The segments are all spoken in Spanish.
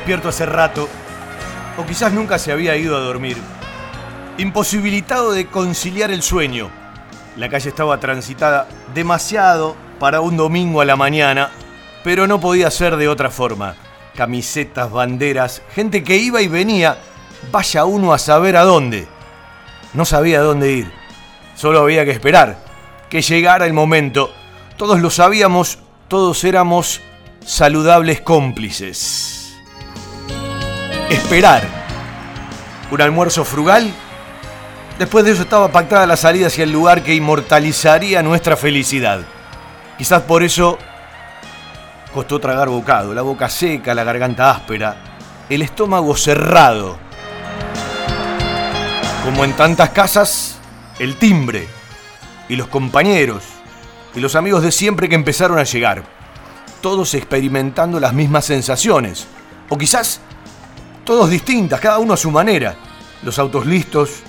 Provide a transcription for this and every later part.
despierto hace rato, o quizás nunca se había ido a dormir, imposibilitado de conciliar el sueño. La calle estaba transitada demasiado para un domingo a la mañana, pero no podía ser de otra forma. Camisetas, banderas, gente que iba y venía, vaya uno a saber a dónde. No sabía a dónde ir, solo había que esperar, que llegara el momento. Todos lo sabíamos, todos éramos saludables cómplices. Esperar. Un almuerzo frugal. Después de eso estaba pactada la salida hacia el lugar que inmortalizaría nuestra felicidad. Quizás por eso costó tragar bocado, la boca seca, la garganta áspera, el estómago cerrado. Como en tantas casas, el timbre y los compañeros y los amigos de siempre que empezaron a llegar todos experimentando las mismas sensaciones. O quizás todos distintas, cada uno a su manera. Los autos listos,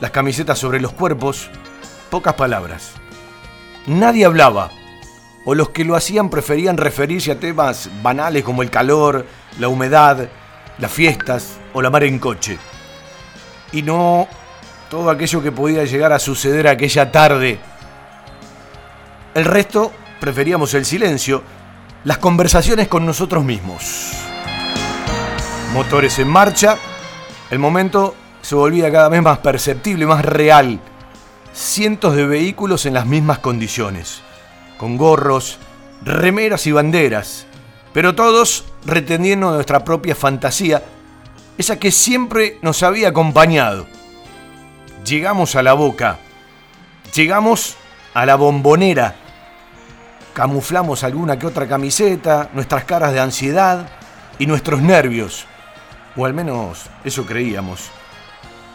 las camisetas sobre los cuerpos, pocas palabras. Nadie hablaba, o los que lo hacían preferían referirse a temas banales como el calor, la humedad, las fiestas o la mar en coche. Y no todo aquello que podía llegar a suceder aquella tarde. El resto preferíamos el silencio las conversaciones con nosotros mismos. Motores en marcha, el momento se volvía cada vez más perceptible, más real. Cientos de vehículos en las mismas condiciones, con gorros, remeras y banderas, pero todos reteniendo nuestra propia fantasía, esa que siempre nos había acompañado. Llegamos a la boca, llegamos a la bombonera, camuflamos alguna que otra camiseta, nuestras caras de ansiedad y nuestros nervios. O al menos eso creíamos.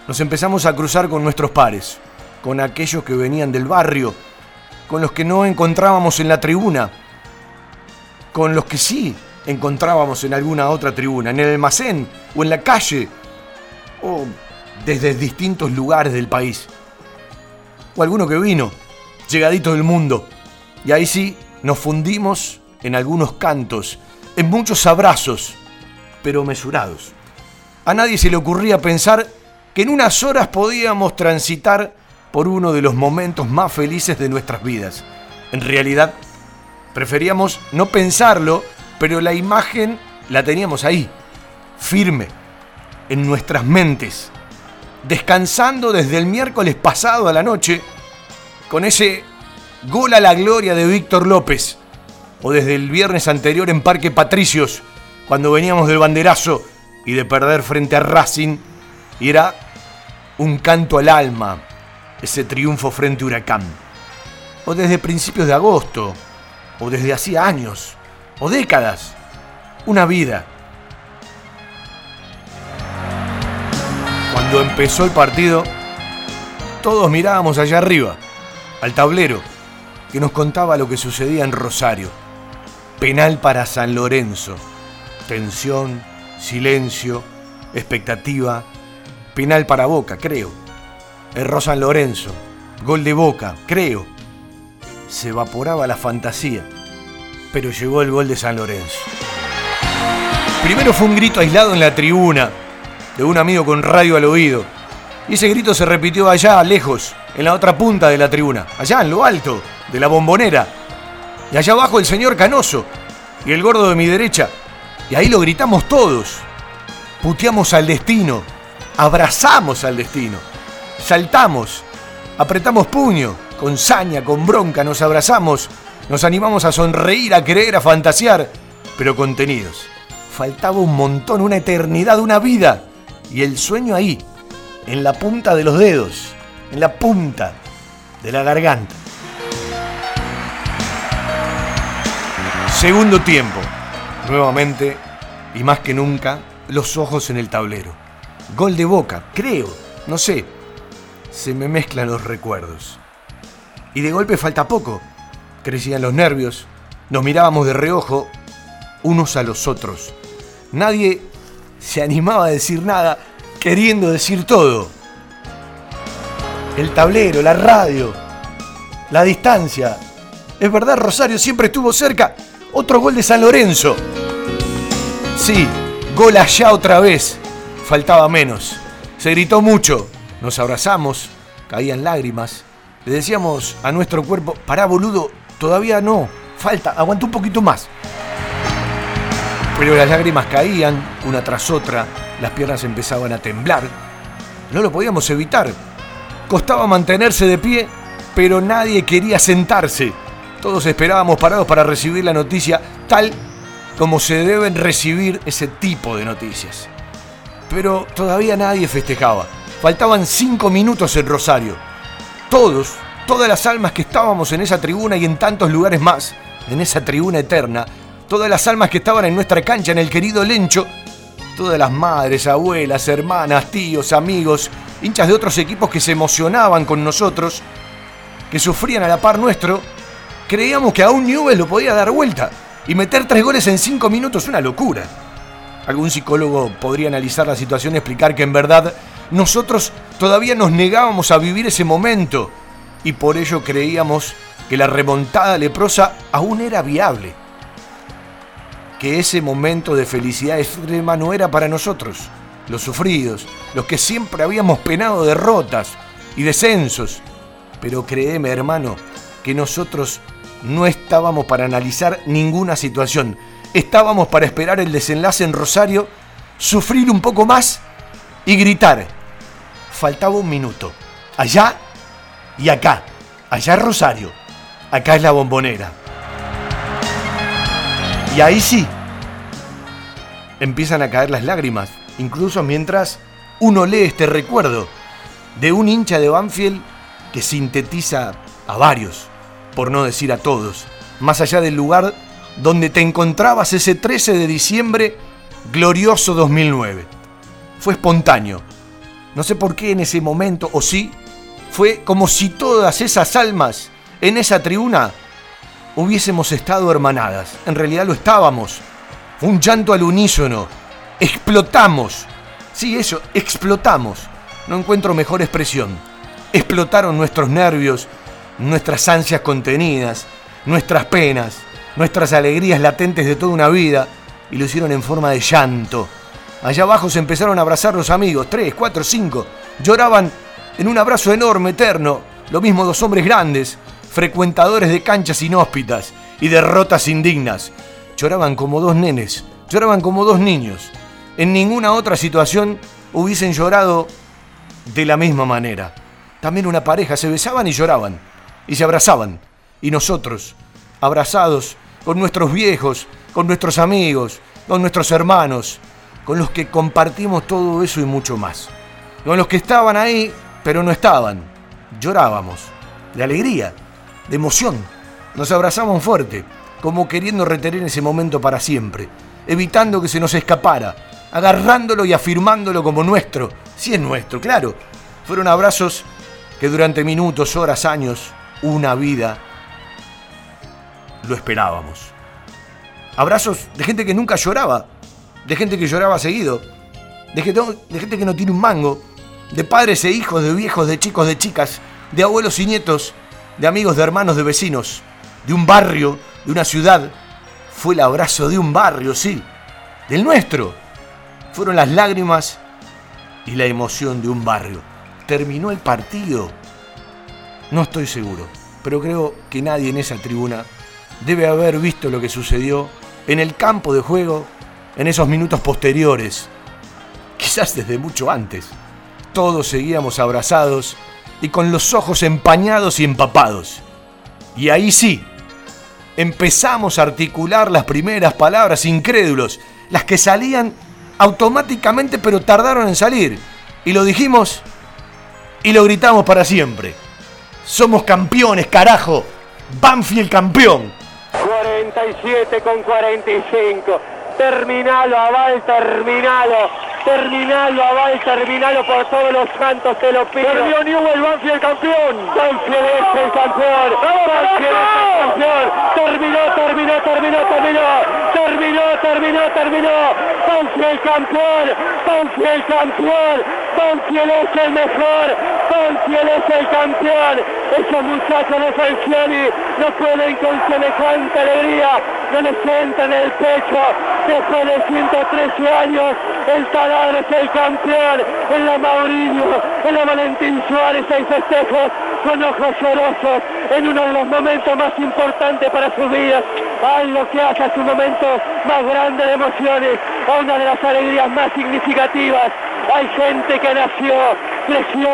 Nos empezamos a cruzar con nuestros pares, con aquellos que venían del barrio, con los que no encontrábamos en la tribuna, con los que sí encontrábamos en alguna otra tribuna, en el almacén o en la calle, o desde distintos lugares del país. O alguno que vino, llegadito del mundo, y ahí sí nos fundimos en algunos cantos, en muchos abrazos, pero mesurados. A nadie se le ocurría pensar que en unas horas podíamos transitar por uno de los momentos más felices de nuestras vidas. En realidad, preferíamos no pensarlo, pero la imagen la teníamos ahí, firme, en nuestras mentes, descansando desde el miércoles pasado a la noche, con ese Gol a la gloria de Víctor López. O desde el viernes anterior en Parque Patricios, cuando veníamos del banderazo y de perder frente a Racing. Y era un canto al alma, ese triunfo frente a Huracán. O desde principios de agosto, o desde hacía años, o décadas. Una vida. Cuando empezó el partido, todos mirábamos allá arriba, al tablero que nos contaba lo que sucedía en Rosario. Penal para San Lorenzo. Tensión, silencio, expectativa. Penal para Boca, creo. Erró San Lorenzo. Gol de Boca, creo. Se evaporaba la fantasía, pero llegó el gol de San Lorenzo. Primero fue un grito aislado en la tribuna, de un amigo con radio al oído. Y ese grito se repitió allá, lejos, en la otra punta de la tribuna, allá en lo alto, de la bombonera. Y allá abajo el señor Canoso y el gordo de mi derecha. Y ahí lo gritamos todos. Puteamos al destino, abrazamos al destino, saltamos, apretamos puño, con saña, con bronca, nos abrazamos, nos animamos a sonreír, a creer, a fantasear, pero contenidos. Faltaba un montón, una eternidad, una vida. Y el sueño ahí, en la punta de los dedos, en la punta de la garganta. Segundo tiempo. Nuevamente, y más que nunca, los ojos en el tablero. Gol de boca, creo, no sé. Se me mezclan los recuerdos. Y de golpe falta poco. Crecían los nervios, nos mirábamos de reojo unos a los otros. Nadie se animaba a decir nada, queriendo decir todo. El tablero, la radio, la distancia. Es verdad, Rosario siempre estuvo cerca. Otro gol de San Lorenzo. Sí, gol allá otra vez. Faltaba menos. Se gritó mucho. Nos abrazamos. Caían lágrimas. Le decíamos a nuestro cuerpo, pará boludo, todavía no. Falta, aguanta un poquito más. Pero las lágrimas caían una tras otra, las piernas empezaban a temblar. No lo podíamos evitar. Costaba mantenerse de pie, pero nadie quería sentarse. Todos esperábamos parados para recibir la noticia tal como se deben recibir ese tipo de noticias. Pero todavía nadie festejaba. Faltaban cinco minutos en Rosario. Todos, todas las almas que estábamos en esa tribuna y en tantos lugares más, en esa tribuna eterna, todas las almas que estaban en nuestra cancha, en el querido Lencho, todas las madres, abuelas, hermanas, tíos, amigos, hinchas de otros equipos que se emocionaban con nosotros, que sufrían a la par nuestro, creíamos que aún Newell lo podía dar vuelta y meter tres goles en cinco minutos una locura. Algún psicólogo podría analizar la situación y explicar que en verdad nosotros todavía nos negábamos a vivir ese momento y por ello creíamos que la remontada leprosa aún era viable. Que ese momento de felicidad extrema no era para nosotros, los sufridos, los que siempre habíamos penado derrotas y descensos. Pero créeme, hermano, que nosotros no estábamos para analizar ninguna situación. Estábamos para esperar el desenlace en Rosario, sufrir un poco más y gritar. Faltaba un minuto. Allá y acá. Allá es Rosario. Acá es la bombonera. Y ahí sí. Empiezan a caer las lágrimas. Incluso mientras uno lee este recuerdo de un hincha de Banfield que sintetiza a varios por no decir a todos, más allá del lugar donde te encontrabas ese 13 de diciembre glorioso 2009. Fue espontáneo. No sé por qué en ese momento, o sí, fue como si todas esas almas en esa tribuna hubiésemos estado hermanadas. En realidad lo estábamos. un llanto al unísono. Explotamos. Sí, eso, explotamos. No encuentro mejor expresión. Explotaron nuestros nervios, nuestras ansias contenidas, nuestras penas, nuestras alegrías latentes de toda una vida, y lo hicieron en forma de llanto. Allá abajo se empezaron a abrazar los amigos, tres, cuatro, cinco. Lloraban en un abrazo enorme, eterno. Lo mismo dos hombres grandes, frecuentadores de canchas inhóspitas y derrotas indignas. Lloraban como dos nenes, lloraban como dos niños. En ninguna otra situación hubiesen llorado de la misma manera. También una pareja se besaban y lloraban y se abrazaban. Y nosotros, abrazados con nuestros viejos, con nuestros amigos, con nuestros hermanos, con los que compartimos todo eso y mucho más. Con los que estaban ahí, pero no estaban. Llorábamos, de alegría, de emoción. Nos abrazamos fuerte, como queriendo retener ese momento para siempre, evitando que se nos escapara, agarrándolo y afirmándolo como nuestro, si es nuestro, claro. Fueron abrazos que durante minutos, horas, años una vida, lo esperábamos. Abrazos de gente que nunca lloraba, de gente que lloraba seguido, de gente, de gente que no tiene un mango, de padres e hijos, de viejos, de chicos, de chicas, de abuelos y nietos, de amigos, de hermanos, de vecinos, de un barrio, de una ciudad. Fue el abrazo de un barrio, sí, del nuestro. Fueron las lágrimas y la emoción de un barrio. Terminó el partido no estoy seguro, pero creo que nadie en esa tribuna debe haber visto lo que sucedió en el campo de juego en esos minutos posteriores, quizás desde mucho antes. Todos seguíamos abrazados y con los ojos empañados y empapados. Y ahí sí, empezamos a articular las primeras palabras incrédulos, las que salían automáticamente pero tardaron en salir. Y lo dijimos y lo gritamos para siempre. Somos campeones, carajo. Banfield campeón. 40 37 con 45. Terminalo, Aval, terminalo. Terminalo, Aval, terminalo por todos los santos, te lo pido. Perdió Newell, Banfield campeón. Banfield es el campeón. Banfield es el campeón. Terminó, terminó, terminó, terminó. Terminó, terminó, terminó. Banfield campeón. Banfield campeón. Banfield es el mejor. Banfield es el campeón. Esos muchachos de Falcioni no pueden con semejante alegría. No les entra en el pecho. Después de 113 años, el es el campeón. En la Maurillo, en la Valentín Suárez hay festejos con ojos llorosos en uno de los momentos más importantes para su vida. Algo que hace a su momento más grande de emociones, a una de las alegrías más significativas. Hay gente que nació, creció,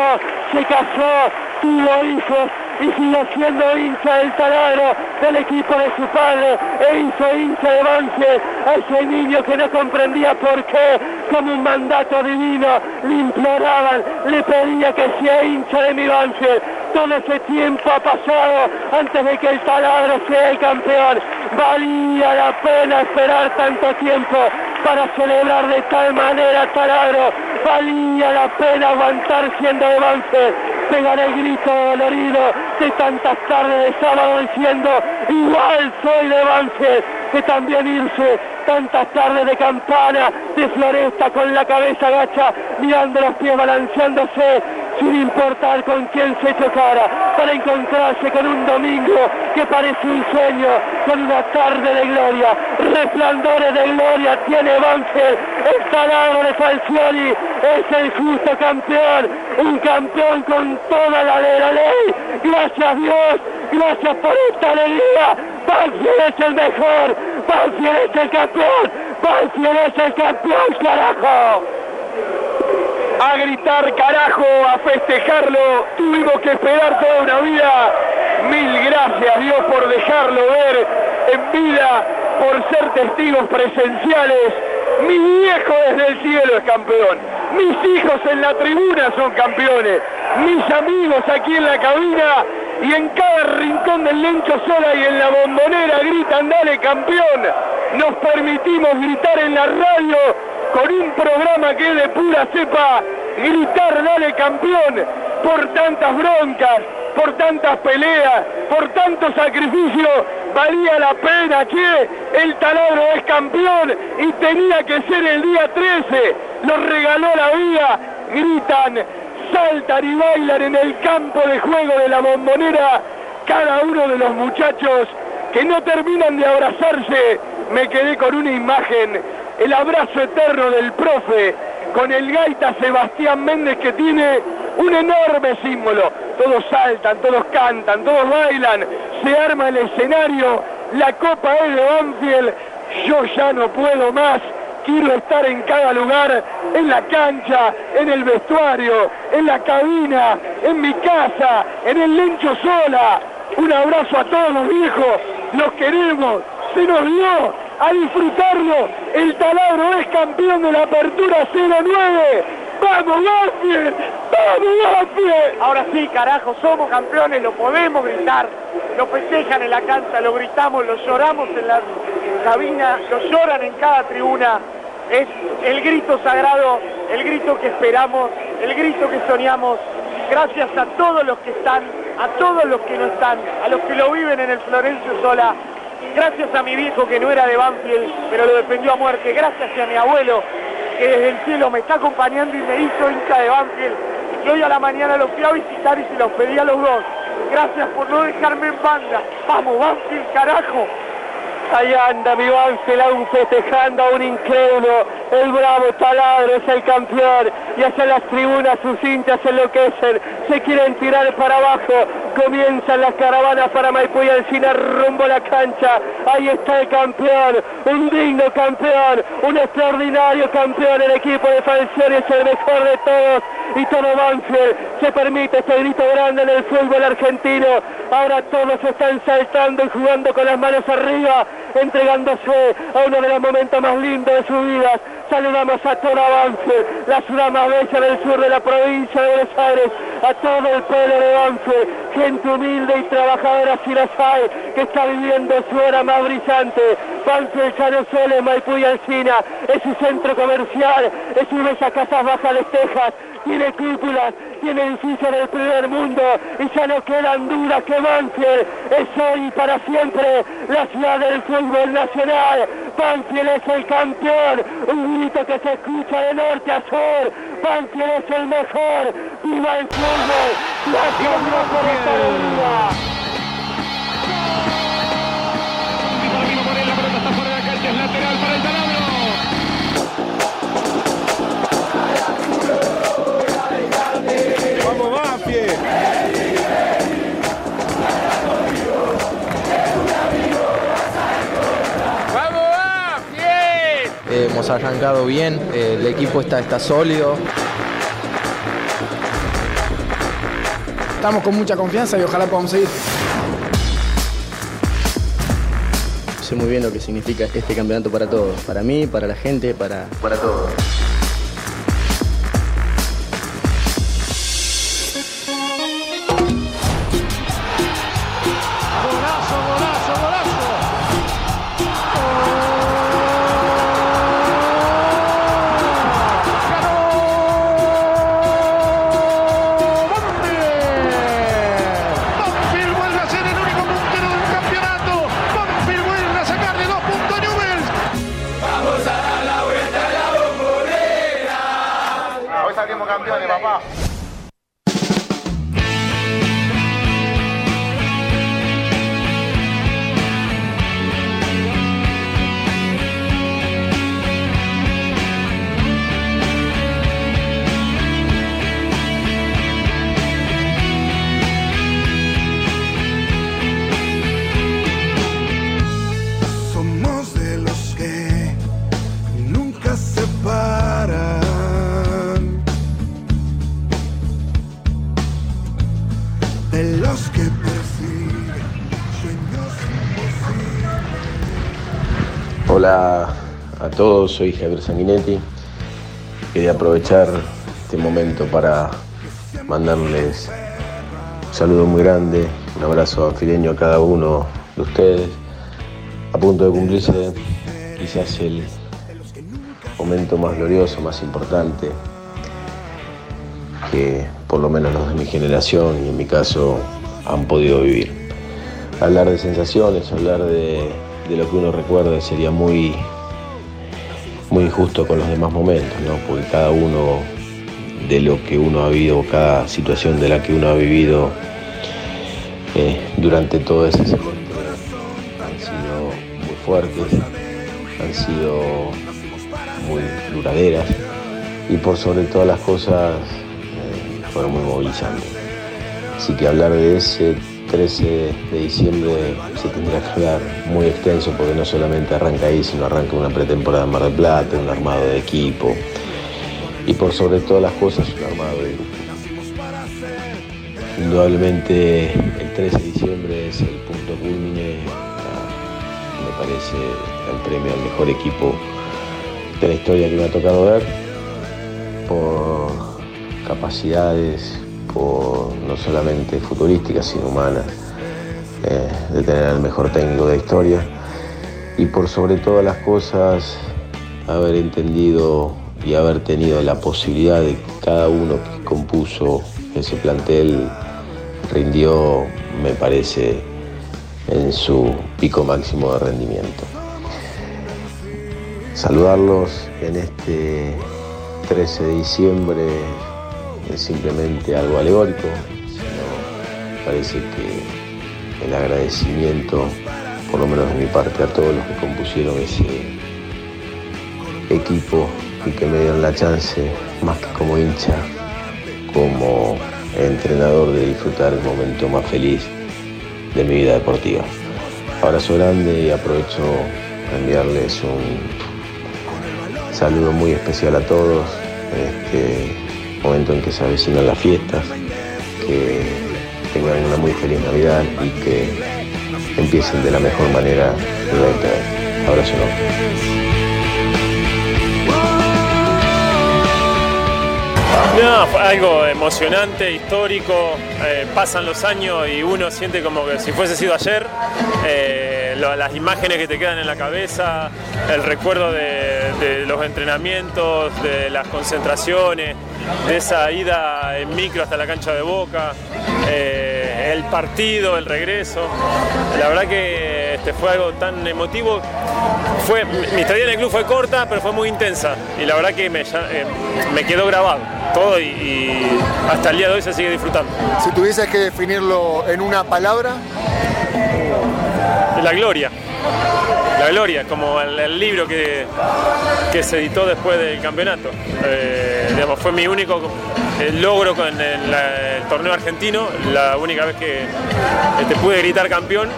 se casó, tuvo hijos y sigue siendo hincha del taladro del equipo de su padre e hizo hincha de Banfield a ese niño que no comprendía por qué como un mandato divino le imploraban, le pedía que sea hincha de mi Banfield todo ese tiempo ha pasado antes de que el taladro sea el campeón. Valía la pena esperar tanto tiempo para celebrar de tal manera taladro. Valía la pena aguantar siendo de Banfield pegar el grito dolorido de tantas tardes de sábado diciendo igual soy de Banfield que también irse tantas tardes de campana de floresta con la cabeza gacha mirando los pies balanceándose sin importar con quién se chocara, para encontrarse con un domingo que parece un sueño, con una tarde de gloria, resplandores de gloria tiene Banfield, el taladro de Falcioni es el justo campeón, un campeón con toda la ley, la ley, gracias Dios, gracias por esta alegría, Banfield es el mejor, Banfield es el campeón, Banfield es el campeón, carajo a gritar carajo, a festejarlo. Tuvimos que esperar toda una vida. Mil gracias Dios por dejarlo ver en vida, por ser testigos presenciales. Mi viejo desde el cielo es campeón. Mis hijos en la tribuna son campeones. Mis amigos aquí en la cabina y en cada rincón del Lencho Sola y en la bombonera gritan, dale campeón. Nos permitimos gritar en la radio con un programa que es de pura cepa, gritar dale campeón por tantas broncas, por tantas peleas, por tanto sacrificio, valía la pena, que el taladro es campeón y tenía que ser el día 13, nos regaló la vida, gritan, saltan y bailan en el campo de juego de la bombonera cada uno de los muchachos que no terminan de abrazarse, me quedé con una imagen el abrazo eterno del profe con el gaita Sebastián Méndez que tiene un enorme símbolo. Todos saltan, todos cantan, todos bailan, se arma el escenario, la copa es de Banfield, yo ya no puedo más, quiero estar en cada lugar, en la cancha, en el vestuario, en la cabina, en mi casa, en el lencho sola. Un abrazo a todos los viejos, los queremos, se nos dio, a disfrutarlo. El taladro es campeón de la apertura 09. ¡Vamos, Banfield! ¡Vamos, Banfield! Ahora sí, carajo, somos campeones, lo podemos gritar. Lo festejan en la cancha, lo gritamos, lo lloramos en la cabina, lo lloran en cada tribuna. Es el grito sagrado, el grito que esperamos, el grito que soñamos. Gracias a todos los que están, a todos los que no están, a los que lo viven en el Florencio Sola, Gracias a mi viejo que no era de Banfield, pero lo defendió a muerte. Gracias a mi abuelo que desde el cielo me está acompañando y me hizo hincha de Banfield. Y hoy a la mañana los fui a visitar y se los pedí a los dos. Gracias por no dejarme en banda. Vamos, Banfield, carajo. Ahí anda mi Banfield aún festejando a un incrédulo. El bravo taladro es el campeón. Y hacia las tribunas sus hinchas enloquecen. Se quieren tirar para abajo. Comienzan las caravanas para Maipú y Alcina rumbo a la cancha. Ahí está el campeón. Un digno campeón. Un extraordinario campeón. El equipo de Falcioni es el mejor de todos. Y todo Banfield se permite este grito grande en el fútbol argentino. Ahora todos están saltando y jugando con las manos arriba entregándose a uno de los momentos más lindos de sus vidas. Saludamos a toda Banfield, la ciudad más bella del sur de la provincia de Buenos Aires, a todo el pueblo de Banfield, gente humilde y trabajadora si las hay, que está viviendo su hora más brillante. Banfield ya no solo es Maipú y Alcina, es su centro comercial, es de esas casas bajas de Texas, tiene cúpulas, tiene edificios del primer mundo y ya no quedan dudas que Banfield es hoy y para siempre la ciudad del fútbol nacional. Banfield es el campeón, un grito que se escucha de norte a sur. Banfield es el mejor, viva el fútbol, gracias por esta. Hemos arrancado bien, eh, el equipo está, está sólido. Estamos con mucha confianza y ojalá podamos seguir. Sé muy bien lo que significa este campeonato para todos, para mí, para la gente, para, para todos. Todos, soy Javier Sanguinetti. Quería aprovechar este momento para mandarles un saludo muy grande, un abrazo anfileño a cada uno de ustedes. A punto de cumplirse quizás el momento más glorioso, más importante que por lo menos los de mi generación y en mi caso han podido vivir. Hablar de sensaciones, hablar de, lo que uno recuerda sería muy injusto con los demás momentos, ¿no? porque cada uno de lo que uno ha vivido, cada situación de la que uno ha vivido eh, durante todo ese semestre han sido muy fuertes, han sido muy duraderas y por sobre todas las cosas eh, fueron muy movilizantes. Así que hablar de ese 13 de diciembre se tendrá que hablar muy extenso porque no solamente arranca ahí, sino arranca una pretemporada en Mar del Plata, un armado de equipo y por sobre todas las cosas un armado de grupo. Indudablemente el 13 de diciembre es el punto culmine, a- me parece el premio al mejor equipo de la historia que me ha tocado ver, por capacidades, no solamente futbolísticas, sino humanas, eh, de tener al mejor técnico de la historia y por sobre todas las cosas haber entendido y haber tenido la posibilidad de que cada uno que compuso ese plantel rindió, me parece, en su pico máximo de rendimiento. Saludarlos en este 13 de diciembre es simplemente algo alegórico, sino parece que el agradecimiento, por lo menos de mi parte, a todos los que compusieron ese equipo y que me dieron la chance, más que como hincha, como entrenador, de disfrutar el momento más feliz de mi vida deportiva. Abrazo grande y aprovecho a enviarles un saludo muy especial a todos este momento en que se avecinan las fiestas, que tengan una muy feliz Navidad y que empiecen de la mejor manera el 2020. Abrazo. No, algo emocionante, histórico, eh, pasan los años y uno siente como que si fuese sido ayer, eh, lo- las imágenes que te quedan en la cabeza, el recuerdo de, los entrenamientos, de las concentraciones, de esa ida en micro hasta la cancha de Boca, eh, el partido, el regreso. La verdad que este, fue algo tan emotivo. Fue, mi estadía en el club fue corta, pero fue muy intensa y la verdad que me, eh, me quedó grabado todo y hasta el día de hoy se sigue disfrutando. Si tuvieses que definirlo en una palabra, La gloria. La gloria, como el, libro que, que se editó después del campeonato. Eh, digamos, fue mi único eh, logro con el, torneo argentino, la única vez que este, pude gritar campeón.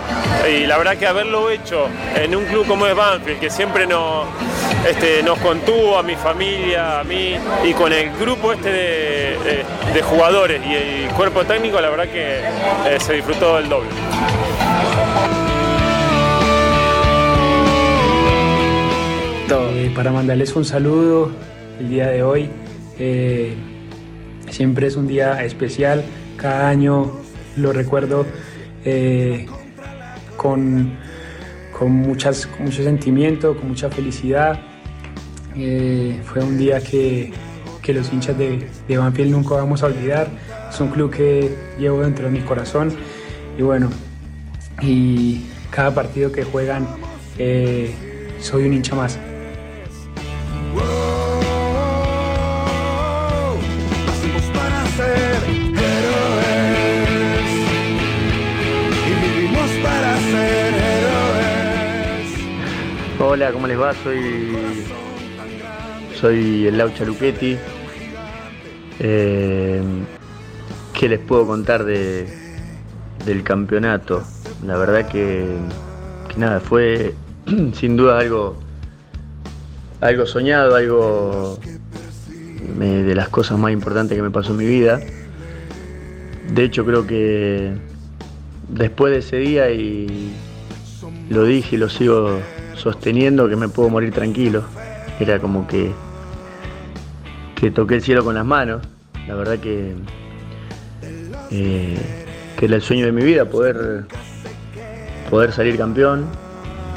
Y la verdad que haberlo hecho en un club como es Banfield, que siempre nos, este, nos contuvo a mi familia, a mí, y con el grupo este de, de- de jugadores y el cuerpo técnico, la verdad que eh, se disfrutó el doble. Para mandarles un saludo el día de hoy. Eh, siempre es un día especial, cada año lo recuerdo eh, con, con, muchas, mucho sentimiento, con mucha felicidad. Eh, fue un día que, que los hinchas de, de Banfield nunca vamos a olvidar. Es un club que llevo dentro de mi corazón y bueno, y cada partido que juegan soy un hincha más. Hola, ¿cómo les va? Soy. Soy el Laucha Luchetti. Eh, ¿Qué les puedo contar de, del campeonato? La verdad que, nada, fue sin duda algo, algo soñado, algo de las cosas más importantes que me pasó en mi vida. De hecho, creo que después de ese día y lo dije y lo sigo sosteniendo que me puedo morir tranquilo. Era como que, que toqué el cielo con las manos. La verdad que, eh, que era el sueño de mi vida poder, poder salir campeón.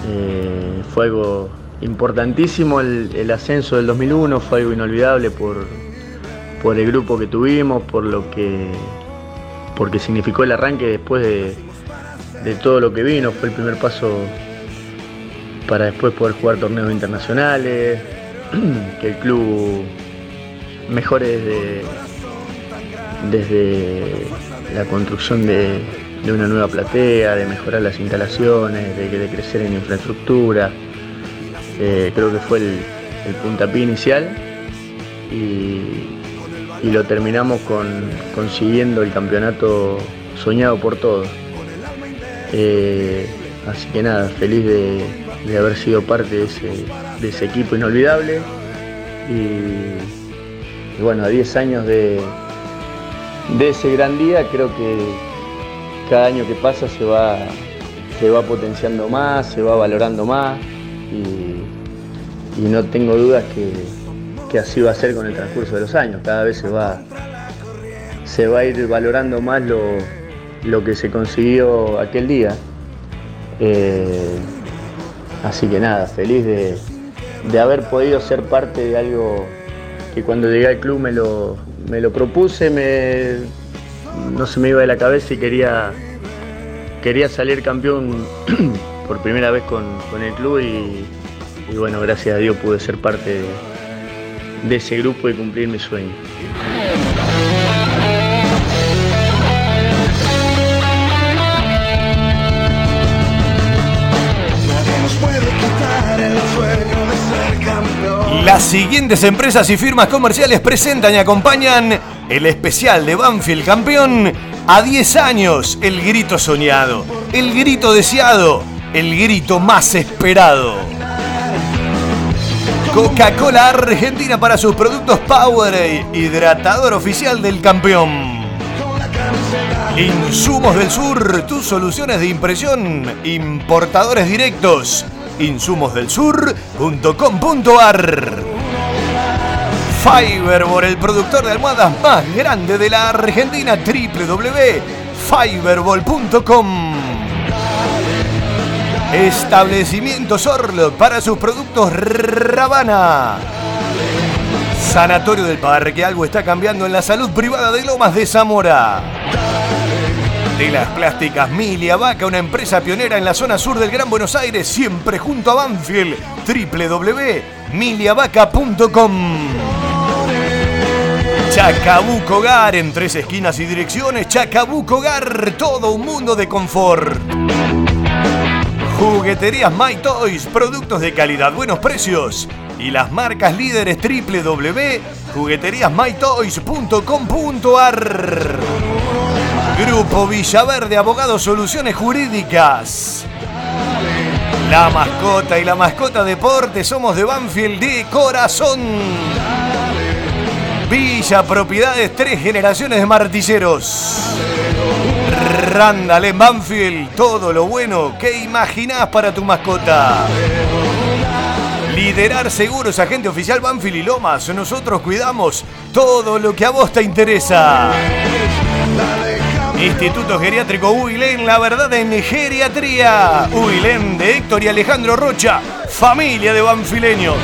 Eh, fue algo importantísimo el, el ascenso del 2001, fue algo inolvidable por, por el grupo que tuvimos, por lo que porque significó el arranque después de, de todo lo que vino, fue el primer paso para después poder jugar torneos internacionales, que el club mejore desde, la construcción de, una nueva platea, de mejorar las instalaciones, de, de crecer en infraestructura. Eh, creo que fue el, el puntapié inicial y, lo terminamos con, consiguiendo el campeonato soñado por todos. Eh, así que nada, feliz de, de haber sido parte de ese, de ese equipo inolvidable. Y, bueno, a 10 años de, de ese gran día, creo que cada año que pasa se va, se va potenciando más, se va valorando más. Y, y no tengo dudas que, que así va a ser con el transcurso de los años. Cada vez se va, se va a ir valorando más lo, lo que se consiguió aquel día. Eh, así que nada, feliz de, de haber podido ser parte de algo que cuando llegué al club me lo, me lo propuse, me, no se me iba de la cabeza y quería, quería salir campeón por primera vez con, con el club y, bueno, gracias a Dios pude ser parte de ese grupo y cumplir mi sueño. Las siguientes empresas y firmas comerciales presentan y acompañan el especial de Banfield campeón a 10 años, el grito soñado, el grito deseado, el grito más esperado. Coca-Cola Argentina para sus productos Power, hidratador oficial del campeón. Insumos del Sur, tus soluciones de impresión, importadores directos, insumosdelsur.com.ar. Fiberball, el productor de almohadas más grande de la Argentina, www.fiberball.com. Establecimiento Sorlo para sus productos Ravana. Sanatorio del Parque, algo está cambiando en la salud privada de Lomas de Zamora. De las plásticas Milia Vaca, una empresa pionera en la zona sur del Gran Buenos Aires, siempre junto a Banfield. www.miliavaca.com Chacabuco Hogar en tres esquinas y direcciones. Chacabuco Hogar, todo un mundo de confort. Jugueterías My Toys, productos de calidad, buenos precios. Y las marcas líderes www.jugueteriasmytoys.com.ar Grupo Villaverde, abogados, soluciones jurídicas. La mascota y la mascota deporte somos de Banfield de corazón. Villa Propiedades, tres generaciones de martilleros. Randall en Banfield, todo lo bueno que imaginás para tu mascota. Liderar Seguros, agente oficial Banfield y Lomas. Nosotros cuidamos todo lo que a vos te interesa. Instituto Geriátrico Huilén, la verdad en geriatría. Huilén de Héctor y Alejandro Rocha, familia de banfileños.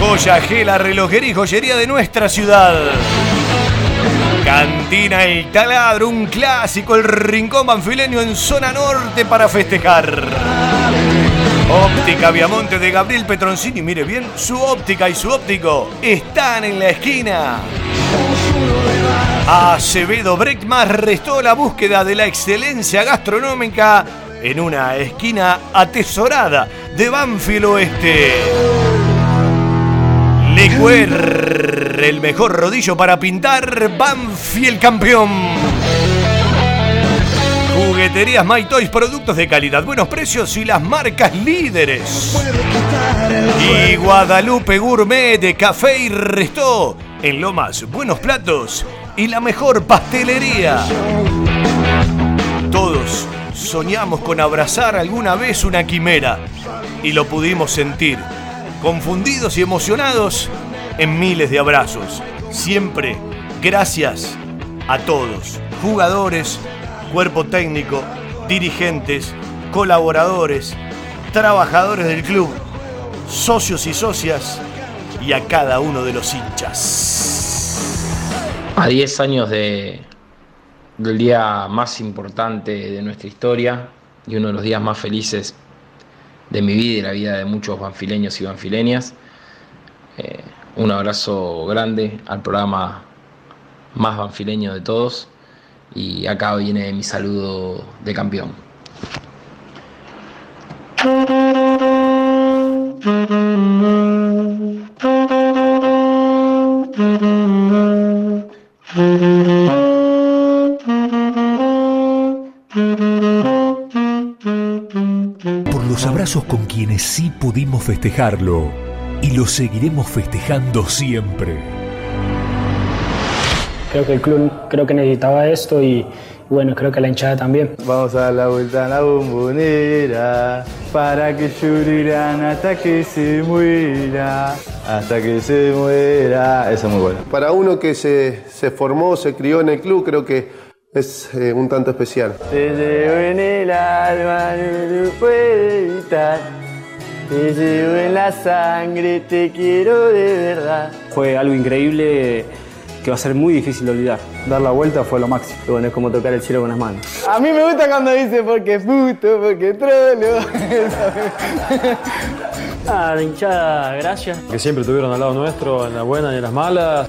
Joya G, la relojería y joyería de nuestra ciudad. Cantina El Taladro, un clásico, el rincón banfileño en zona norte para festejar. Óptica Viamonte de Gabriel Petroncini, mire bien, su óptica y su óptico están en la esquina. Acevedo Breckmas restó la búsqueda de la excelencia gastronómica en una esquina atesorada de Banfield Oeste. Lecuer, el mejor rodillo para pintar, Banfield campeón. Jugueterías My Toys, productos de calidad, buenos precios y las marcas líderes. Y Guadalupe Gourmet de Café y Restó. En Lomas, buenos platos y la mejor pastelería. Todos soñamos con abrazar alguna vez una quimera y lo pudimos sentir, confundidos y emocionados en miles de abrazos. Siempre gracias a todos, jugadores, cuerpo técnico, dirigentes, colaboradores, trabajadores del club, socios y socias y a cada uno de los hinchas. A 10 años de, del día más importante de nuestra historia y uno de los días más felices de mi vida y la vida de muchos banfileños y banfileñas. Eh, un abrazo grande al programa más banfileño de todos y acá viene mi saludo de campeón. Abrazos con quienes sí pudimos festejarlo y lo seguiremos festejando siempre. Creo que el club creo que necesitaba esto y bueno, creo que la hinchada también. Vamos a dar la vuelta a la bombonera para que llorirán hasta que se muera, hasta que se muera. Eso es muy bueno. Para uno que se, se formó, se crió en el club, creo que es eh, un tanto especial. Te llevo en el alma, no lo puedo evitar. Te llevo en la sangre, te quiero de verdad. Fue algo increíble que va a ser muy difícil de olvidar. Dar la vuelta fue lo máximo. Y bueno, es como tocar el cielo con las manos. A mí me gusta cuando dice porque puto, porque trolo. ah, la hinchada, gracias. Que siempre estuvieron al lado nuestro, en las buenas y en las malas.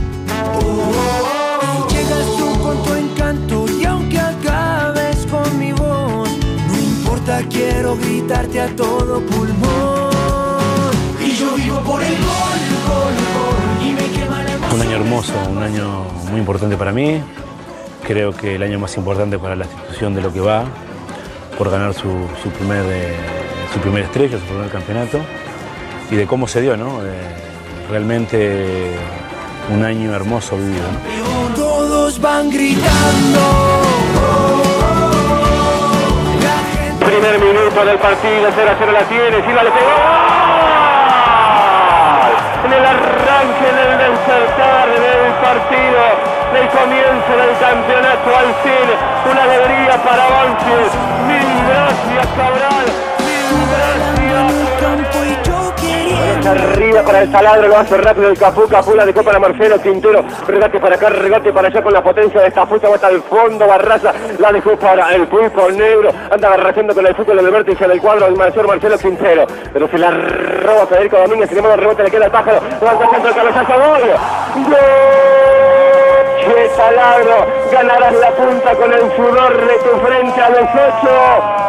Y llegas tú con tu encanto y aunque acabes con mi voz, no importa, quiero gritarte a todo pulmón. Y yo vivo por el gol, gol. hermoso, un año muy importante para mí. Creo que el año más importante para la institución de lo que va, por ganar su, su primer, eh, su primer estrella, su primer campeonato, y de cómo se dio, ¿no? Eh, realmente un año hermoso vivido. ¿no? Todos van gritando. Primer minuto del partido, 0 a 0 la tiene, Silva le pegó. En el arranque del despertar del partido, del comienzo del campeonato al fin, una alegría para Banfield. Mil gracias Cabral, mil gracias. Arriba para el taladro, lo hace rápido el Cafú, Cafú la dejó para Marcelo Quintero, regate para acá, regate para allá con la potencia de esta fuerza, va hasta el fondo, Barraza la dejó para el pulpo negro, anda agarrando con el fútbol del vértice del cuadro del mayor Marcelo Quintero, pero se la roba Federico Domínguez, sin embargo el rebote le queda al pájaro, levanta centro el cabezazo, gol, gol. Taladro, ganarás la punta con el sudor de tu frente a los ocho,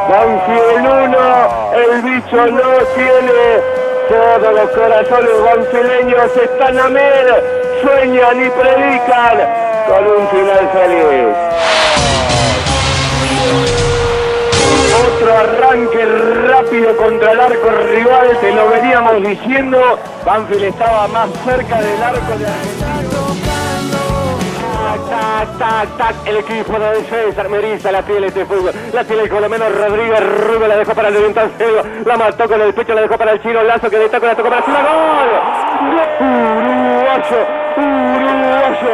Banfield uno, el bicho no tiene todos los corazones banfileños están a mer, sueñan y predican con un final feliz. Otro arranque rápido contra el arco rival, te lo veníamos diciendo. Banfield estaba más cerca del arco de Tac, tac, tac, el equipo de César Meriza la tiene este fútbol, la tiene el colomeno Rodríguez Rubio, la dejó para el Cero, la mató con el pecho, la dejó para el chino Lazo que de taco la tocó para Silva, gol, uruguayo, uruguayo,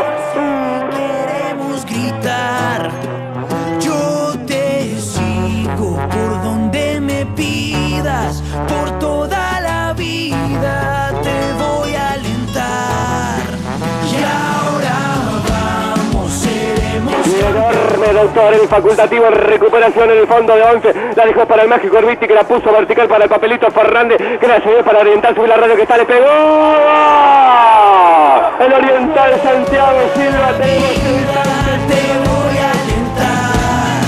Queremos gritar. Yo te sigo por donde me pidas, por toda enorme doctor, el facultativo recuperación en el fondo de 11, la dejó para el mágico Orbiti que la puso vertical para el papelito Fernández, que la llevó para oriental, subir la radio que está, le pegó. El oriental Santiago Silva, tenemos te voy a alentar.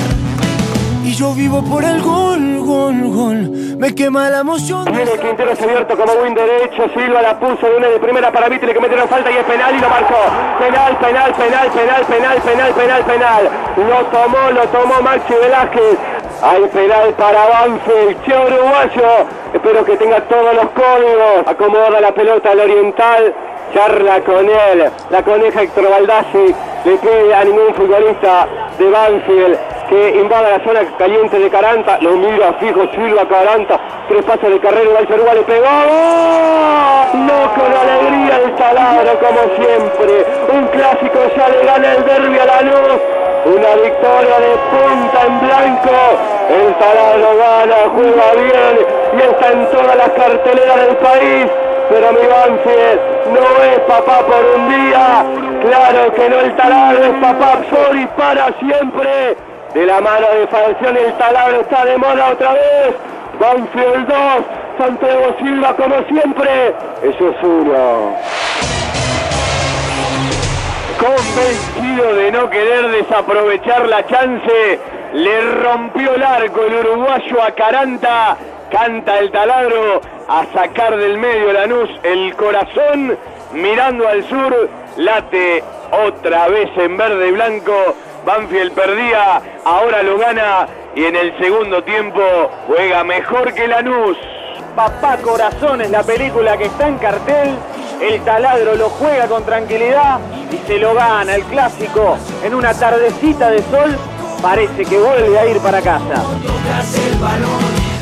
Y yo vivo por el gol, gol, gol. Me quema la emoción. Viene Quintero se abierto como buen derecho, Silva la puso de una de primera para Vitri que metieron falta y es penal y lo marcó. Penal, penal, penal, penal, penal, penal, penal, penal. Lo tomó, lo tomó Maxi Velázquez. Hay penal para Banfield, che uruguayo. Espero que tenga todos los códigos. Acomoda la pelota al oriental. Charla con él. La coneja Héctor Baldassi. Le pide a ningún futbolista de Banfield que invada la zona caliente de Caranta. Lo mira fijo Silva Caranta. Tres pasos de carrera. El Uruguay le pegó. No con alegría el taladro como siempre. Un clásico ya le gana el derbi a la luz. Una victoria de punta en blanco. El taladro gana, juega bien y está en todas las carteleras del país. Pero mi Banfield no es papá por un día. Claro que no el taladro es papá por y para siempre. De la mano de Falcione el taladro está de moda otra vez. Banfield 2, Santiago Silva como siempre. Eso es uno. Convencido de no querer desaprovechar la chance, le rompió el arco el uruguayo a Caranta. Canta el taladro a sacar del medio Lanús el corazón, mirando al sur, late otra vez en verde y blanco. Banfield perdía, ahora lo gana y en el segundo tiempo juega mejor que Lanús. Papá Corazón es la película que está en cartel. El taladro lo juega con tranquilidad y se lo gana el clásico en una tardecita de sol. Parece que vuelve a ir para casa.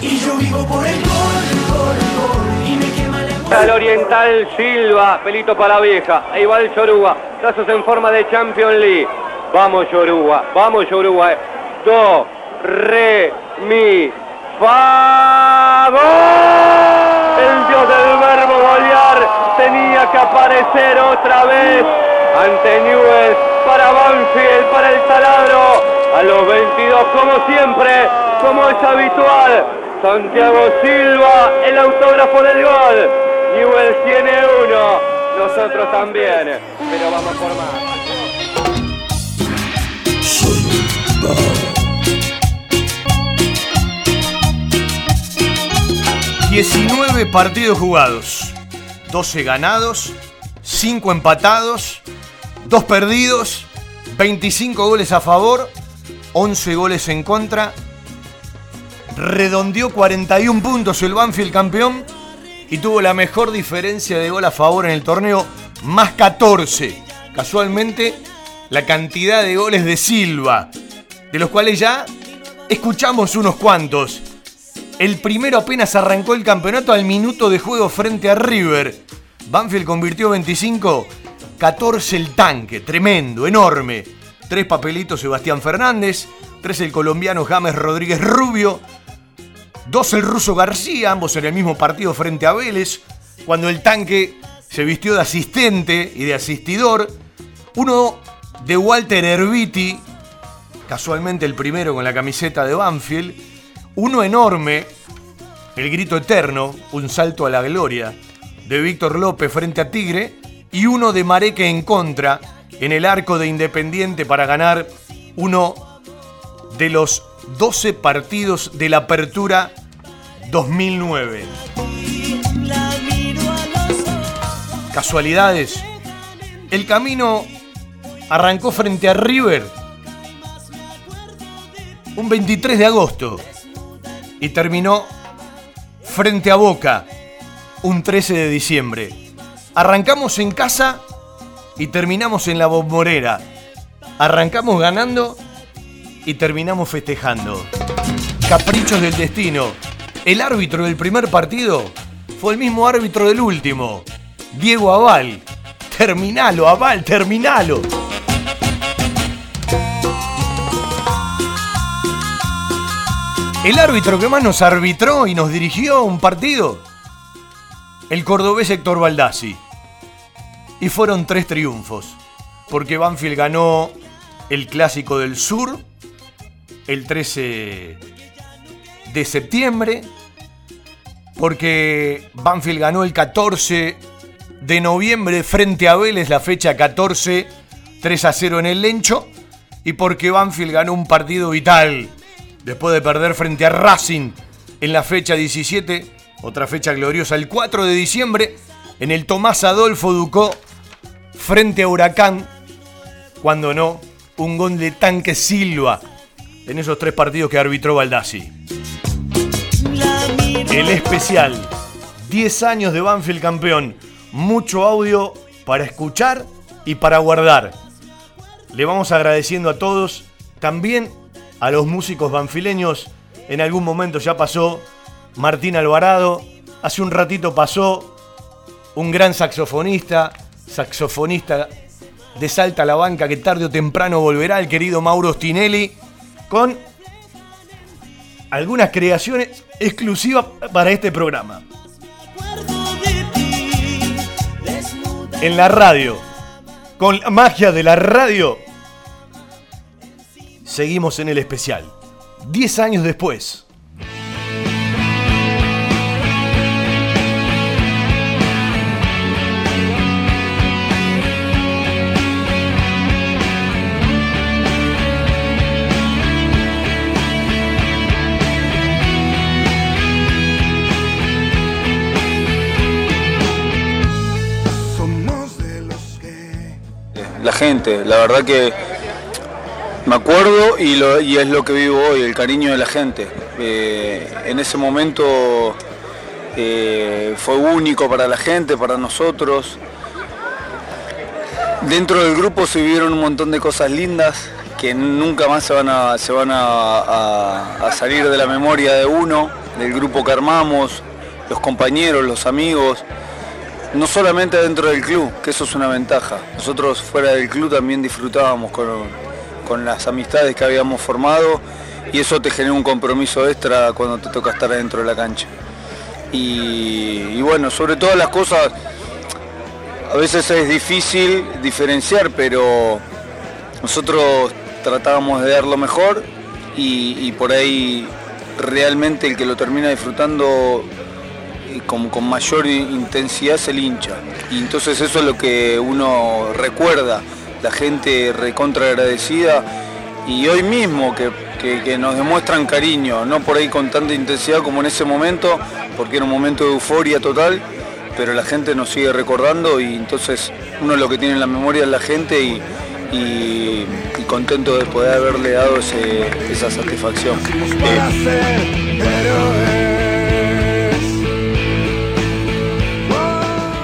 Y yo vivo por el gol. Y me quema la. Al Oriental Silva, pelito para vieja. Ahí va el Yoruba. Brazos en forma de Champions League. Vamos Yoruba, vamos Yoruba. Do, re, mi, fa. El dios del verbo golear tenía que aparecer otra vez ante Newell's para Banfield, para el taladro. A los 22, como siempre, como es habitual. Santiago Silva, el autógrafo del gol. Newell's tiene uno, nosotros también, pero vamos por más. 19 partidos jugados, 12 ganados, 5 empatados dos perdidos, 25 goles a favor, 11 goles en contra. Redondeó 41 puntos el Banfield campeón y tuvo la mejor diferencia de gol a favor en el torneo, más 14. Casualmente, la cantidad de goles de Silva, de los cuales ya escuchamos unos cuantos. El primero apenas arrancó el campeonato al minuto de juego frente a River. Banfield convirtió 25, 14 el tanque, tremendo, enorme. Tres papelitos Sebastián Fernández, tres el colombiano James Rodríguez Rubio, dos el ruso García, ambos en el mismo partido frente a Vélez, cuando el tanque se vistió de asistente y de asistidor, uno de Walter Erviti, casualmente el primero con la camiseta de Banfield, uno enorme, el grito eterno, un salto a la gloria, de Víctor López frente a Tigre, y uno de Mareque en contra, en el arco de Independiente para ganar uno de los 12 partidos de la Apertura 2009. Casualidades. El camino arrancó frente a River un 23 de agosto y terminó frente a Boca un 13 de diciembre. Arrancamos en casa y terminamos en la bombonera. Arrancamos ganando y terminamos festejando. Caprichos del destino. El árbitro del primer partido fue el mismo árbitro del último, Diego Aval. Terminalo, Aval, terminalo. El árbitro que más nos arbitró y nos dirigió un partido, el cordobés Héctor Baldassi. Y fueron tres triunfos, porque Banfield ganó el Clásico del Sur el 13 de septiembre, porque Banfield ganó el 14 de noviembre frente a Vélez, la fecha 14, 3 a 0 en el Lencho, y porque Banfield ganó un partido vital después de perder frente a Racing en la fecha 17, otra fecha gloriosa, el 4 de diciembre, en el Tomás Adolfo Ducó frente a Huracán, cuando no, un gol de tanque Silva en esos tres partidos que arbitró Baldassi. El especial, 10 años de Banfield campeón, mucho audio para escuchar y para guardar. Le vamos agradeciendo a todos, también a los músicos banfileños. En algún momento ya pasó Martín Alvarado, hace un ratito pasó un gran saxofonista, saxofonista de Salta a la Banca que tarde o temprano volverá, el querido Mauro Stinelli, con algunas creaciones exclusivas para este programa. En la radio, con la magia de la radio, seguimos en el especial. 10 años después. La gente. La verdad que me acuerdo y, lo- y es lo que vivo hoy, el cariño de la gente. Eh, en ese momento eh, fue único para la gente, para nosotros. Dentro del grupo se vivieron un montón de cosas lindas que nunca más se van a, se van a, salir de la memoria de uno, del grupo que armamos, los compañeros, los amigos no solamente dentro del club, que eso es una ventaja. Nosotros fuera del club también disfrutábamos con, con las amistades que habíamos formado y eso te genera un compromiso extra cuando te toca estar dentro de la cancha. Y, bueno, sobre todas las cosas, a veces es difícil diferenciar, pero nosotros tratábamos de dar lo mejor y, por ahí realmente el que lo termina disfrutando con, con mayor intensidad es el hincha. Y entonces eso es lo que uno recuerda, la gente recontra agradecida y hoy mismo que, que- nos demuestran cariño, no por ahí con tanta intensidad como en ese momento, porque era un momento de euforia total, pero la gente nos sigue recordando y entonces uno lo que tiene en la memoria es la gente y, contento de poder haberle dado esa satisfacción.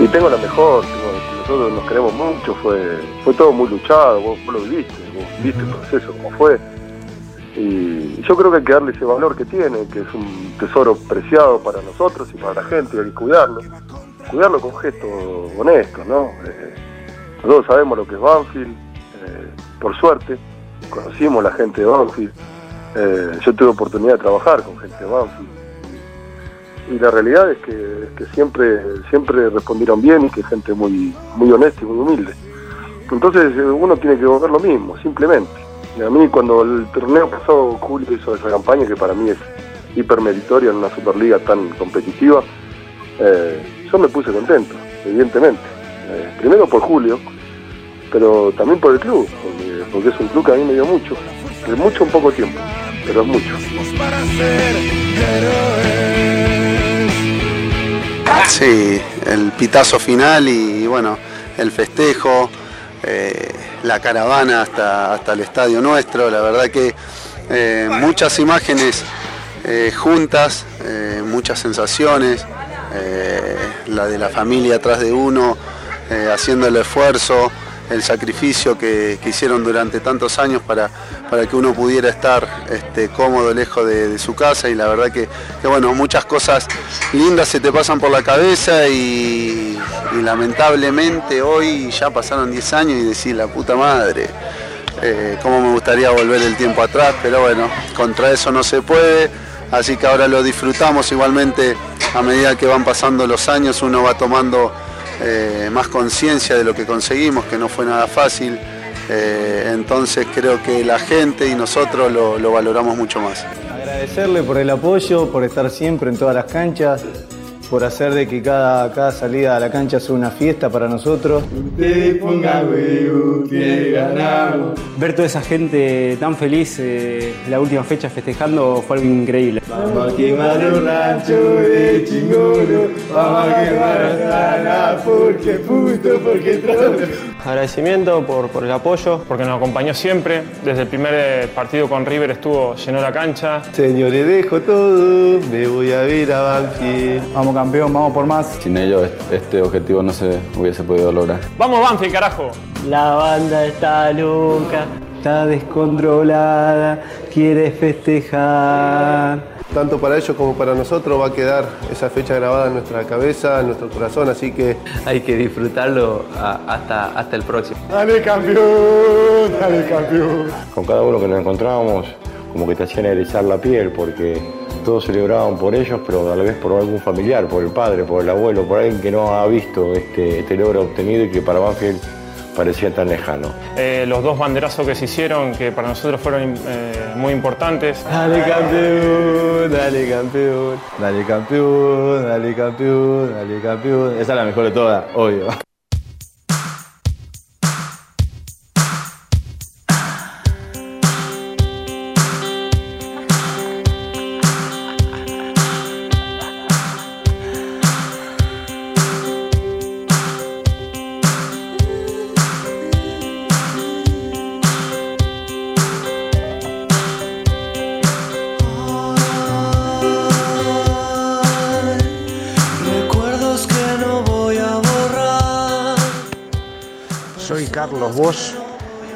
Y tengo la mejor, tengo- nosotros nos queremos mucho, fue, fue todo muy luchado, vos, vos lo viviste, vos viste el proceso como fue. Y yo creo que hay que darle ese valor que tiene, que es un tesoro preciado para nosotros y para la gente, y hay que cuidarlo. Cuidarlo con gestos honestos, ¿no? Eh, nosotros sabemos lo que es Banfield, eh, por suerte, conocimos la gente de Banfield. Eh, yo tuve oportunidad de trabajar con gente de Banfield y la realidad es que, es siempre siempre respondieron bien y que es gente muy muy honesta y muy humilde. Entonces eh, uno tiene que ver lo mismo simplemente. Y a mí cuando el torneo pasado Julio hizo esa campaña que para mí es hipermeritoria en una superliga tan competitiva eh, yo me puse contento evidentemente. Eh, primero por Julio pero también por el club porque, es un club que a mí me dio mucho de mucho en poco tiempo pero es mucho Sí, el pitazo final y bueno, el festejo, eh, la caravana hasta, hasta el estadio nuestro, la verdad que eh, muchas imágenes eh, juntas, muchas sensaciones, la de la familia atrás de uno, haciendo el esfuerzo, el sacrificio que, que hicieron durante tantos años para, para que uno pudiera estar este, cómodo lejos de, su casa y la verdad que, bueno, muchas cosas lindas se te pasan por la cabeza y, y lamentablemente hoy ya pasaron 10 años y decís la puta madre. Eh, cómo me gustaría volver el tiempo atrás, pero bueno, contra eso no se puede, así que ahora lo disfrutamos igualmente a medida que van pasando los años, uno va tomando eh, más conciencia de lo que conseguimos, que no fue nada fácil, eh, entonces creo que la gente y nosotros lo, lo valoramos mucho más. Agradecerle por el apoyo, por estar siempre en todas las canchas, por hacer de que cada, cada salida a la cancha sea una fiesta para nosotros. Ver toda esa gente tan feliz eh, en la última fecha festejando fue algo increíble. Vamos a quemar un rancho de chingolo, vamos a quemar a Sana, porque puto, porque trono. Agradecimiento por, por el apoyo, porque nos acompañó siempre. Desde el primer eh, partido con River estuvo, llenó la cancha. Señores, dejo todo, me voy a ver a Banfield. Vamos campeón, vamos por más. Sin ellos este objetivo no se hubiese podido lograr. ¡Vamos Banfield, carajo! La banda está loca, está descontrolada, quiere festejar. Tanto para ellos como para nosotros va a quedar esa fecha grabada en nuestra cabeza, en nuestro corazón, así que Hay que disfrutarlo hasta, hasta el próximo. Dale campeón, dale campeón. Con cada uno que nos encontrábamos, como que te hacían erizar la piel, porque todos celebraban por ellos, pero a la vez por algún familiar, por el padre, por el abuelo, por alguien que no ha visto este, este logro obtenido y que para Banfield parecía tan lejano. Eh, los dos banderazos que se hicieron, que para nosotros fueron eh, muy importantes. Dale campeón, dale campeón, dale campeón, dale campeón, dale campeón. Esa es la mejor de todas, obvio.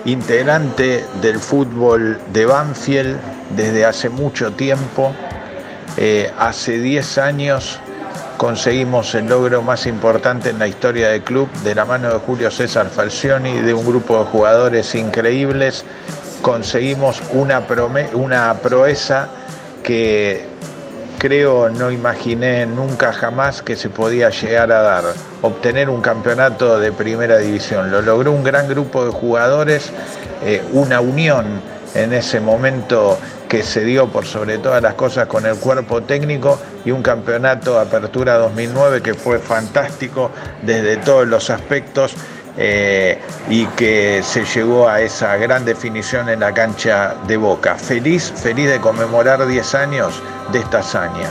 Integrante del fútbol de Banfield desde hace mucho tiempo. Eh, hace 10 años conseguimos el logro más importante en la historia del club de la mano de Julio César Falcioni de un grupo de jugadores increíbles. Conseguimos una, una proeza que creo no imaginé nunca jamás que se podía llegar a dar, obtener un campeonato de primera división. Lo logró un gran grupo de jugadores, eh, una unión en ese momento que se dio por sobre todas las cosas con el cuerpo técnico y un campeonato Apertura 2009 que fue fantástico desde todos los aspectos eh, y que se llegó a esa gran definición en la cancha de Boca. Feliz, feliz de conmemorar 10 años de esta hazaña.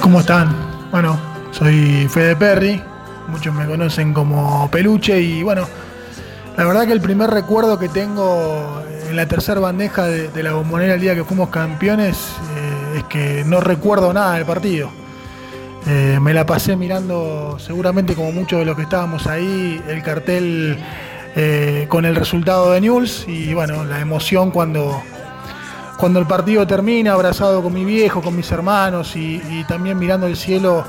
¿Cómo están? Bueno, soy Fede Perry, muchos me conocen como Peluche y bueno, la verdad que el primer recuerdo que tengo en la tercera bandeja de, la bombonera el día que fuimos campeones eh, es que no recuerdo nada del partido. Eh, me la pasé mirando seguramente como muchos de los que estábamos ahí el cartel eh, con el resultado de News y bueno, la emoción cuando, cuando el partido termina, abrazado con mi viejo, con mis hermanos y, también mirando el cielo,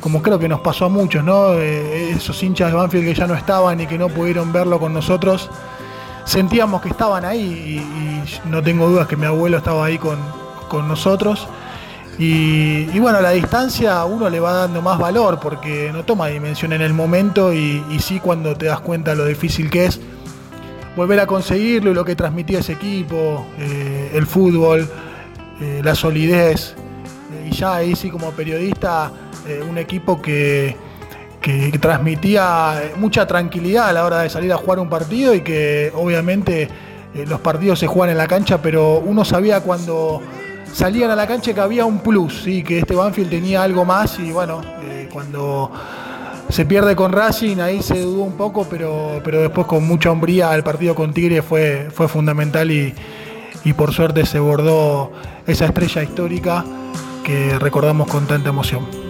como creo que nos pasó a muchos, ¿no? Esos hinchas de Banfield que ya no estaban y que no pudieron verlo con nosotros, sentíamos que estaban ahí y, no tengo dudas que mi abuelo estaba ahí con, nosotros. Y, bueno, la distancia uno le va dando más valor porque no toma dimensión en el momento y, y sí cuando te das cuenta lo difícil que es volver a conseguirlo y lo que transmitía ese equipo, eh, el fútbol, eh, la solidez. y ya ahí sí como periodista, eh, un equipo que, transmitía mucha tranquilidad a la hora de salir a jugar un partido y que obviamente los partidos se juegan en la cancha, pero uno sabía cuando salían a la cancha que había un plus, ¿sí? que este Banfield tenía algo más y bueno, cuando se pierde con Racing, ahí se dudó un poco, pero, pero después con mucha hombría el partido con Tigre fue, fue fundamental y, por suerte se bordó esa estrella histórica que recordamos con tanta emoción.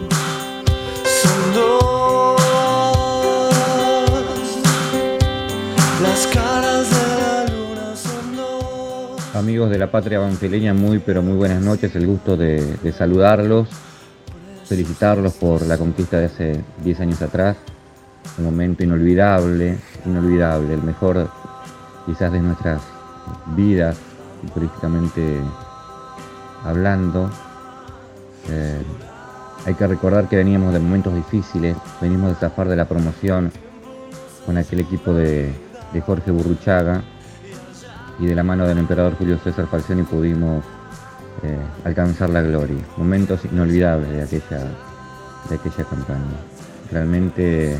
Amigos de la patria banfileña, muy pero muy buenas noches, el gusto de saludarlos felicitarlos por la conquista de hace 10 años atrás, un momento inolvidable, inolvidable, el mejor quizás de nuestras vidas, turísticamente hablando. Eh, hay que recordar que veníamos de momentos difíciles, venimos de zafar de la promoción con aquel equipo de, Jorge Burruchaga y de la mano del emperador Julio César Falcioni pudimos eh, alcanzar la gloria. Momentos inolvidables de aquella, de aquella campaña. Realmente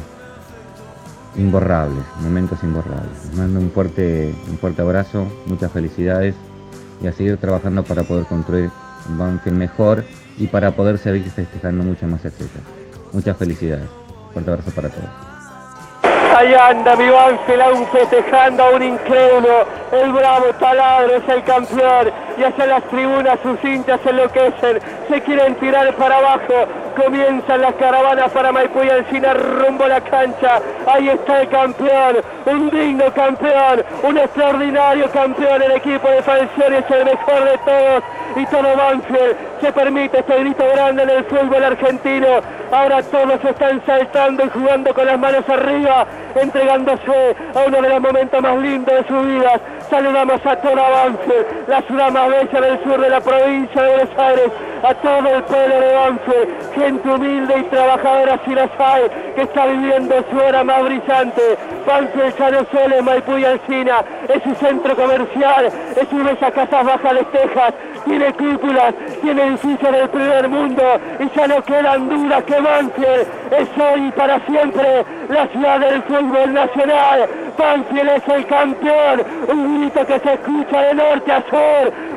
imborrables, momentos imborrables. Les mando un fuerte, un fuerte abrazo, muchas felicidades y a seguir trabajando para poder construir un Banfield mejor y para poder seguir festejando muchas más estrellas. Muchas felicidades. Fuerte abrazo para todos. Ahí anda mi Banfield aún festejando a un incrédulo. El bravo taladro es el campeón. Y hacia las tribunas sus hinchas enloquecen. Se quieren tirar para abajo. Comienzan las caravanas para Maipú y Alcina rumbo a la cancha. Ahí está el campeón. Un digno campeón. Un extraordinario campeón. El equipo de Falcioni es el mejor de todos. Y todo Banfield se permite este grito grande en el fútbol argentino. Ahora todos están saltando y jugando con las manos arriba entregándose a uno de los momentos más lindos de sus vidas. Saludamos a toda Banfield, la ciudad más bella del sur de la provincia de Buenos a todo el pueblo de Banfield, gente humilde y trabajadora si las hay, que está viviendo su hora más brillante. Banfield ya no solo Maipú y Alcina, es su centro comercial, es una de esas casas bajas de Texas, tiene cúpulas, tiene edificios del primer mundo y ya no quedan dudas que Banfield es hoy y para siempre la ciudad del fútbol nacional. Banfield es el campeón, un grito que se escucha de norte a sur.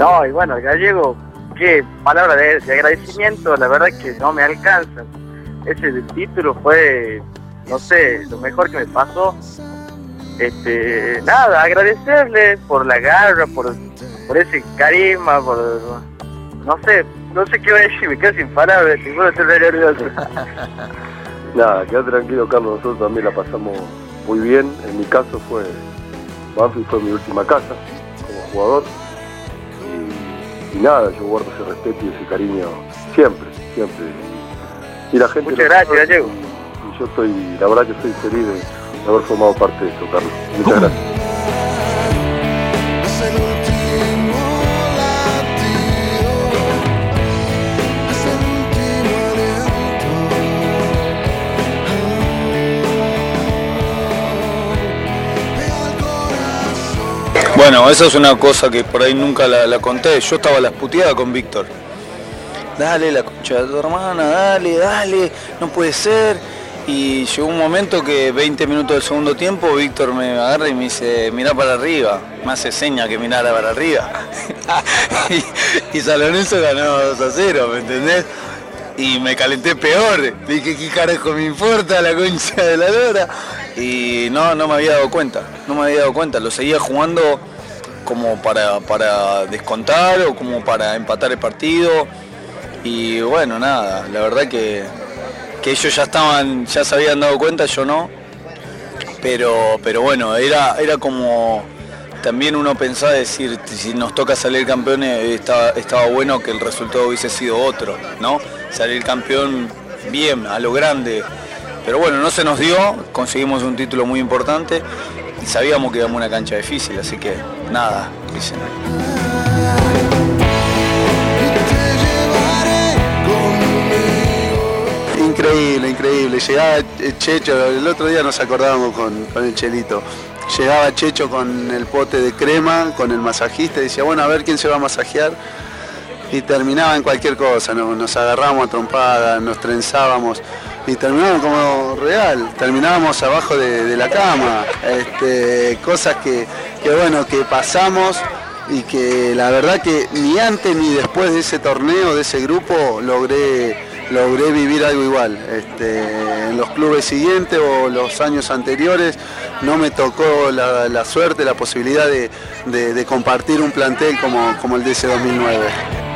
No, y bueno, Gallego, qué palabra de, agradecimiento, la verdad que no me alcanza. Ese título fue, no sé, lo mejor que me pasó. Este, nada, agradecerle por la garra, por, por ese carisma, por, no sé, no sé qué voy a decir, me quedo sin palabras, seguro estoy nervioso. nada, queda tranquilo Carlos, nosotros también la pasamos muy bien, en mi caso fue, Banfield fue mi última casa como jugador y nada, yo guardo ese respeto y ese cariño siempre, siempre. Y, la gente... Muchas gracias, Diego. Y yo estoy, la verdad que estoy feliz de haber formado parte de esto, Carlos. Muchas gracias. Bueno, esa es una cosa que por ahí nunca la, conté. Yo estaba a las puteadas con Víctor. Dale, la concha de tu hermana, dale, dale, no puede ser. Y llegó un momento que 20 minutos del segundo tiempo, Víctor me agarra y me dice, mirá para arriba. Me hace seña que mirara para arriba. y, y San ganó 2 a 0, ¿me entendés? Y me calenté peor. Dije, ¿qué carajo me importa la concha de la lora? Y no, no me había dado cuenta. No me había dado cuenta. Lo seguía jugando como para, para descontar o como para empatar el partido. Y bueno, nada, la verdad que, que ellos ya estaban, ya se habían dado cuenta, yo no. Pero, pero bueno, era, era como también uno pensaba decir, si nos toca salir campeones, estaba, estaba bueno que el resultado hubiese sido otro, ¿no? Salir campeón bien, a lo grande. Pero bueno, no se nos dio, conseguimos un título muy importante y sabíamos que íbamos a una cancha difícil, así que nada, dicen. Increíble, increíble. Llegaba Checho, el otro día nos acordábamos con, con el Chelito. Llegaba Checho con el pote de crema, con el masajista decía, bueno, a ver quién se va a masajear. Y terminaba en cualquier cosa, ¿no? nos agarrábamos a trompadas, nos trenzábamos y terminábamos como real, terminábamos abajo de, de la cama. Este, cosas que, que, bueno, que pasamos y que la verdad que ni antes ni después de ese torneo, de ese grupo, logré logré vivir algo igual. Este, en los clubes siguientes o los años anteriores no me tocó la, la suerte, la posibilidad de, de, de, compartir un plantel como, como el de ese 2009.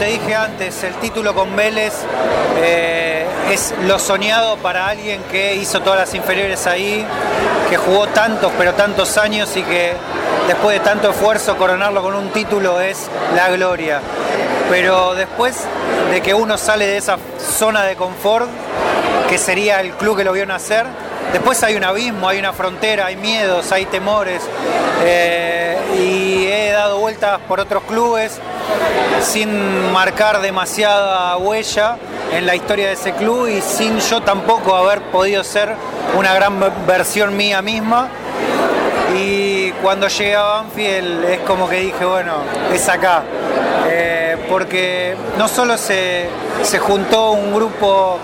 Te dije antes, el título con Vélez eh, es lo soñado para alguien que hizo todas las inferiores ahí, que jugó tantos, pero tantos años y que después de tanto esfuerzo coronarlo con un título es la gloria. Pero después de que uno sale de esa zona de confort, que sería el club que lo vio nacer, después hay un abismo, hay una frontera, hay miedos, hay temores. Eh, y dado vueltas por otros clubes sin marcar demasiada huella en la historia de ese club y sin yo tampoco haber podido ser una gran versión mía misma. Y cuando llegué a Banfield es como que dije, bueno, es acá. Eh, porque no solo se, se, juntó un grupo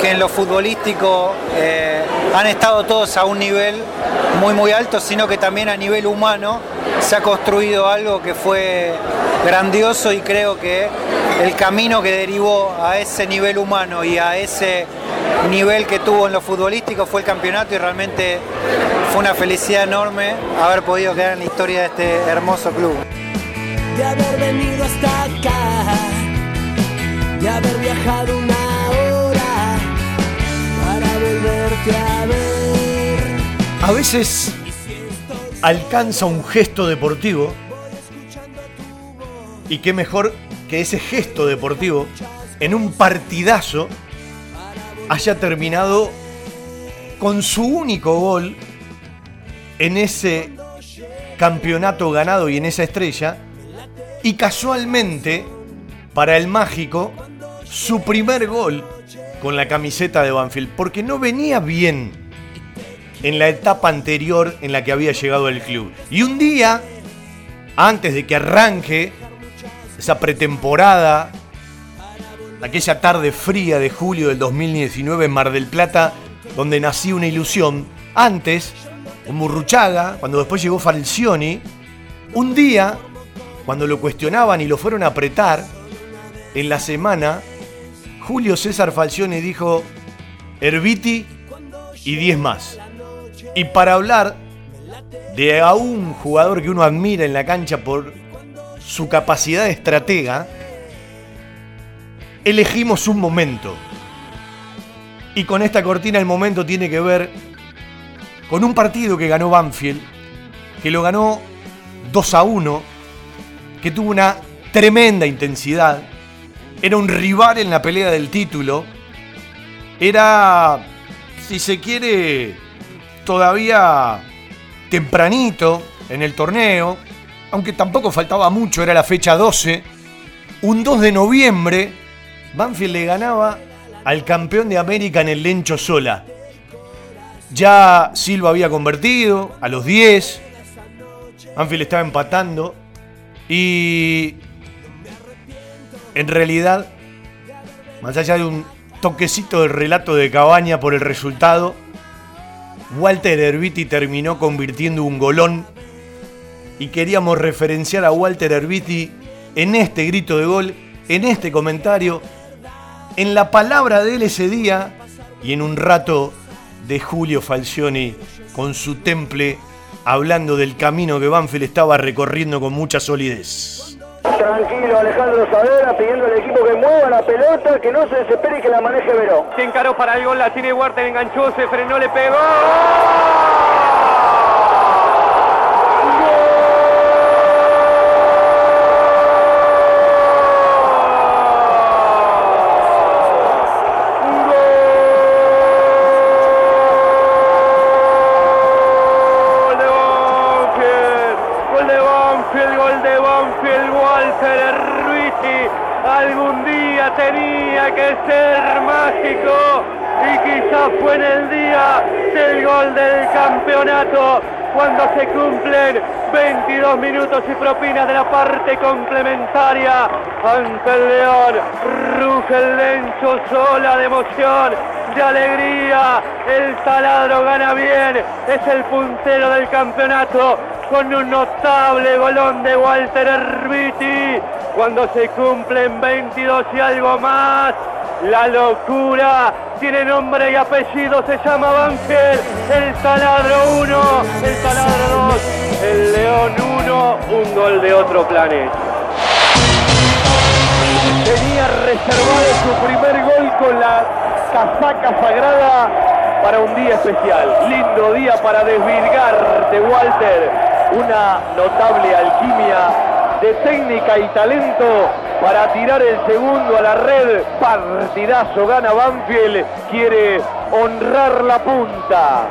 que en lo futbolístico eh, han estado todos a un nivel muy muy alto, sino que también a nivel humano se ha construido algo que fue grandioso y creo que el camino que derivó a ese nivel humano y a ese nivel que tuvo en lo futbolístico fue el campeonato y realmente fue una felicidad enorme haber podido quedar en la historia de este hermoso club. De haber venido hasta acá, de haber viajado una hora para volverte a ver. A veces alcanza un gesto deportivo y qué mejor que ese gesto deportivo en un partidazo haya terminado con su único gol en ese campeonato ganado y en esa estrella y casualmente para el mágico su primer gol con la camiseta de Banfield porque no venía bien en la etapa anterior en la que había llegado el club y un día antes de que arranque esa pretemporada aquella tarde fría de julio del 2019 en Mar del Plata donde nació una ilusión antes con Murruchaga, cuando después llegó Falcioni, un día, cuando lo cuestionaban y lo fueron a apretar, en la semana, Julio César Falcioni dijo, Herbiti y 10 más. Y para hablar de a un jugador que uno admira en la cancha por su capacidad de estratega, elegimos un momento. Y con esta cortina el momento tiene que ver con un partido que ganó Banfield, que lo ganó 2 a 1, que tuvo una tremenda intensidad, era un rival en la pelea del título, era, si se quiere, todavía tempranito en el torneo, aunque tampoco faltaba mucho, era la fecha 12, un 2 de noviembre, Banfield le ganaba al campeón de América en el Lencho Sola. Ya Silva había convertido a los 10. Banfield estaba empatando. Y en realidad, más allá de un toquecito del relato de Cabaña por el resultado, Walter Herbiti terminó convirtiendo un golón y queríamos referenciar a Walter Herbiti en este grito de gol, en este comentario, en la palabra de él ese día y en un rato de Julio Falcioni con su temple hablando del camino que Banfield estaba recorriendo con mucha solidez. Tranquilo, Alejandro Savera pidiendo al equipo que mueva la pelota, que no se desespere y que la maneje Veró. Se encaró para el gol, la tiene Huerta, enganchó, se frenó, le pegó. Cuando se cumplen 22 minutos y propinas de la parte complementaria ante el León. Ruge el lencho sola de emoción, de alegría. El taladro gana bien, es el puntero del campeonato con un notable golón de Walter Herbiti. Cuando se cumplen 22 y algo más, la locura tiene nombre y apellido, se llama Banfield. El taladro 1, el taladro 2, el león 1, un gol de otro planeta. Tenía reservado su primer gol con la casaca sagrada para un día especial. Lindo día para desvirgar de Walter. Una notable alquimia de técnica y talento para tirar el segundo a la red. Partidazo gana Banfield. Quiere honrar la punta.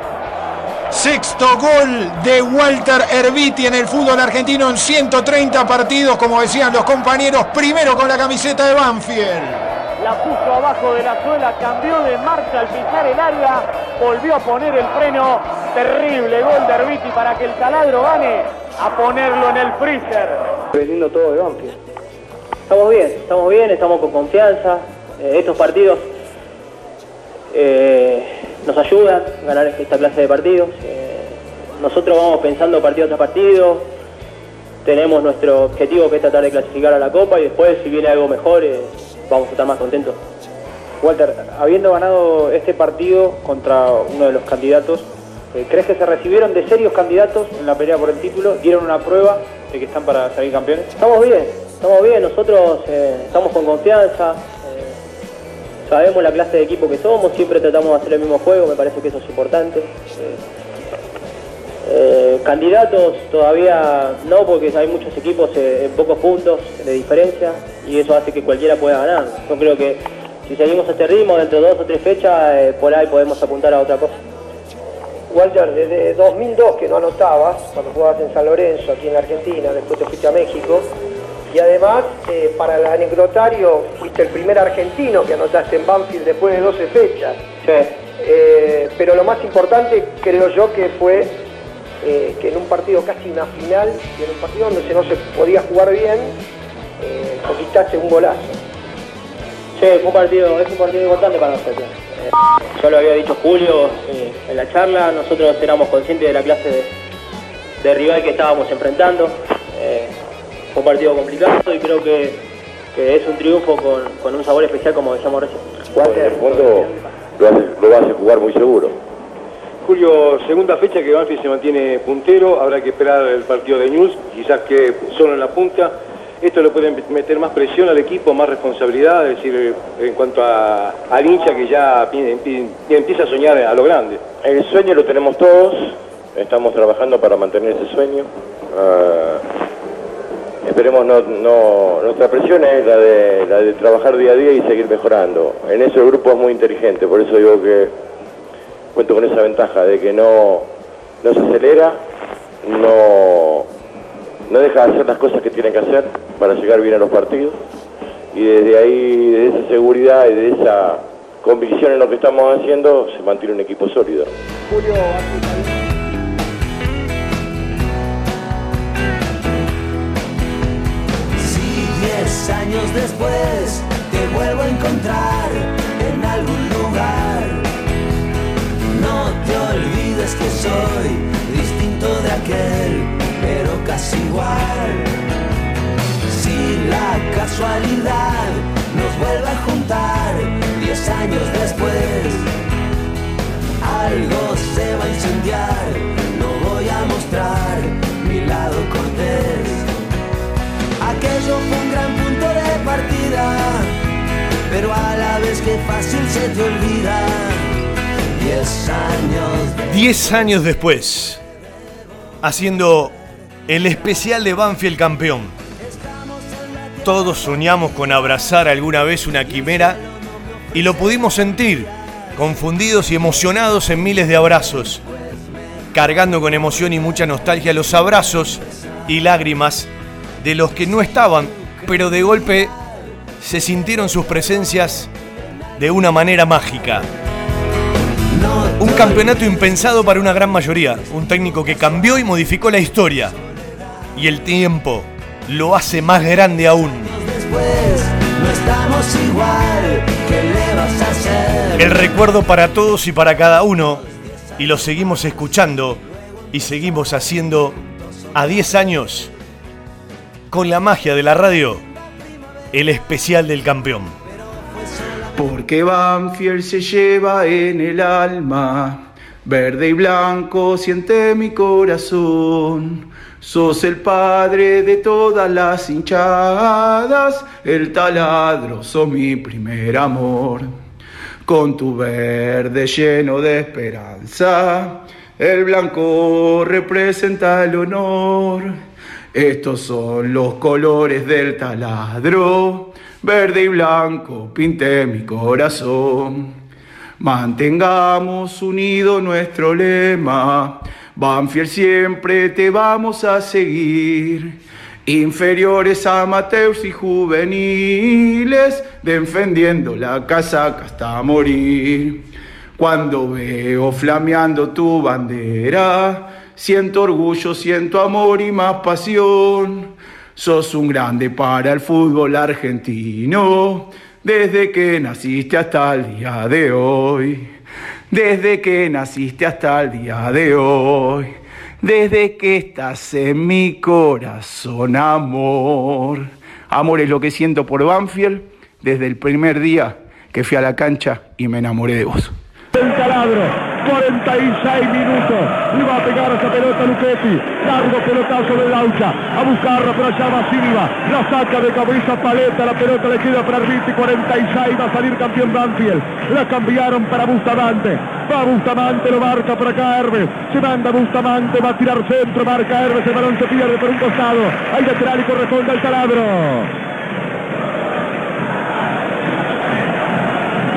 Sexto gol de Walter Herbiti en el fútbol argentino en 130 partidos, como decían los compañeros, primero con la camiseta de Banfield. La puso abajo de la suela, cambió de marcha al pisar el área, volvió a poner el freno. Terrible gol de Herbiti para que el taladro gane a ponerlo en el freezer. Vendiendo todo de Banfield. Estamos bien, estamos bien, estamos con confianza. Eh, estos partidos eh, nos ayudan a ganar esta clase de partidos. Eh, nosotros vamos pensando partido tras partido. Tenemos nuestro objetivo que es tratar de clasificar a la Copa y después, si viene algo mejor, vamos a estar más contentos. Walter, habiendo ganado este partido contra uno de los candidatos, ¿crees que se recibieron de serios candidatos en la pelea por el título? ¿Dieron una prueba de que están para salir campeones? Estamos bien, estamos bien, nosotros eh, estamos con confianza, eh, sabemos la clase de equipo que somos, siempre tratamos de hacer el mismo juego, me parece que eso es importante. Eh, candidatos todavía no, porque hay muchos equipos en pocos puntos de diferencia y eso hace que cualquiera pueda ganar. Yo creo que si seguimos este ritmo, dentro de dos o tres fechas, por ahí podemos apuntar a otra cosa. Walter, desde 2002 que no anotabas, cuando jugabas en San Lorenzo, aquí en Argentina, después te fuiste a México, y además, eh, para el anecdotario, fuiste el primer argentino que anotaste en Banfield después de 12 fechas. Eh, pero lo más importante, creo yo, que fue eh, que en un partido casi una final, y en un partido donde se no se podía jugar bien, conquistaste un golazo. Sí, fue un partido, es un partido importante para nosotros. Yo lo había dicho Julio en la charla, nosotros éramos conscientes de la clase de, de rival que estábamos enfrentando. Fue un partido complicado y creo que, que es un triunfo con, con un sabor especial como decíamos recién. En el fondo lo hace, lo hace jugar muy seguro. Julio, segunda fecha que Banfield se mantiene puntero, habrá que esperar el partido de News, quizás que solo en la punta. Esto le puede meter más presión al equipo, más responsabilidad, es decir, en cuanto a, al hincha que ya pi- pi- empieza a soñar a lo grande. El sueño lo tenemos todos, estamos trabajando para mantener ese sueño. Ah, esperemos no, nuestra presión es la de, trabajar día a día y seguir mejorando. En eso el grupo es muy inteligente, por eso digo que cuento con esa ventaja de que no, no se acelera, no, no deja de hacer las cosas que tiene que hacer para llegar bien a los partidos y desde ahí, de esa seguridad y de esa convicción en lo que estamos haciendo, se mantiene un equipo sólido. Julio, diez años después te vuelvo a encontrar en algún lugar, no te olvides que soy distinto de aquel, pero casi igual. Si la casualidad nos vuelve a juntar diez años después, algo se va a incendiar, no voy a mostrar mi lado cortés. Aquello fue un gran punto de partida, pero a la vez que fácil se te olvida. Diez años de... Diez años después, haciendo el especial de Banfield campeón. Todos soñamos con abrazar alguna vez una quimera y lo pudimos sentir, confundidos y emocionados en miles de abrazos, cargando con emoción y mucha nostalgia los abrazos y lágrimas de los que no estaban, pero de golpe se sintieron sus presencias de una manera mágica. Un campeonato impensado para una gran mayoría, un técnico que cambió y modificó la historia. Y el tiempo lo hace más grande aún. El recuerdo para todos y para cada uno, y lo seguimos escuchando y seguimos haciendo a 10 años, con la magia de la radio, el especial del campeón. Porque Banfield se lleva en el alma, verde y blanco siente mi corazón. Sos el padre de todas las hinchadas, el taladro, sos mi primer amor. Con tu verde lleno de esperanza, el blanco representa el honor. Estos son los colores del taladro, verde y blanco pinté mi corazón. Mantengamos unido nuestro lema, Banfield siempre te vamos a seguir. Inferiores, amateurs y juveniles, defendiendo la casaca hasta morir. Cuando veo flameando tu bandera, siento orgullo, siento amor y más pasión. Sos un grande para el fútbol argentino, desde que naciste hasta el día de hoy. Desde que naciste hasta el día de hoy. Desde que estás en mi corazón, amor. Amor es lo que siento por Banfield desde el primer día que fui a la cancha y me enamoré de vos. 46 minutos. Va a pegar esa pelota Luchetti. Largo pelotazo de Laucha. A buscarla, pero allá va Silva. La saca de cabeza Paleta. La pelota le queda para Arviti. 46 va a salir campeón Banfield. La cambiaron para Bustamante. Va Bustamante, lo marca por acá Hermes. Se manda Bustamante, va a tirar centro, marca Hermes. El balón se pierde por un costado. Hay lateral y corresponde al taladro.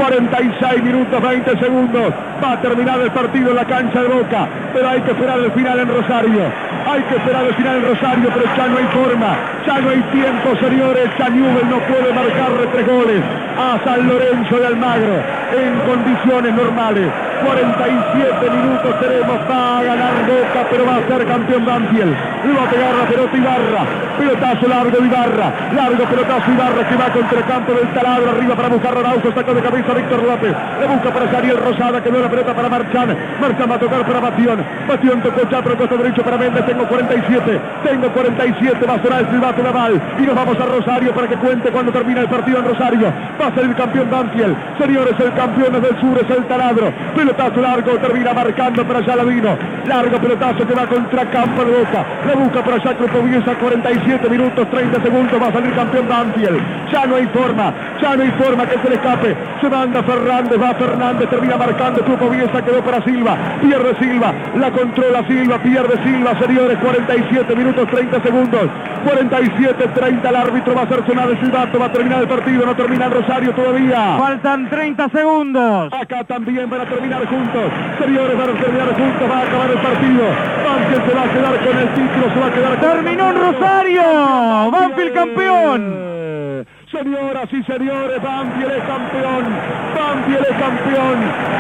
46 minutos 20 segundos. Va a terminar el partido en la cancha de Boca, pero hay que esperar el final en Rosario. Hay que esperar el final en Rosario, pero ya no hay forma, ya no hay tiempo, señores. Ya no puede marcarle tres goles a San Lorenzo de Almagro en condiciones normales. 47 minutos tenemos, va a ganar Boca, pero va a ser campeón Banfield. Va a pegar la pelota Ibarra, pelotazo largo Ibarra, largo pelotazo Ibarra que va contra el campo del taladro, arriba para buscar Araujo, saca de cabeza Víctor López, le busca para Ariel Rosada, que dio la pelota para Marchán, Marchán va a tocar para Bastión, Bastión tocó Chatro, el costo derecho para Méndez, tengo 47, tengo 47, va a sonar el silbato naval, y nos vamos a Rosario para que cuente cuando termina el partido en Rosario, va a ser el campeón Banfield, señores, el campeón es del sur, es el taladro, pelotazo largo, termina marcando para allá Lavino, largo pelotazo que va contra campo de Boca, le busca para allá Cropoviesa, 47 minutos, 30 segundos, va a salir campeón Banfield, ya no hay forma, ya no hay forma que se le escape, se manda Fernández, va Fernández, termina marcando, Cropoviesa quedó para Silva, pierde Silva, la controla Silva, pierde Silva, señores, 47 minutos, 30 segundos, 47, 30, el árbitro va a hacer sonar el silbato, va a terminar el partido, no termina el Rosario todavía. Faltan 30 segundos. Acá también van a terminar juntos. Señores, terminar juntos. Va a acabar el partido. Banfield se va a quedar con el título. Se va a quedar Terminó en Rosario. Banfield campeón. Señoras y señores, Banfield es campeón, Banfield es campeón,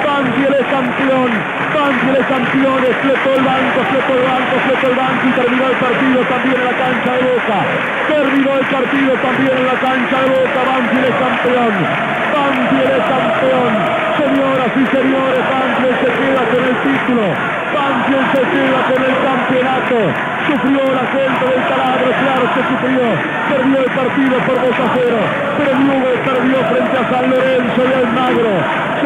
Banfield es campeón, Banfield es campeón, explotó el banco, explotó el banco, explotó el banco y terminó el partido también en la cancha de Boca. Terminó el partido también en la cancha de Boca, Banfield es campeón, Banfield es campeón. Señoras y señores, Banfield se queda con el título, Banfield se queda con el campeonato. Sufrió la gente del taladro, claro que sufrió. Perdió el partido por 2 a 0. Pero Newell perdió frente a San Lorenzo y Almagro.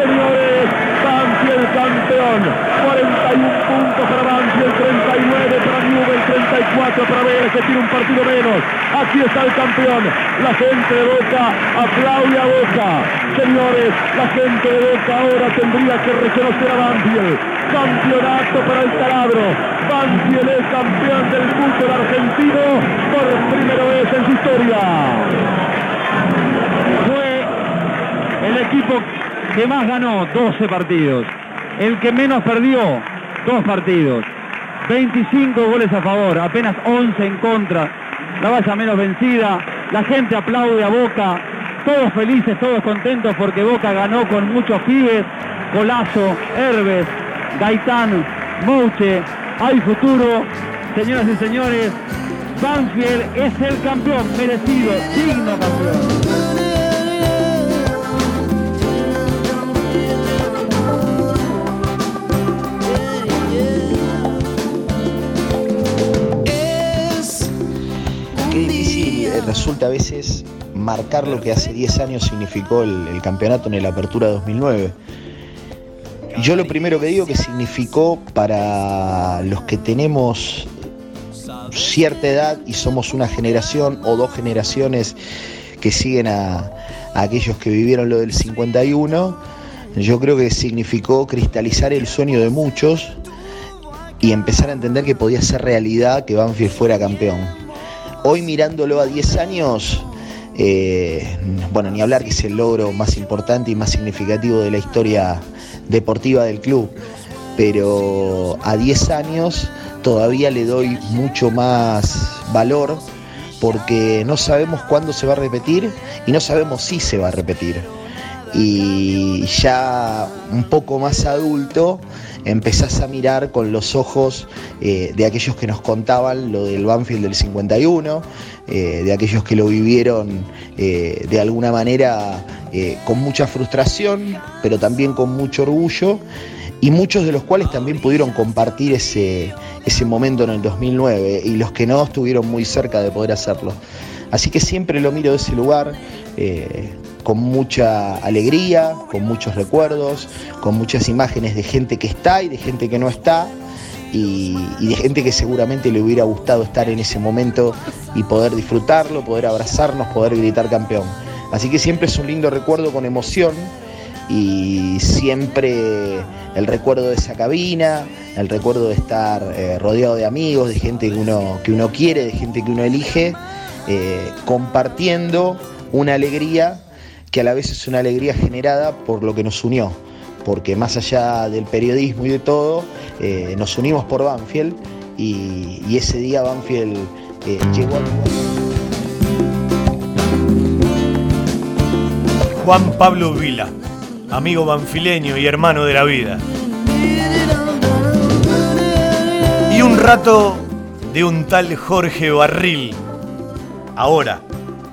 Señores, Banfield campeón. 41 puntos para Banfield, 39 para Newell, 34 para Vélez que tiene un partido menos. Aquí está el campeón. La gente de Boca aplaude a Boca. Señores, la gente de Boca ahora tendría que reconocer a Banfield. Campeonato para el taladro. Banfield es campeón del fútbol argentino por primera vez en su historia. Fue el equipo que más ganó 12 partidos. El que menos perdió dos partidos. 25 goles a favor, apenas 11 en contra. La valla menos vencida. La gente aplaude a Boca. Todos felices, todos contentos porque Boca ganó con muchos pibes. Colazo, Herbes, Gaitán, Mouche, hay futuro. Señoras y señores, Banfield es el campeón merecido, digno campeón. Eh, resulta a veces marcar lo que hace 10 años significó el, campeonato en el Apertura 2009. Yo lo primero que digo que significó para los que tenemos cierta edad y somos una generación o dos generaciones que siguen a aquellos que vivieron lo del 51, yo creo que significó cristalizar el sueño de muchos y empezar a entender que podía ser realidad que Banfield fuera campeón. Hoy mirándolo a 10 años, eh, bueno, ni hablar que es el logro más importante y más significativo de la historia deportiva del club, pero a 10 años todavía le doy mucho más valor porque no sabemos cuándo se va a repetir y no sabemos si se va a repetir. Y ya un poco más adulto empezás a mirar con los ojos eh, de aquellos que nos contaban lo del Banfield del 51, eh, de aquellos que lo vivieron eh, de alguna manera con mucha frustración, pero también con mucho orgullo, y muchos de los cuales también pudieron compartir ese, ese momento en el 2009, y los que no estuvieron muy cerca de poder hacerlo. Así que siempre lo miro de ese lugar, con mucha alegría, con muchos recuerdos, con muchas imágenes de gente que está y de gente que no está, y, de gente que seguramente le hubiera gustado estar en ese momento y poder disfrutarlo, poder abrazarnos, poder gritar campeón. Así que siempre es un lindo recuerdo con emoción y siempre el recuerdo de esa cabina, el recuerdo de estar eh, rodeado de amigos, de gente que uno, que uno quiere, de gente que uno elige, eh, compartiendo una alegría que a la vez es una alegría generada por lo que nos unió, porque más allá del periodismo y de todo, eh, nos unimos por Banfield y, ese día Banfield eh, llegó al Juan Pablo Vila, amigo banfileño y hermano de la vida. Y un rato de un tal Jorge Barril, ahora,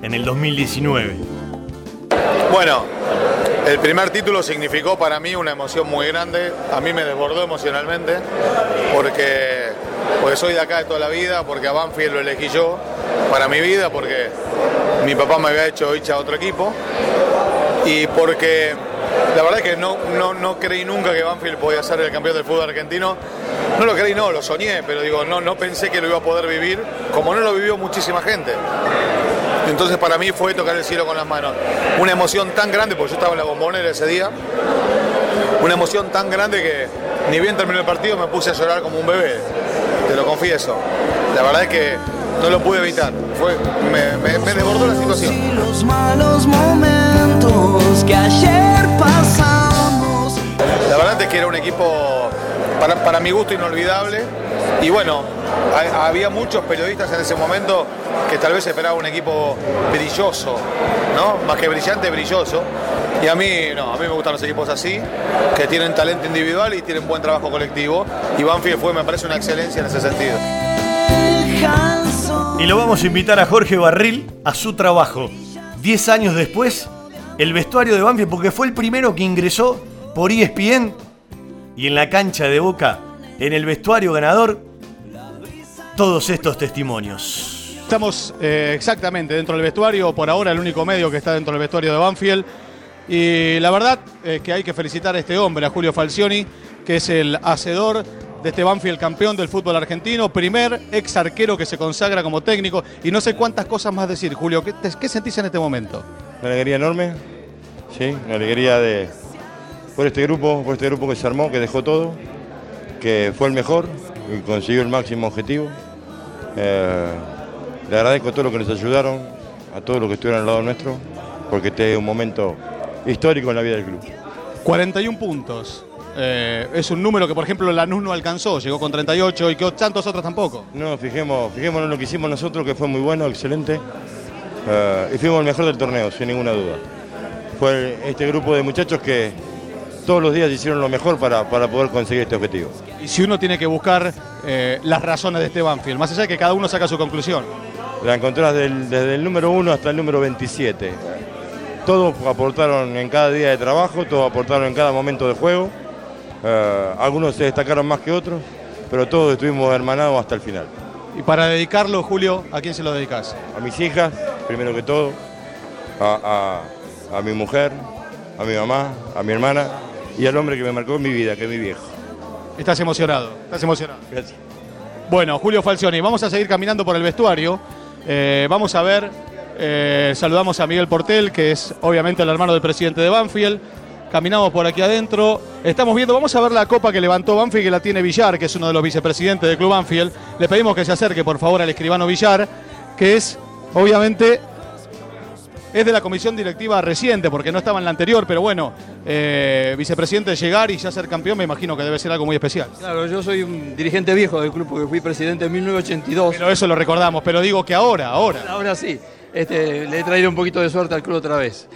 en el 2019. Bueno, el primer título significó para mí una emoción muy grande, a mí me desbordó emocionalmente, porque, porque soy de acá de toda la vida, porque a Banfield lo elegí yo para mi vida, porque mi papá me había hecho hincha a otro equipo, y porque la verdad es que no, no, no creí nunca que Banfield podía ser el campeón del fútbol argentino. No lo creí, no, lo soñé, pero digo, no, no pensé que lo iba a poder vivir, como no lo vivió muchísima gente. Entonces para mí fue tocar el cielo con las manos. Una emoción tan grande, porque yo estaba en la bombonera ese día, una emoción tan grande que ni bien terminó el partido me puse a llorar como un bebé, te lo confieso. La verdad es que no lo pude evitar, fue, me, me, me desbordó la situación. Los malos momentos que ayer pasamos. La verdad es que era un equipo para, para mi gusto inolvidable. Y bueno, ha- había muchos periodistas en ese momento que tal vez esperaban un equipo brilloso, ¿no? Más que brillante, brilloso. Y a mí, no, a mí me gustan los equipos así, que tienen talento individual y tienen buen trabajo colectivo. Y Banfield fue, me parece, una excelencia en ese sentido. Y lo vamos a invitar a Jorge Barril a su trabajo. Diez años después, el vestuario de Banfield, porque fue el primero que ingresó por ESPN y en la cancha de Boca, en el vestuario ganador, todos estos testimonios. Estamos eh, exactamente dentro del vestuario, por ahora el único medio que está dentro del vestuario de Banfield. Y la verdad es que hay que felicitar a este hombre, a Julio Falcioni, que es el hacedor de este Banfield campeón del fútbol argentino, primer ex arquero que se consagra como técnico. Y no sé cuántas cosas más decir, Julio. ¿Qué, te- qué sentís en este momento? Una alegría enorme, sí, una alegría de por este grupo, por este grupo que se armó, que dejó todo, que fue el mejor y consiguió el máximo objetivo. Eh, le agradezco a todos los que nos ayudaron, a todos los que estuvieron al lado nuestro, porque este es un momento histórico en la vida del club. 41 puntos. Eh, es un número que, por ejemplo, Lanús no alcanzó, llegó con 38 y que tantos otros tampoco. No, fijemos, fijémonos en lo que hicimos nosotros, que fue muy bueno, excelente. Eh, y fuimos el mejor del torneo, sin ninguna duda. Fue este grupo de muchachos que todos los días hicieron lo mejor para, para poder conseguir este objetivo. Y si uno tiene que buscar eh, las razones de este Banfield, más allá de que cada uno saca su conclusión. La encontrás del- desde el número 1 hasta el número 27. Todos aportaron en cada día de trabajo, todos aportaron en cada momento de juego. Eh, algunos se destacaron más que otros, pero todos estuvimos hermanados hasta el final. Y para dedicarlo, Julio, ¿a quién se lo dedicas? A mis hijas, primero que todo, a, a- a mi mujer, a mi mamá, a mi hermana y al hombre que me marcó en mi vida, que es mi viejo. Estás emocionado, estás emocionado. Gracias. Bueno, Julio Falcioni, vamos a seguir caminando por el vestuario. Eh, vamos a ver, eh, saludamos a Miguel Portel, que es obviamente el hermano del presidente de Banfield. Caminamos por aquí adentro. Estamos viendo, vamos a ver la copa que levantó Banfield, que la tiene Villar, que es uno de los vicepresidentes del Club Banfield. Le pedimos que se acerque, por favor, al escribano Villar, que es, obviamente, es de la comisión directiva reciente, porque no estaba en la anterior, pero bueno, eh, vicepresidente de llegar y ya ser campeón, me imagino que debe ser algo muy especial. Claro, yo soy un dirigente viejo del club porque fui presidente en 1982. Pero eso lo recordamos, pero digo que ahora, ahora. Ahora sí, este, le he traído un poquito de suerte al club otra vez.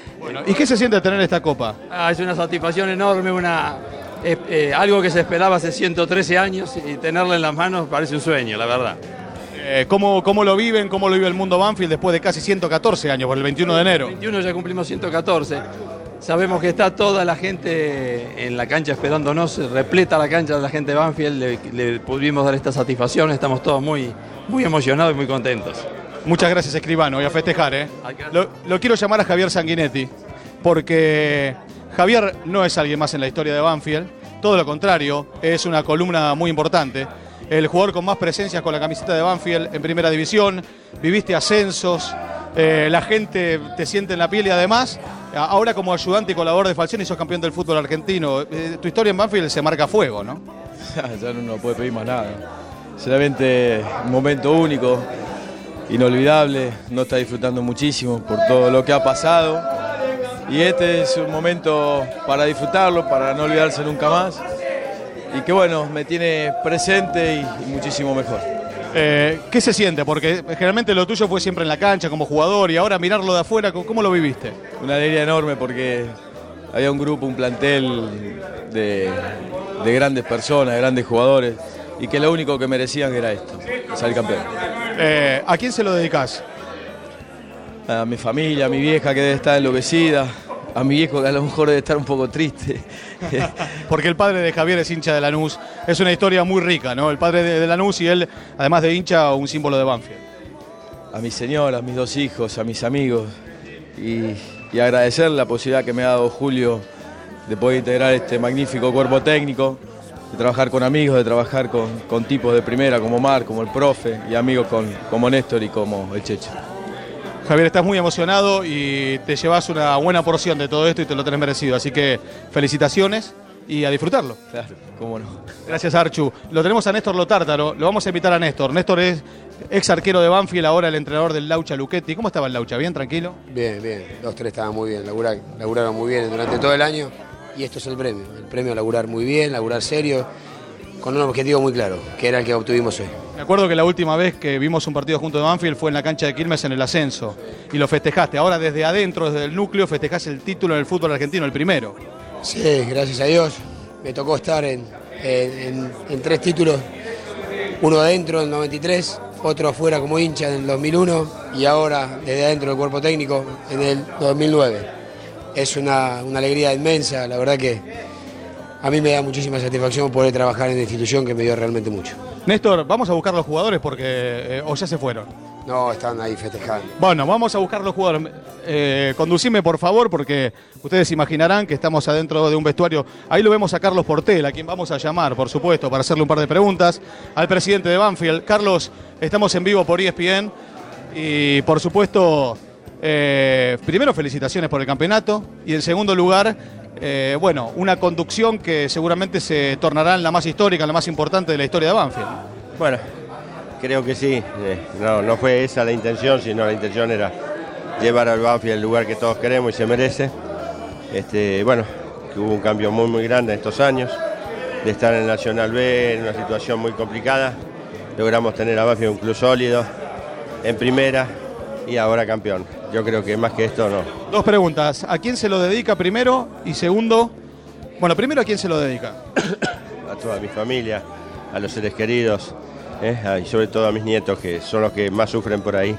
¿Y qué se siente tener esta copa? Ah, es una satisfacción enorme, una, eh, eh, algo que se esperaba hace 113 años y tenerla en las manos parece un sueño, la verdad. Eh, ¿cómo, ¿Cómo lo viven? ¿Cómo lo vive el mundo Banfield después de casi 114 años, por el 21 de enero? 21 ya cumplimos 114. Sabemos que está toda la gente en la cancha esperándonos, repleta la cancha de la gente de Banfield, le, le pudimos dar esta satisfacción, estamos todos muy, muy emocionados y muy contentos. Muchas gracias, escribano, y a festejar, ¿eh? Lo, lo quiero llamar a Javier Sanguinetti, porque Javier no es alguien más en la historia de Banfield, todo lo contrario, es una columna muy importante. El jugador con más presencias con la camiseta de Banfield en primera división, viviste ascensos, eh, la gente te siente en la piel y además, ahora como ayudante y colaborador de Falcioni sos campeón del fútbol argentino. Eh, tu historia en Banfield se marca a fuego, ¿no? ya no puede pedir más nada. Sinceramente, un momento único, inolvidable, no está disfrutando muchísimo por todo lo que ha pasado. Y este es un momento para disfrutarlo, para no olvidarse nunca más. Y que bueno, me tiene presente y, y muchísimo mejor. Eh, ¿Qué se siente? Porque generalmente lo tuyo fue siempre en la cancha como jugador y ahora mirarlo de afuera, ¿cómo lo viviste? Una alegría enorme porque había un grupo, un plantel de, de grandes personas, de grandes jugadores, y que lo único que merecían era esto, salir campeón. Eh, ¿A quién se lo dedicas? A mi familia, a mi vieja que debe estar enloquecida, a mi viejo que a lo mejor debe estar un poco triste. Porque el padre de Javier es hincha de Lanús. Es una historia muy rica, ¿no? El padre de, Lanús y él, además de hincha, un símbolo de Banfield. a mi señora, a mis dos hijos, a mis amigos y, y agradecer la posibilidad que me ha dado Julio de poder integrar este magnífico cuerpo técnico, de trabajar con amigos, de trabajar con, con tipos de primera como Mar, como el profe y amigos con, como Néstor y como el Checho. Javier, estás muy emocionado y te llevas una buena porción de todo esto y te lo tenés merecido. Así que felicitaciones y a disfrutarlo. Claro, cómo no. Gracias, Archu. Lo tenemos a Néstor Lotártaro. Lo vamos a invitar a Néstor. Néstor es ex arquero de Banfield, ahora el entrenador del Laucha Luchetti. ¿Cómo estaba el Laucha? ¿Bien, tranquilo? Bien, bien. Los tres estaban muy bien. Laburar, laburaron muy bien durante todo el año. Y esto es el premio. El premio a laburar muy bien, laburar serio. Con un objetivo muy claro, que era el que obtuvimos hoy. Me acuerdo que la última vez que vimos un partido junto de Banfield fue en la cancha de Quilmes en el ascenso y lo festejaste. Ahora desde adentro, desde el núcleo, festejás el título en el fútbol argentino, el primero. Sí, gracias a Dios. Me tocó estar en, en- en- en tres títulos. Uno adentro en el 93, otro afuera como hincha en el 2001 y ahora desde adentro del cuerpo técnico en el 2009. Es una, una alegría inmensa, la verdad que a mí me da muchísima satisfacción poder trabajar en una institución que me dio realmente mucho. Néstor, vamos a buscar los jugadores porque eh, o ya se fueron. No, están ahí festejando. Bueno, vamos a buscar los jugadores. Eh, conducime, por favor, porque ustedes imaginarán que estamos adentro de un vestuario. Ahí lo vemos a Carlos Portel, a quien vamos a llamar, por supuesto, para hacerle un par de preguntas. Al presidente de Banfield. Carlos, estamos en vivo por ESPN. Y, por supuesto, eh, primero felicitaciones por el campeonato. Y en segundo lugar, eh, bueno, una conducción que seguramente se tornará la más histórica, la más importante de la historia de Banfield. Bueno, creo que sí. Eh, No, no fue esa la intención, sino la intención era llevar al Banfield al lugar que todos queremos y se merece. Este, bueno, que hubo un cambio muy muy grande en estos años, de estar en Nacional B en una situación muy complicada. Logramos tener a Banfield un club sólido, en primera y ahora campeón. Yo creo que más que esto no. Dos preguntas. ¿A quién se lo dedica primero? Y segundo, bueno, primero a quién se lo dedica. a toda mi familia, a los seres queridos ¿eh? Ah, y sobre todo a mis nietos que son los que más sufren por ahí.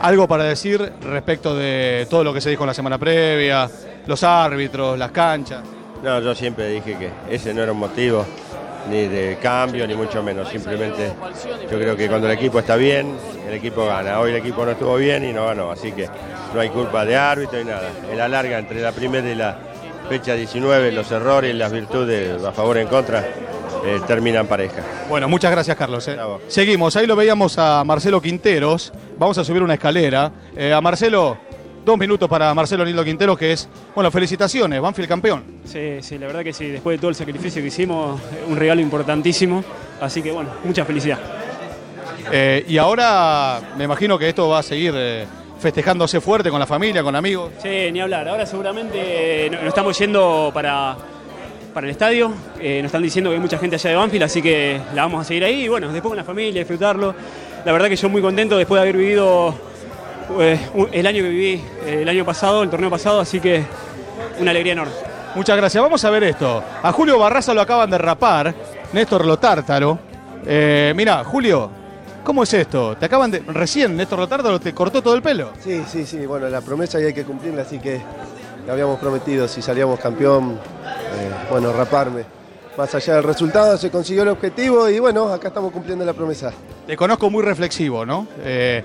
Algo para decir respecto de todo lo que se dijo en la semana previa, los árbitros, las canchas. No, yo siempre dije que ese no era un motivo ni de cambio ni mucho menos. Simplemente yo creo que cuando el equipo está bien, el equipo gana. Hoy el equipo no estuvo bien y no ganó, así que no hay culpa de árbitro ni nada. En la larga, entre la primera y la fecha 19, los errores y las virtudes a favor y en contra eh, terminan pareja. Bueno, muchas gracias, Carlos. eh. Seguimos, ahí lo veíamos a Marcelo Quinteros. Vamos a subir una escalera. Eh, a Marcelo, dos minutos para Marcelo Nildo Quinteros, que es, bueno, felicitaciones, Banfield campeón. Sí, sí, la verdad que sí, después de todo el sacrificio que hicimos, un regalo importantísimo, así que bueno, mucha felicidad. Eh, y ahora me imagino que esto va a seguir eh, festejándose fuerte con la familia, con amigos. Sí, ni hablar, ahora seguramente eh, nos nos estamos yendo para, para el estadio, eh, nos están diciendo que hay mucha gente allá de Banfield, así que la vamos a seguir ahí, y bueno, después con la familia, disfrutarlo. La verdad que yo muy contento después de haber vivido eh, un- el año que viví, eh, el año pasado, el torneo pasado, así que una alegría enorme. Muchas gracias. Vamos a ver esto. A Julio Barraza lo acaban de rapar, Néstor Lotártaro. Eh, mira, Julio, ¿cómo es esto? Te acaban de. Recién Néstor Lotártaro te cortó todo el pelo. Sí, sí, sí, bueno, la promesa ya hay que cumplirla, así que le habíamos prometido, si salíamos campeón, eh, bueno, raparme. Más allá del resultado, se consiguió el objetivo y bueno, acá estamos cumpliendo la promesa. Te conozco muy reflexivo, ¿no? Eh,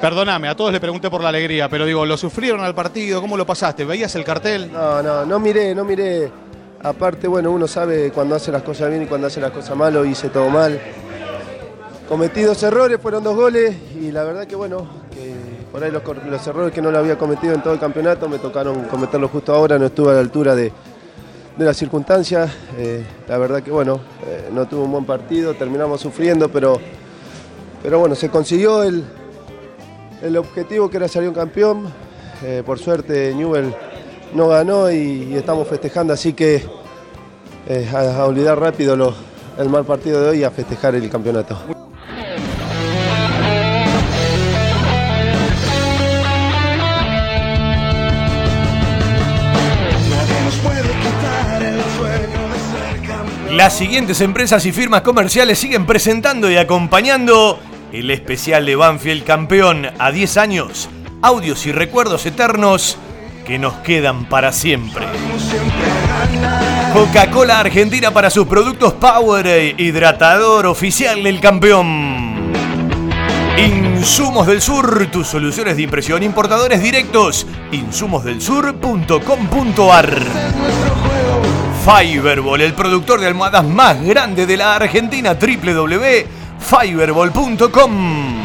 perdóname, a todos le pregunté por la alegría, pero digo, ¿lo sufrieron al partido? ¿Cómo lo pasaste? ¿Veías el cartel? No, no, no miré, no miré. Aparte, bueno, uno sabe cuando hace las cosas bien y cuando hace las cosas mal, lo hice todo mal. Cometí dos errores, fueron dos goles y la verdad que bueno, que por ahí los, los errores que no lo había cometido en todo el campeonato me tocaron cometerlos justo ahora, no estuve a la altura de, de las circunstancias. Eh, la verdad que bueno, eh, no tuvo un buen partido, terminamos sufriendo, pero, pero bueno, se consiguió el, el objetivo que era salir un campeón. Eh, por suerte Newell no ganó y, estamos festejando, así que eh, a, olvidar rápido el mal partido de hoy y a festejar el campeonato. Las siguientes empresas y firmas comerciales siguen presentando y acompañando el especial de Banfield campeón a 10 años, audios y recuerdos eternos que nos quedan para siempre. Coca-Cola Argentina para sus productos Power, hidratador oficial del campeón. Insumos del Sur, tus soluciones de impresión, importadores directos, insumosdelsur.com.ar. Fiberball, el productor de almohadas más grande de la Argentina, www.fiberball.com.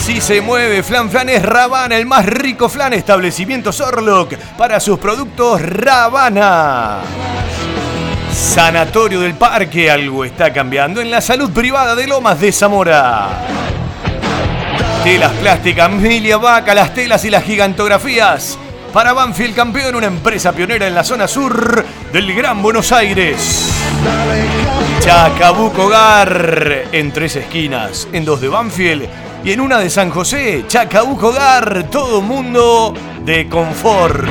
Si se mueve, Flan Flan es Ravana, el más rico flan establecimiento Sorlock para sus productos Ravana. Sanatorio del Parque, algo está cambiando en la salud privada de Lomas de Zamora. Telas plásticas, Milia Vaca, las telas y las gigantografías para Banfield Campeón, una empresa pionera en la zona sur del Gran Buenos Aires. Chacabuco Hogar en tres esquinas, en dos de Banfield y en una de San José. Chacabuco Hogar, todo mundo de confort.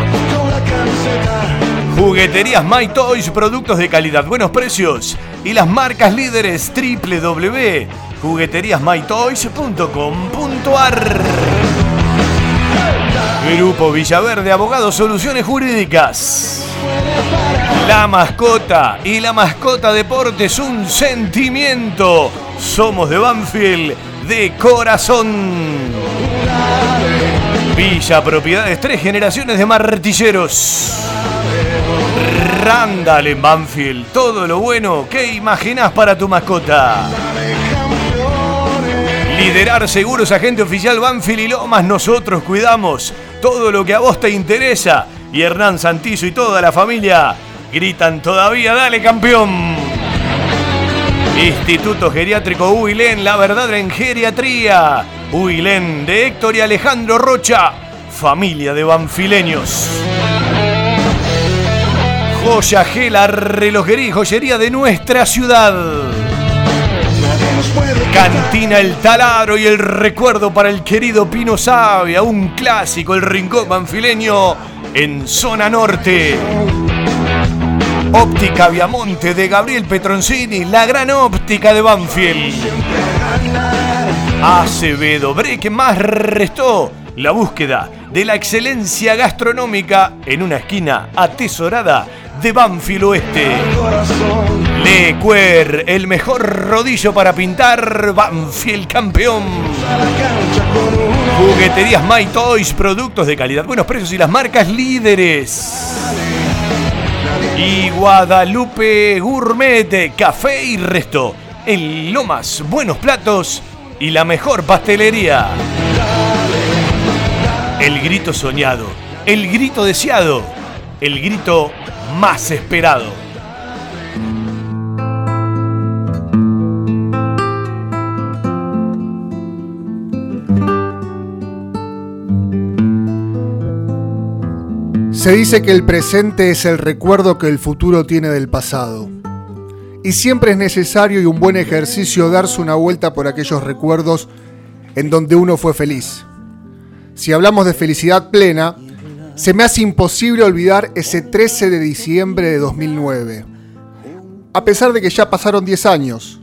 Jugueterías My Toys, productos de calidad, buenos precios y las marcas líderes www.jugueteriasmytoys.com.ar. Grupo Villaverde, abogados, soluciones jurídicas. La mascota y la mascota deportes, un sentimiento. Somos de Banfield, de corazón. Villa Propiedades, tres generaciones de martilleros. Randall en Banfield, todo lo bueno que imaginas para tu mascota. Liderar Seguros Agente Oficial Banfield y Lomas, nosotros cuidamos todo lo que a vos te interesa. Y Hernán Santizo y toda la familia gritan todavía, dale campeón. Instituto Geriátrico Huilén, la verdad en geriatría. Huilén de Héctor y Alejandro Rocha, familia de banfileños. Joya Gela, relojería y joyería de nuestra ciudad. Cantina El Taladro y el recuerdo para el querido Pino Sabia, un clásico, el rincón banfileño en zona norte. Óptica Viamonte de Gabriel Petroncini, la gran óptica de Banfield. Acevedo Breque más restó la búsqueda de la excelencia gastronómica en una esquina atesorada de Banfield Oeste. Lecuer, el mejor rodillo para pintar, Banfield campeón. Jugueterías My Toys, productos de calidad, buenos precios y las marcas líderes. Y Guadalupe Gourmet, café y resto. En Lomas, buenos platos y la mejor pastelería. El grito soñado, el grito deseado, el grito más esperado. Se dice que el presente es el recuerdo que el futuro tiene del pasado. Y siempre es necesario y un buen ejercicio darse una vuelta por aquellos recuerdos en donde uno fue feliz. Si hablamos de felicidad plena, se me hace imposible olvidar ese 13 de diciembre de 2009. A pesar de que ya pasaron 10 años.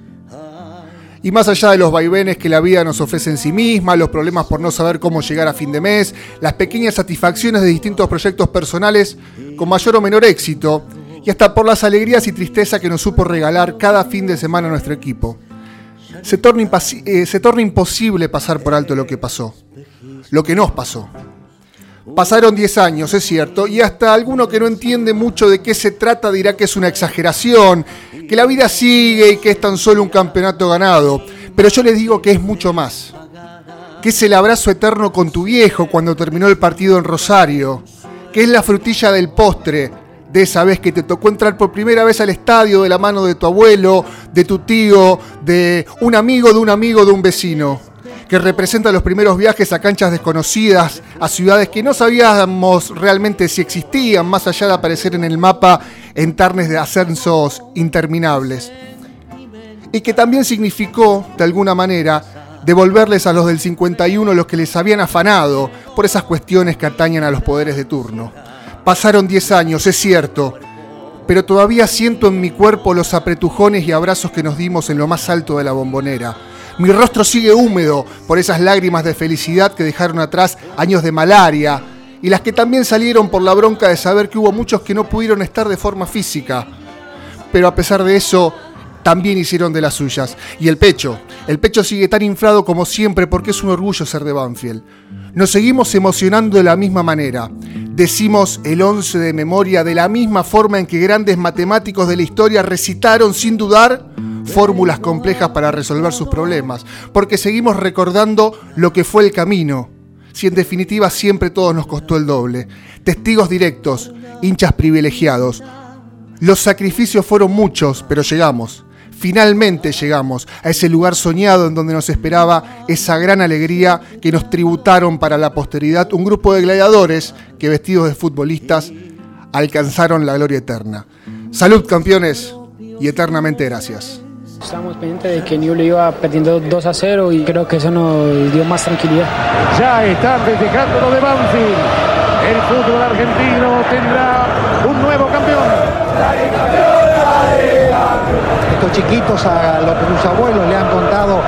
Y más allá de los vaivenes que la vida nos ofrece en sí misma, los problemas por no saber cómo llegar a fin de mes, las pequeñas satisfacciones de distintos proyectos personales con mayor o menor éxito, y hasta por las alegrías y tristeza que nos supo regalar cada fin de semana nuestro equipo. Se torna, eh, se torna imposible pasar por alto lo que pasó, lo que nos pasó. Pasaron 10 años, es cierto, y hasta alguno que no entiende mucho de qué se trata dirá que es una exageración, que la vida sigue y que es tan solo un campeonato ganado. Pero yo les digo que es mucho más. Que es el abrazo eterno con tu viejo cuando terminó el partido en Rosario. Que es la frutilla del postre de esa vez que te tocó entrar por primera vez al estadio de la mano de tu abuelo, de tu tío, de un amigo, de un amigo, de un vecino que representa los primeros viajes a canchas desconocidas, a ciudades que no sabíamos realmente si existían, más allá de aparecer en el mapa en tarnes de ascensos interminables. Y que también significó, de alguna manera, devolverles a los del 51 los que les habían afanado por esas cuestiones que atañen a los poderes de turno. Pasaron 10 años, es cierto, pero todavía siento en mi cuerpo los apretujones y abrazos que nos dimos en lo más alto de la bombonera mi rostro sigue húmedo por esas lágrimas de felicidad que dejaron atrás años de malaria y las que también salieron por la bronca de saber que hubo muchos que no pudieron estar de forma física. Pero a pesar de eso, también hicieron de las suyas. Y el pecho, el pecho sigue tan inflado como siempre porque es un orgullo ser de Banfield. Nos seguimos emocionando de la misma manera. Decimos el 11 de memoria de la misma forma en que grandes matemáticos de la historia recitaron sin dudar fórmulas complejas para resolver sus problemas, porque seguimos recordando lo que fue el camino, si en definitiva siempre todo nos costó el doble. Testigos directos, hinchas privilegiados. Los sacrificios fueron muchos, pero llegamos. Finalmente llegamos a ese lugar soñado en donde nos esperaba esa gran alegría que nos tributaron para la posteridad un grupo de gladiadores que vestidos de futbolistas alcanzaron la gloria eterna. Salud campeones y eternamente gracias. Estamos pendientes de que Newell iba perdiendo 2 a 0 y creo que eso nos dio más tranquilidad. Ya están festejando lo de Banfield. El fútbol argentino tendrá un nuevo campeón. Chiquitos a lo que sus abuelos le han contado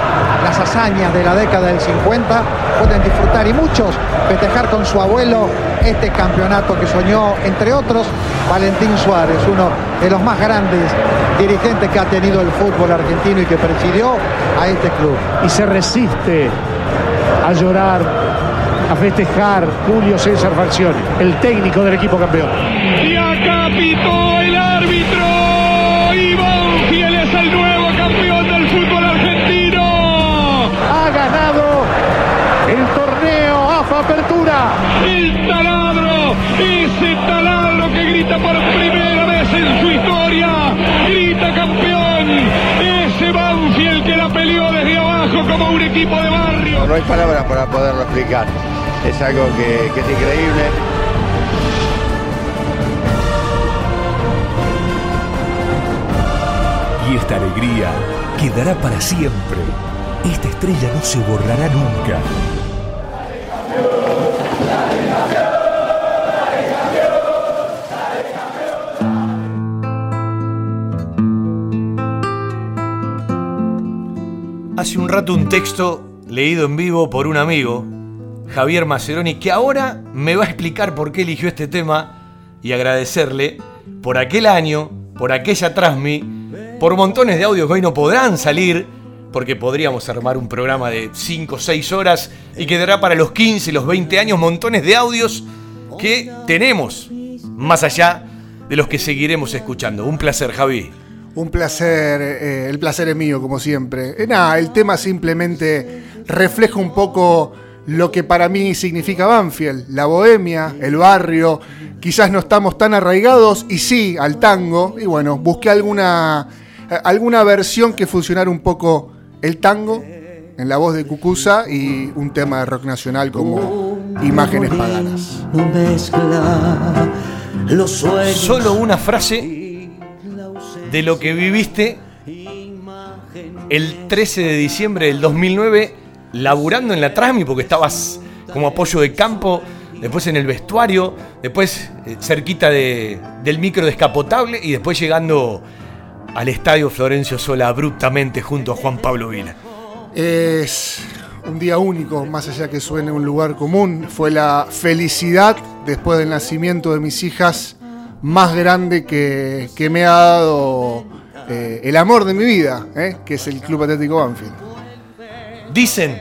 las hazañas de la década del 50 pueden disfrutar y muchos festejar con su abuelo este campeonato que soñó, entre otros, Valentín Suárez, uno de los más grandes dirigentes que ha tenido el fútbol argentino y que presidió a este club. Y se resiste a llorar, a festejar Julio César Falcioni, el técnico del equipo campeón. Y acá pitó Grita campeón. Ese Banfield que la peleó desde abajo como un equipo de barrio. No hay palabras para poderlo explicar. Es algo que, que es increíble. Y esta alegría quedará para siempre. Esta estrella no se borrará nunca. Hace un rato un texto leído en vivo por un amigo, Javier Maceroni, que ahora me va a explicar por qué eligió este tema y agradecerle por aquel año, por aquella Transmi, por montones de audios que hoy no podrán salir, porque podríamos armar un programa de 5 o 6 horas y quedará para los 15, los 20 años montones de audios que tenemos, más allá de los que seguiremos escuchando. Un placer, Javi. Un placer, eh, el placer es mío, como siempre. Eh, nada, el tema simplemente refleja un poco lo que para mí significa Banfield, la bohemia, el barrio. Quizás no estamos tan arraigados, y sí, al tango. Y bueno, busqué alguna, eh, alguna versión que funcionara un poco el tango en la voz de Cucusa y un tema de rock nacional como Imágenes Paganas. Solo una frase de lo que viviste el 13 de diciembre del 2009 laburando en la Trami porque estabas como apoyo de campo, después en el vestuario, después eh, cerquita de- del micro descapotable y después llegando al estadio Florencio Sola abruptamente junto a Juan Pablo Vila. Es un día único, más allá que suene un lugar común. Fue la felicidad después del nacimiento de mis hijas más grande que, que me ha dado eh, el amor de mi vida, eh, que es el Club Atlético Banfield. Dicen,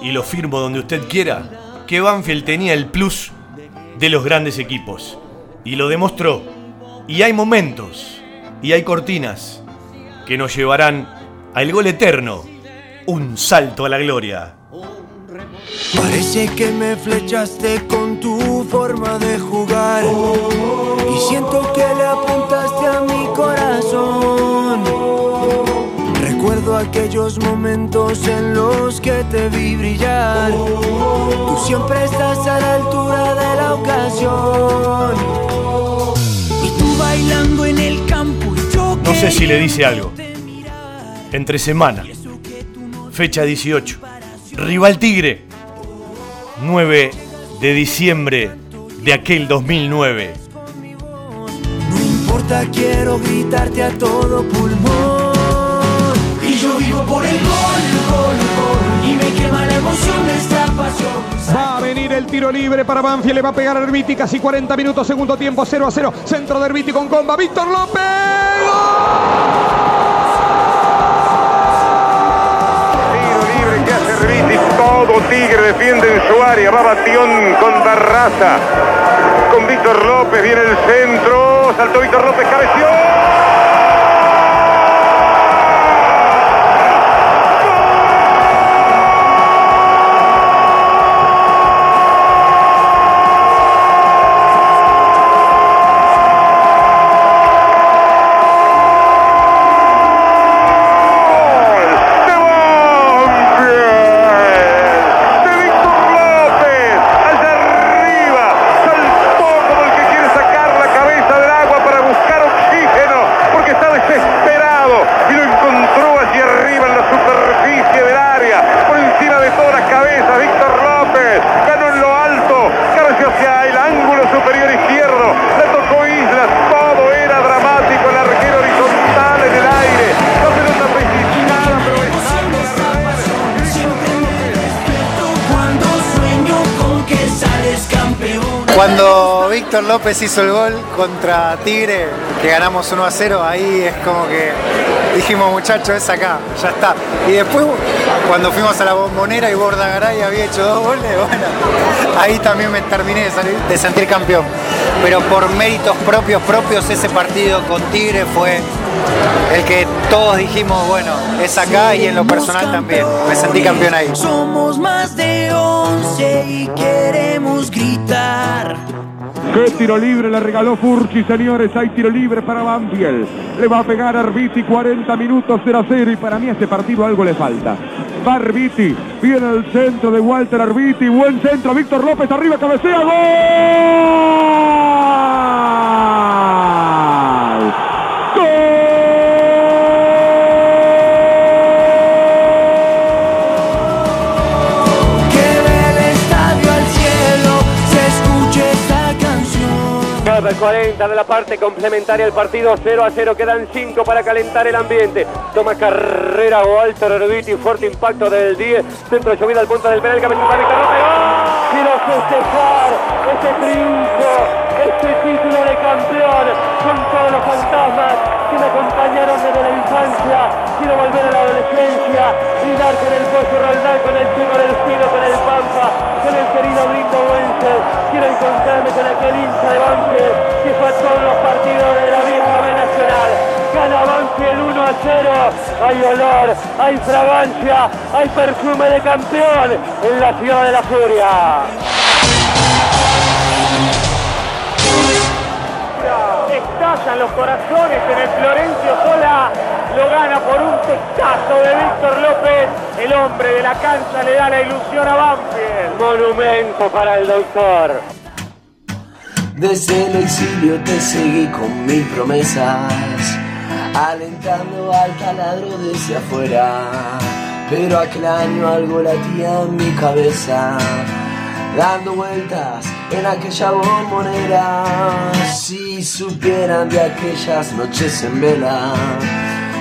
y lo firmo donde usted quiera, que Banfield tenía el plus de los grandes equipos. Y lo demostró. Y hay momentos, y hay cortinas, que nos llevarán al gol eterno, un salto a la gloria. Parece que me flechaste con tu forma de jugar. Y siento que le apuntaste a mi corazón. Recuerdo aquellos momentos en los que te vi brillar. Tú siempre estás a la altura de la ocasión. Y tú bailando en el campo y yo No sé si le dice algo. Entre semana, fecha 18, Rival Tigre, 9 de diciembre de aquel 2009. No importa, quiero gritarte a todo pulmón. Y yo vivo por el gol, gol, gol. Y me quema la emoción de esta pasión. Va a venir el tiro libre para Banfield, le va a pegar a Herbiti, casi 40 minutos, segundo tiempo, 0 a 0. Centro de Herbiti con comba, Víctor López. libre todo Tigre defiende en su área, va Batión con Barraza, con Víctor López, viene el centro, saltó Víctor López, cabeció. López hizo el gol contra Tigre, que ganamos 1 a 0, ahí es como que dijimos, muchachos, es acá, ya está. Y después, cuando fuimos a la bombonera y Bordagaray había hecho dos goles, bueno, ahí también me terminé de, salir- de sentir campeón. Pero por méritos propios, propios, ese partido con Tigre fue el que todos dijimos, bueno, es acá y en lo personal también. Me sentí campeón ahí. Somos más de 11 y queremos gritar. Qué tiro libre le regaló Furchi, señores. Hay tiro libre para Banfield. Le va a pegar Arbiti 40 minutos 0 a 0 y para mí a este partido algo le falta. Va Arbiti, viene el centro de Walter Arbiti, buen centro, Víctor López arriba, cabecea, gol. Canción. Cada 40 de la parte complementaria del partido 0 a 0 quedan 5 para calentar el ambiente toma carrera Walter Herbiti fuerte impacto del 10 centro llovida al punto del penal cabeza para Víctor López quiero festejar ese triunfo este título de campeón con todos los fantasmas que me acompañaron desde la infancia quiero volver a la adolescencia brindar con el pollo Roldán con el chico del Espino con el Pampa con el querido Brinco Wences quiero encontrarme con aquel hincha de Banfield que fue a todos los partidos de la vieja B Nacional. Gana Banfield 1 a 0 hay olor, hay fragancia hay perfume de campeón en la ciudad de la furia estallan los corazones en el Florencio Sola lo gana por un testazo de Víctor López. El hombre de la cancha le da la ilusión a Banfield. Monumento para el doctor. Desde el exilio te seguí con mil promesas, alentando al taladro desde afuera. Pero aquel año algo latía en mi cabeza, dando vueltas en aquella bombonera. Si supieran de aquellas noches en vela,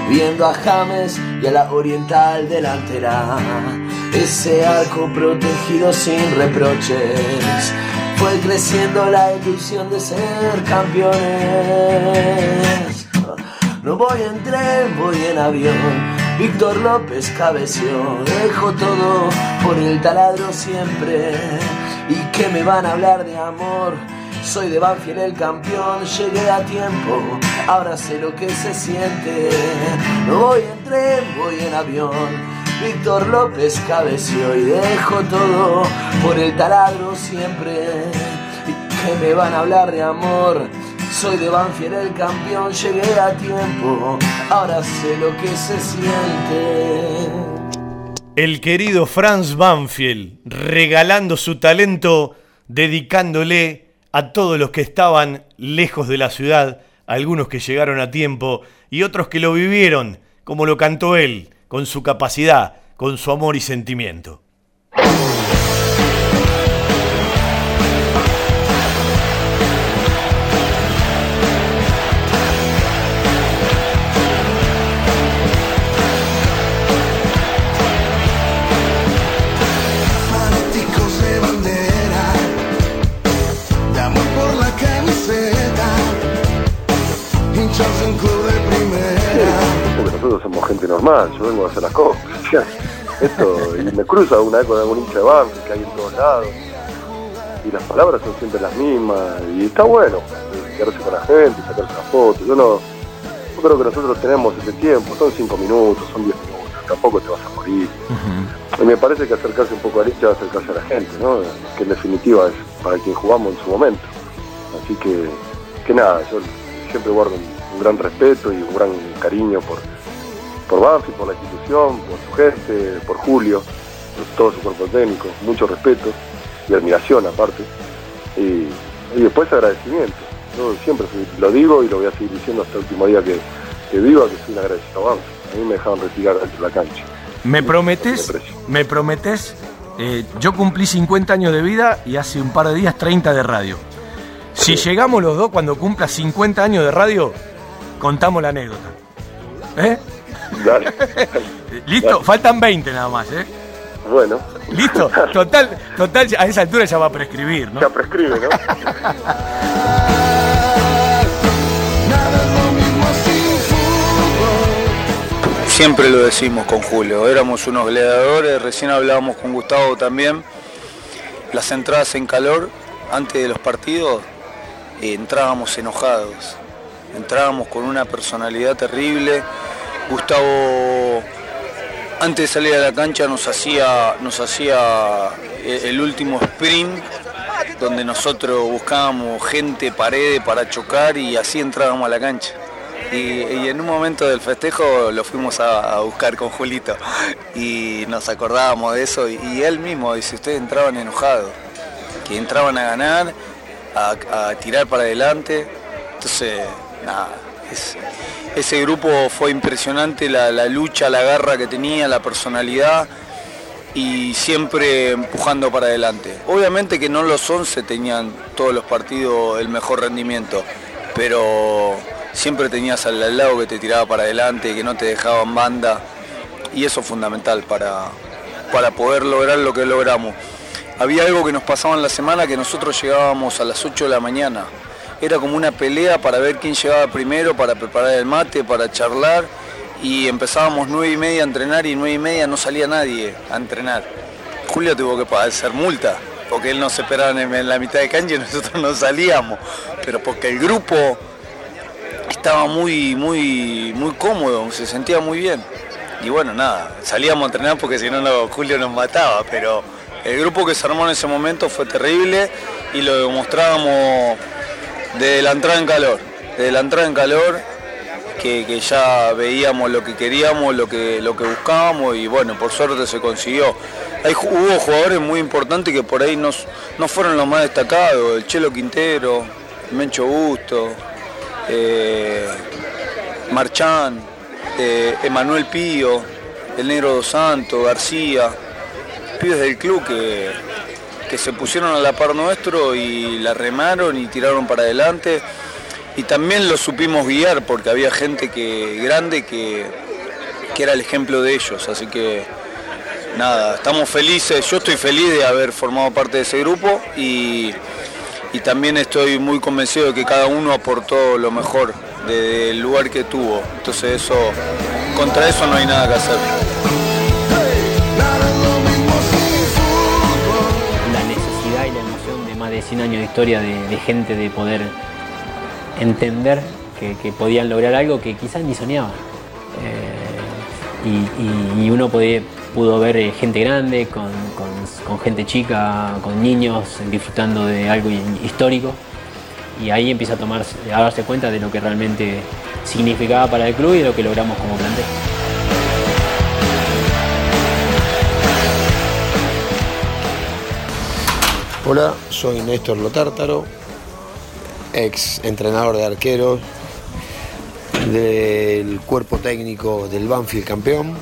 viendo a James y a la Oriental delantera, ese arco protegido sin reproches fue creciendo la ilusión de ser campeones. No voy en tren, voy en avión. Víctor López cabeció, dejo todo por el taladro siempre. ¿Y que me van a hablar de amor? Soy de Banfield el campeón, llegué a tiempo, ahora sé lo que se siente. No voy en tren, voy en avión. Víctor López cabeció y dejo todo por el taladro siempre. ¿Y que me van a hablar de amor? Soy de Banfield el campeón, llegué a tiempo, ahora sé lo que se siente. El querido Franz Banfield regalando su talento, dedicándole a todos los que estaban lejos de la ciudad, algunos que llegaron a tiempo y otros que lo vivieron, como lo cantó él, con su capacidad, con su amor y sentimiento. Somos gente normal, yo vengo a hacer las cosas. Esto, y me cruzo alguna vez con algún hincha de Banfield que hay en todos lados. Y las palabras son siempre las mismas. Y está bueno, eh, quedarse con la gente, sacarse una foto. Yo no, yo creo que nosotros tenemos ese tiempo, son cinco minutos, son diez minutos, tampoco te vas a morir. Y me parece que acercarse un poco al hincha es acercarse a la gente, ¿no? Que en definitiva es para quien jugamos en su momento. Así que, que nada, yo siempre guardo un, un gran respeto y un gran cariño por, por Banfield, por la institución, por su gente, por Julio, por todo su cuerpo técnico, mucho respeto y admiración aparte. Y, y después agradecimiento. Yo siempre lo digo y lo voy a seguir diciendo hasta el último día que, que viva, que soy un agradecido a Banfield. A mí me dejaron retirar dentro de la cancha. ¿Me prometes? ¿Me prometes? Eh, yo cumplí 50 años de vida y hace un par de días 30 de radio. Si llegamos los dos cuando cumpla 50 años de radio, contamos la anécdota. ¿Eh? Dale. Listo, faltan 20 nada más, ¿eh? Bueno. ¿Listo? Total, total, a esa altura ya va a prescribir, ¿no? Ya prescribe, ¿no? Siempre lo decimos con Julio, éramos unos gladiadores, recién hablábamos con Gustavo también. Las entradas en calor antes de los partidos eh, entrábamos enojados, entrábamos con una personalidad terrible. Gustavo antes de salir a la cancha nos hacía, nos hacía eh, el último sprint donde nosotros buscábamos gente, paredes para chocar y así entrábamos a la cancha. Y, en un momento del festejo lo fuimos a, buscar con Julito y nos acordábamos de eso y, y él mismo dice, ustedes entraban enojados, que entraban a ganar, a, a tirar para adelante. Entonces, nada, es- ese grupo fue impresionante, la, lucha, la garra que tenía, la personalidad y siempre empujando para adelante. Obviamente que no los 11 tenían todos los partidos el mejor rendimiento, pero siempre tenías al, lado que te tiraba para adelante, que no te dejaba en banda y eso es fundamental para, para poder lograr lo que logramos. Había algo que nos pasaba en la semana que nosotros llegábamos a las 8 de la mañana. Era como una pelea para ver quién llegaba primero, para preparar el mate, para charlar. Y empezábamos 9 y media a entrenar y 9 y media no salía nadie a entrenar. Julio tuvo que hacer multa, porque él nos esperaba en la mitad de cancha y nosotros no salíamos. Pero porque el grupo estaba muy, muy, muy cómodo, se sentía muy bien. Y bueno, nada, salíamos a entrenar porque si no, Julio nos mataba, pero el grupo que se armó en ese momento fue terrible y lo demostrábamos desde la entrada en calor. Desde la entrada en calor, que, que ya veíamos lo que queríamos, lo que, lo que buscábamos y bueno, por suerte se consiguió. Hay, hubo jugadores muy importantes que por ahí no, s- no fueron los más destacados, el Chelo Quintero, Mencho Busto, eh, Marchán, eh, Emanuel Pío, el Negro Dos Santos, García, pibes del club que, que se pusieron a la par nuestro y la remaron y tiraron para adelante. Y también lo supimos guiar porque había gente que, grande que, que era el ejemplo de ellos. Así que nada, estamos felices. Yo estoy feliz de haber formado parte de ese grupo y, y también estoy muy convencido de que cada uno aportó lo mejor del lugar que tuvo. Entonces eso, contra eso no hay nada que hacer. De más de 100 años de historia de, gente de poder entender que, podían lograr algo que quizás ni soñaba. Eh, y, uno pudo ver eh, gente grande con, gente chica, con niños disfrutando de algo hi- histórico. Y ahí empieza a, tomarse, a darse cuenta de lo que realmente significaba para el club y de lo que logramos como plantel. Hola, soy Néstor Lotártaro, ex entrenador de arqueros del cuerpo técnico del Banfield campeón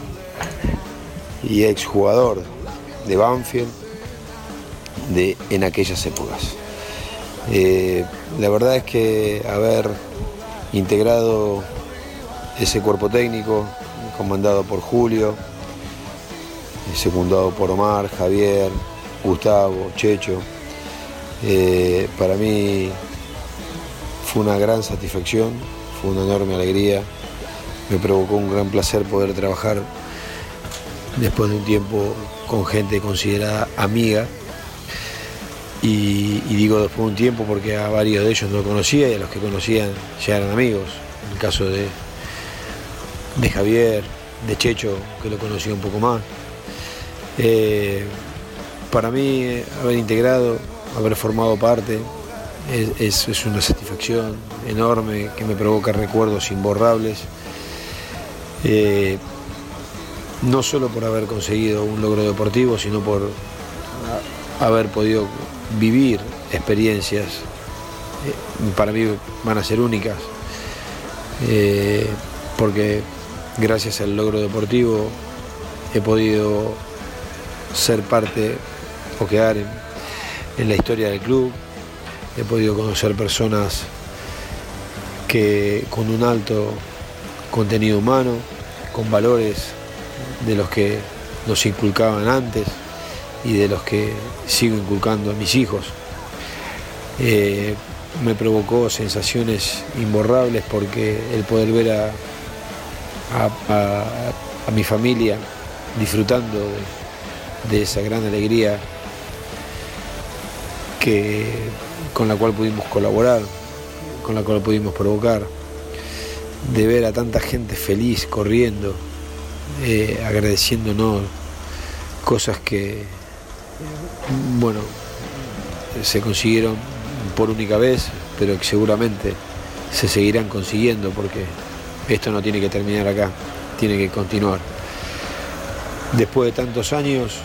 y ex jugador de Banfield de, en aquellas épocas. Eh, la verdad es que haber integrado ese cuerpo técnico comandado por Julio, secundado por Omar, Javier, Gustavo, Checho. Eh, para mí fue una gran satisfacción, fue una enorme alegría, me provocó un gran placer poder trabajar después de un tiempo con gente considerada amiga. Y, digo después de un tiempo porque a varios de ellos no conocía y a los que conocían ya eran amigos. En el caso de, de Javier, de Checho, que lo conocía un poco más. Eh, para mí haber integrado, haber formado parte, es, una satisfacción enorme que me provoca recuerdos imborrables. Eh, no solo por haber conseguido un logro deportivo, sino por haber podido vivir experiencias, eh, para mí van a ser únicas, eh, porque gracias al logro deportivo he podido ser parte o quedar en, la historia del club. He podido conocer personas que con un alto contenido humano, con valores de los que nos inculcaban antes y de los que sigo inculcando a mis hijos. Eh, me provocó sensaciones imborrables porque el poder ver a, mi familia disfrutando de esa gran alegría que, con la cual pudimos colaborar, con la cual pudimos provocar, de ver a tanta gente feliz corriendo, eh, agradeciéndonos cosas que, bueno, se consiguieron por única vez, pero que seguramente se seguirán consiguiendo porque esto no tiene que terminar acá, tiene que continuar. Después de tantos años,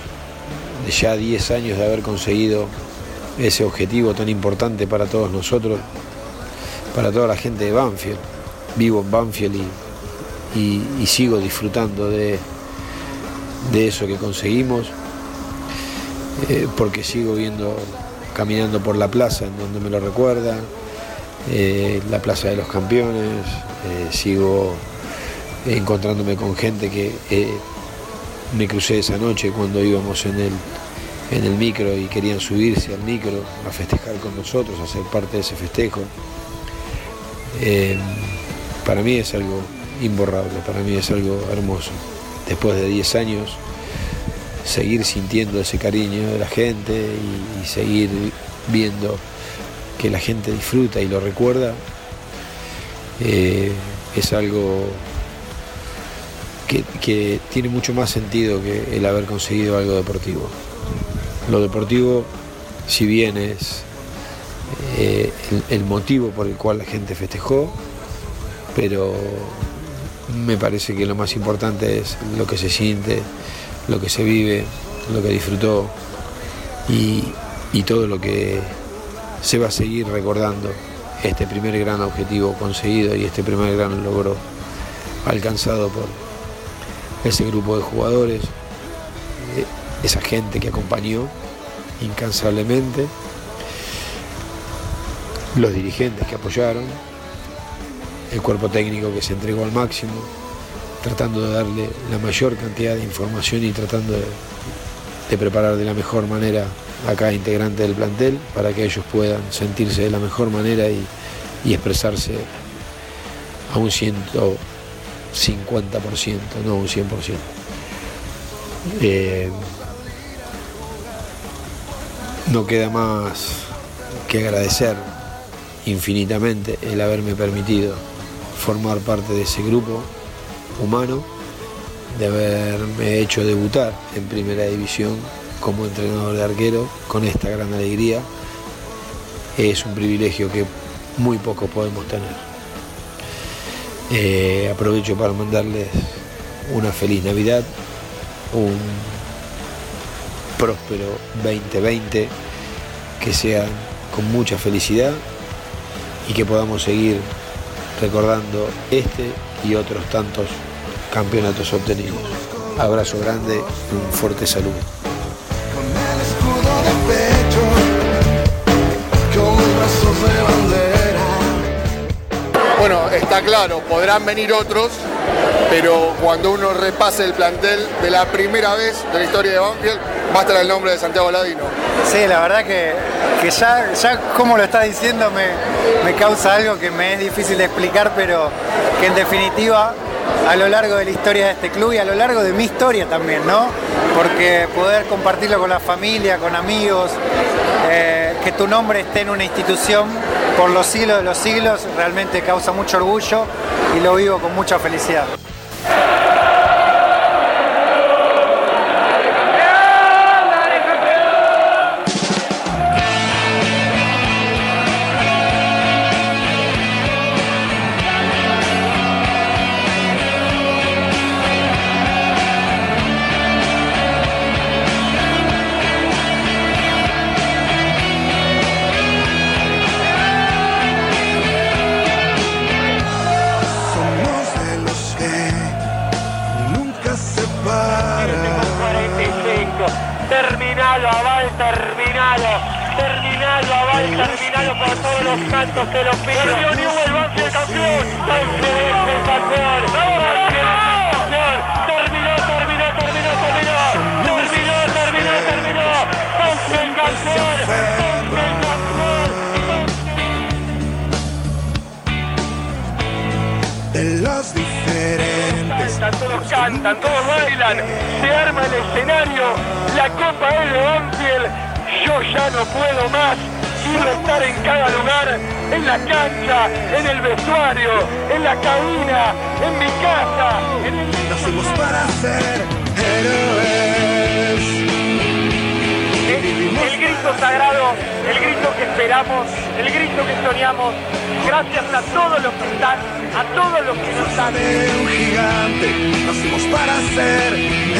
de ya 10 años de haber conseguido ese objetivo tan importante para todos nosotros, para toda la gente de Banfield, vivo en Banfield y, sigo disfrutando de, de eso que conseguimos, eh, porque sigo viendo, caminando por la plaza en donde me lo recuerdan, eh, la Plaza de los Campeones, eh, sigo encontrándome con gente que me crucé esa noche cuando íbamos en el, en el micro y querían subirse al micro a festejar con nosotros, a ser parte de ese festejo. Eh, para mí es algo imborrable, para mí es algo hermoso. Después de 10 años, seguir sintiendo ese cariño de la gente y, seguir viendo que la gente disfruta y lo recuerda, eh, es algo que tiene mucho más sentido que el haber conseguido algo deportivo. Lo deportivo, si bien es eh, el, el motivo por el cual la gente festejó, pero me parece que lo más importante es lo que se siente, lo que se vive, lo que disfrutó y, y todo lo que se va a seguir recordando. Este primer gran objetivo conseguido y este primer gran logro alcanzado por ese grupo de jugadores, esa gente que acompañó incansablemente, los dirigentes que apoyaron, el cuerpo técnico que se entregó al máximo, tratando de darle la mayor cantidad de información y tratando de, preparar de la mejor manera a cada integrante del plantel para que ellos puedan sentirse de la mejor manera y, expresarse a un 150%, no un 100%. Eh, no queda más que agradecer infinitamente el haberme permitido formar parte de ese grupo humano, de haberme hecho debutar en primera división como entrenador de arquero con esta gran alegría. Es un privilegio que muy pocos podemos tener. Eh, aprovecho para mandarles una feliz Navidad, próspero 2020, que sean con mucha felicidad y que podamos seguir recordando este y otros tantos campeonatos obtenidos. Abrazo grande y un fuerte saludo. Bueno, está claro, podrán venir otros, pero cuando uno repase el plantel de la primera vez de la historia de Banfield, va a estar el nombre de Santiago Ladino. Sí, la verdad que, que ya, ya como lo está diciendo me, causa algo que me es difícil de explicar, pero que en definitiva a lo largo de la historia de este club y a lo largo de mi historia también, ¿no? Porque poder compartirlo con la familia, con amigos, eh, que tu nombre esté en una institución por los siglos de los siglos, realmente causa mucho orgullo y lo vivo con mucha felicidad. se lo pido. Campeón el Banfi de campeón. Banfi es campeón. Terminó, terminó, terminó, terminó. Terminó, terminó, terminó. Banfi campeón. Los diferentes. Cantan, todos cantan, todos bailan. Se arma el escenario. La copa es de Banfield. Yo ya no puedo más. Quiero estar en cada lugar en la cancha, en el vestuario, en la cabina, en mi casa, en el... Nacimos para ser héroes. El grito sagrado, el grito que esperamos, el grito que soñamos. Gracias a todos los que están, a todos los que no están. un gigante, nacimos para ser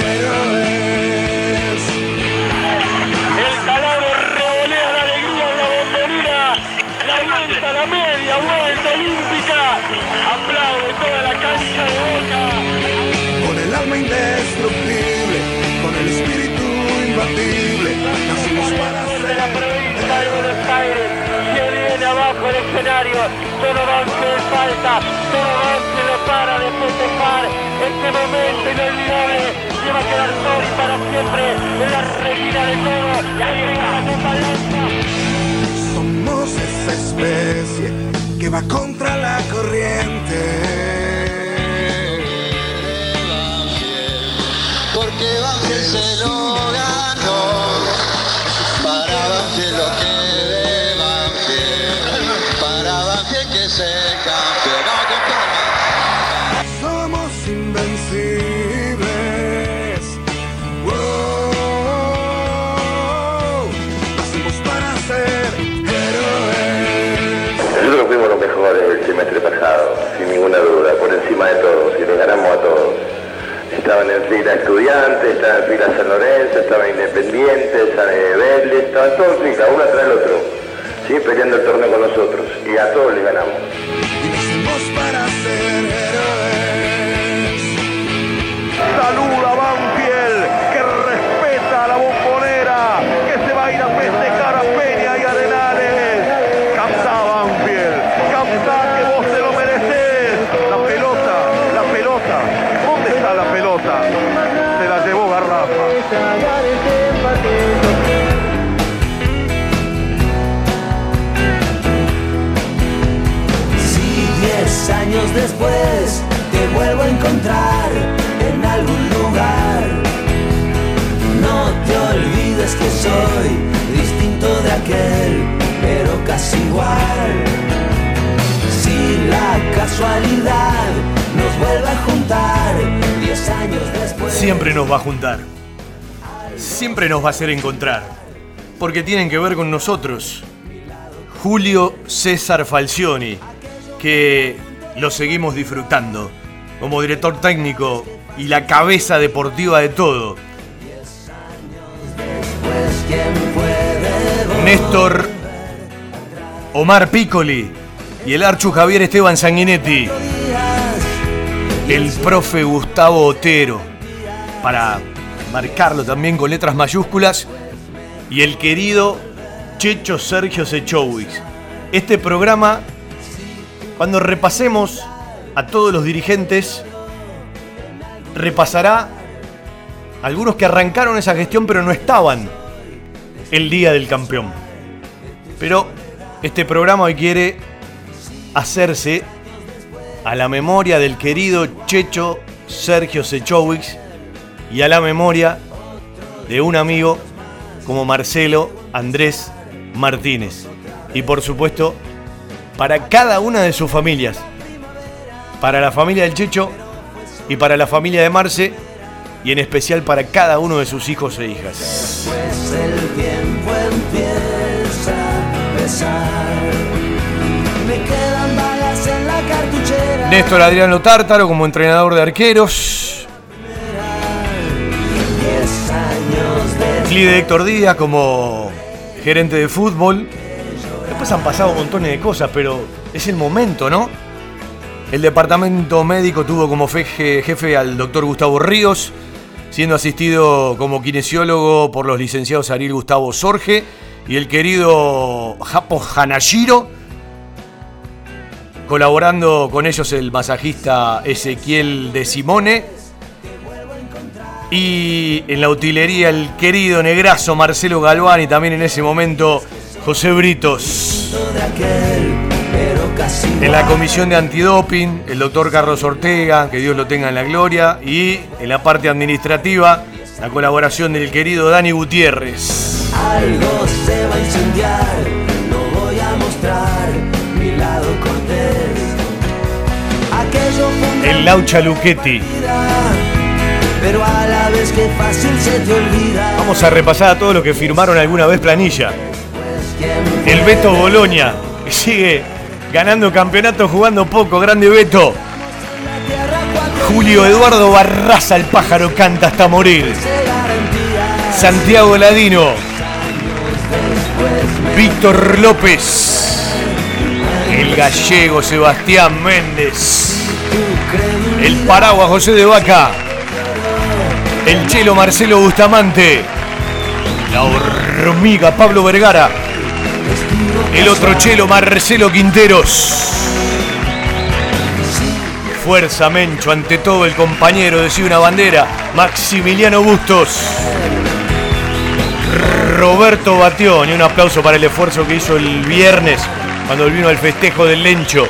héroes. La media vuelta olímpica. Aplaude toda la cancha de boca. Con el alma indestructible, con el espíritu imbatible, nacimos para de la provincia de Buenos Aires. Se viene abajo el escenario. Todo avance de falta. Todo avance no para de festejar. Este momento inolvidable que va a quedar y para siempre en la reina de todo. Y ahí viene la copa que va contra la corriente. Porque Banfield se semestre pasado, sin ninguna duda, por encima de todos, y le ganamos a todos. Estaban en fila estudiantes, estaban en fila San Lorenzo, estaban independientes, San Vélez, estaban todos en fila, uno tras el otro, ¿sí? peleando el torneo con nosotros, y a todos le ganamos. Después te vuelvo a encontrar en algún lugar, no te olvides que soy distinto de aquel, pero casi igual. Si la casualidad nos vuelve a juntar, diez años después. Siempre nos va a juntar. Siempre nos va a hacer encontrar. Porque tienen que ver con nosotros. Julio César Falcioni, que lo seguimos disfrutando como director técnico y la cabeza deportiva de todo. Néstor Omar Piccoli y el Archu Javier Esteban Sanguinetti. El profe Gustavo Otero, para marcarlo también con letras mayúsculas. Y el querido Checho Sergio Sechowicz. Este programa, cuando repasemos a todos los dirigentes, repasará algunos que arrancaron esa gestión pero no estaban el día del campeón. Pero este programa hoy quiere hacerse a la memoria del querido Checho Sergio Sechowicz y a la memoria de un amigo como Marcelo Andrés Martínez. Y por supuesto, para cada una de sus familias. Para la familia del Checho y para la familia de Marce y en especial para cada uno de sus hijos e hijas. Pues el tiempo empieza a pesar. Me quedan balas en la cartuchera. Néstor Adriano Tártaro como entrenador de arqueros. Clide Héctor Díaz como gerente de fútbol. Después han pasado montones de cosas, pero es el momento, ¿no? El departamento médico tuvo como jefe al doctor Gustavo Ríos, siendo asistido como kinesiólogo por los licenciados Ariel Gustavo Sorge y el querido Japo Hanashiro, colaborando con ellos el masajista Ezequiel de Simone. Y en la utilería el querido negrazo Marcelo Galván y también en ese momento José Britos. En la comisión de antidoping, el doctor Carlos Ortega, que Dios lo tenga en la gloria. Y en la parte administrativa, la colaboración del querido Dani Gutiérrez. Algo se va a incendiar, no voy a mostrar mi lado cortés. Aquello fue una El Laucha Luchetti. vida, pero a la vez que fácil se te olvida. Vamos a repasar a todos los que firmaron alguna vez planilla. El Beto Boloña, sigue ganando campeonatos jugando poco. Grande Beto. Julio Eduardo Barraza, el pájaro canta hasta morir. Santiago Ladino. Víctor López. El gallego Sebastián Méndez. El paraguas José de Vaca. El chelo Marcelo Bustamante. La hormiga Pablo Vergara. El otro chelo Marcelo Quinteros. Fuerza Mencho, ante todo el compañero de una bandera, Maximiliano Bustos. Roberto Batión, y un aplauso para el esfuerzo que hizo el viernes cuando vino al festejo del Lencho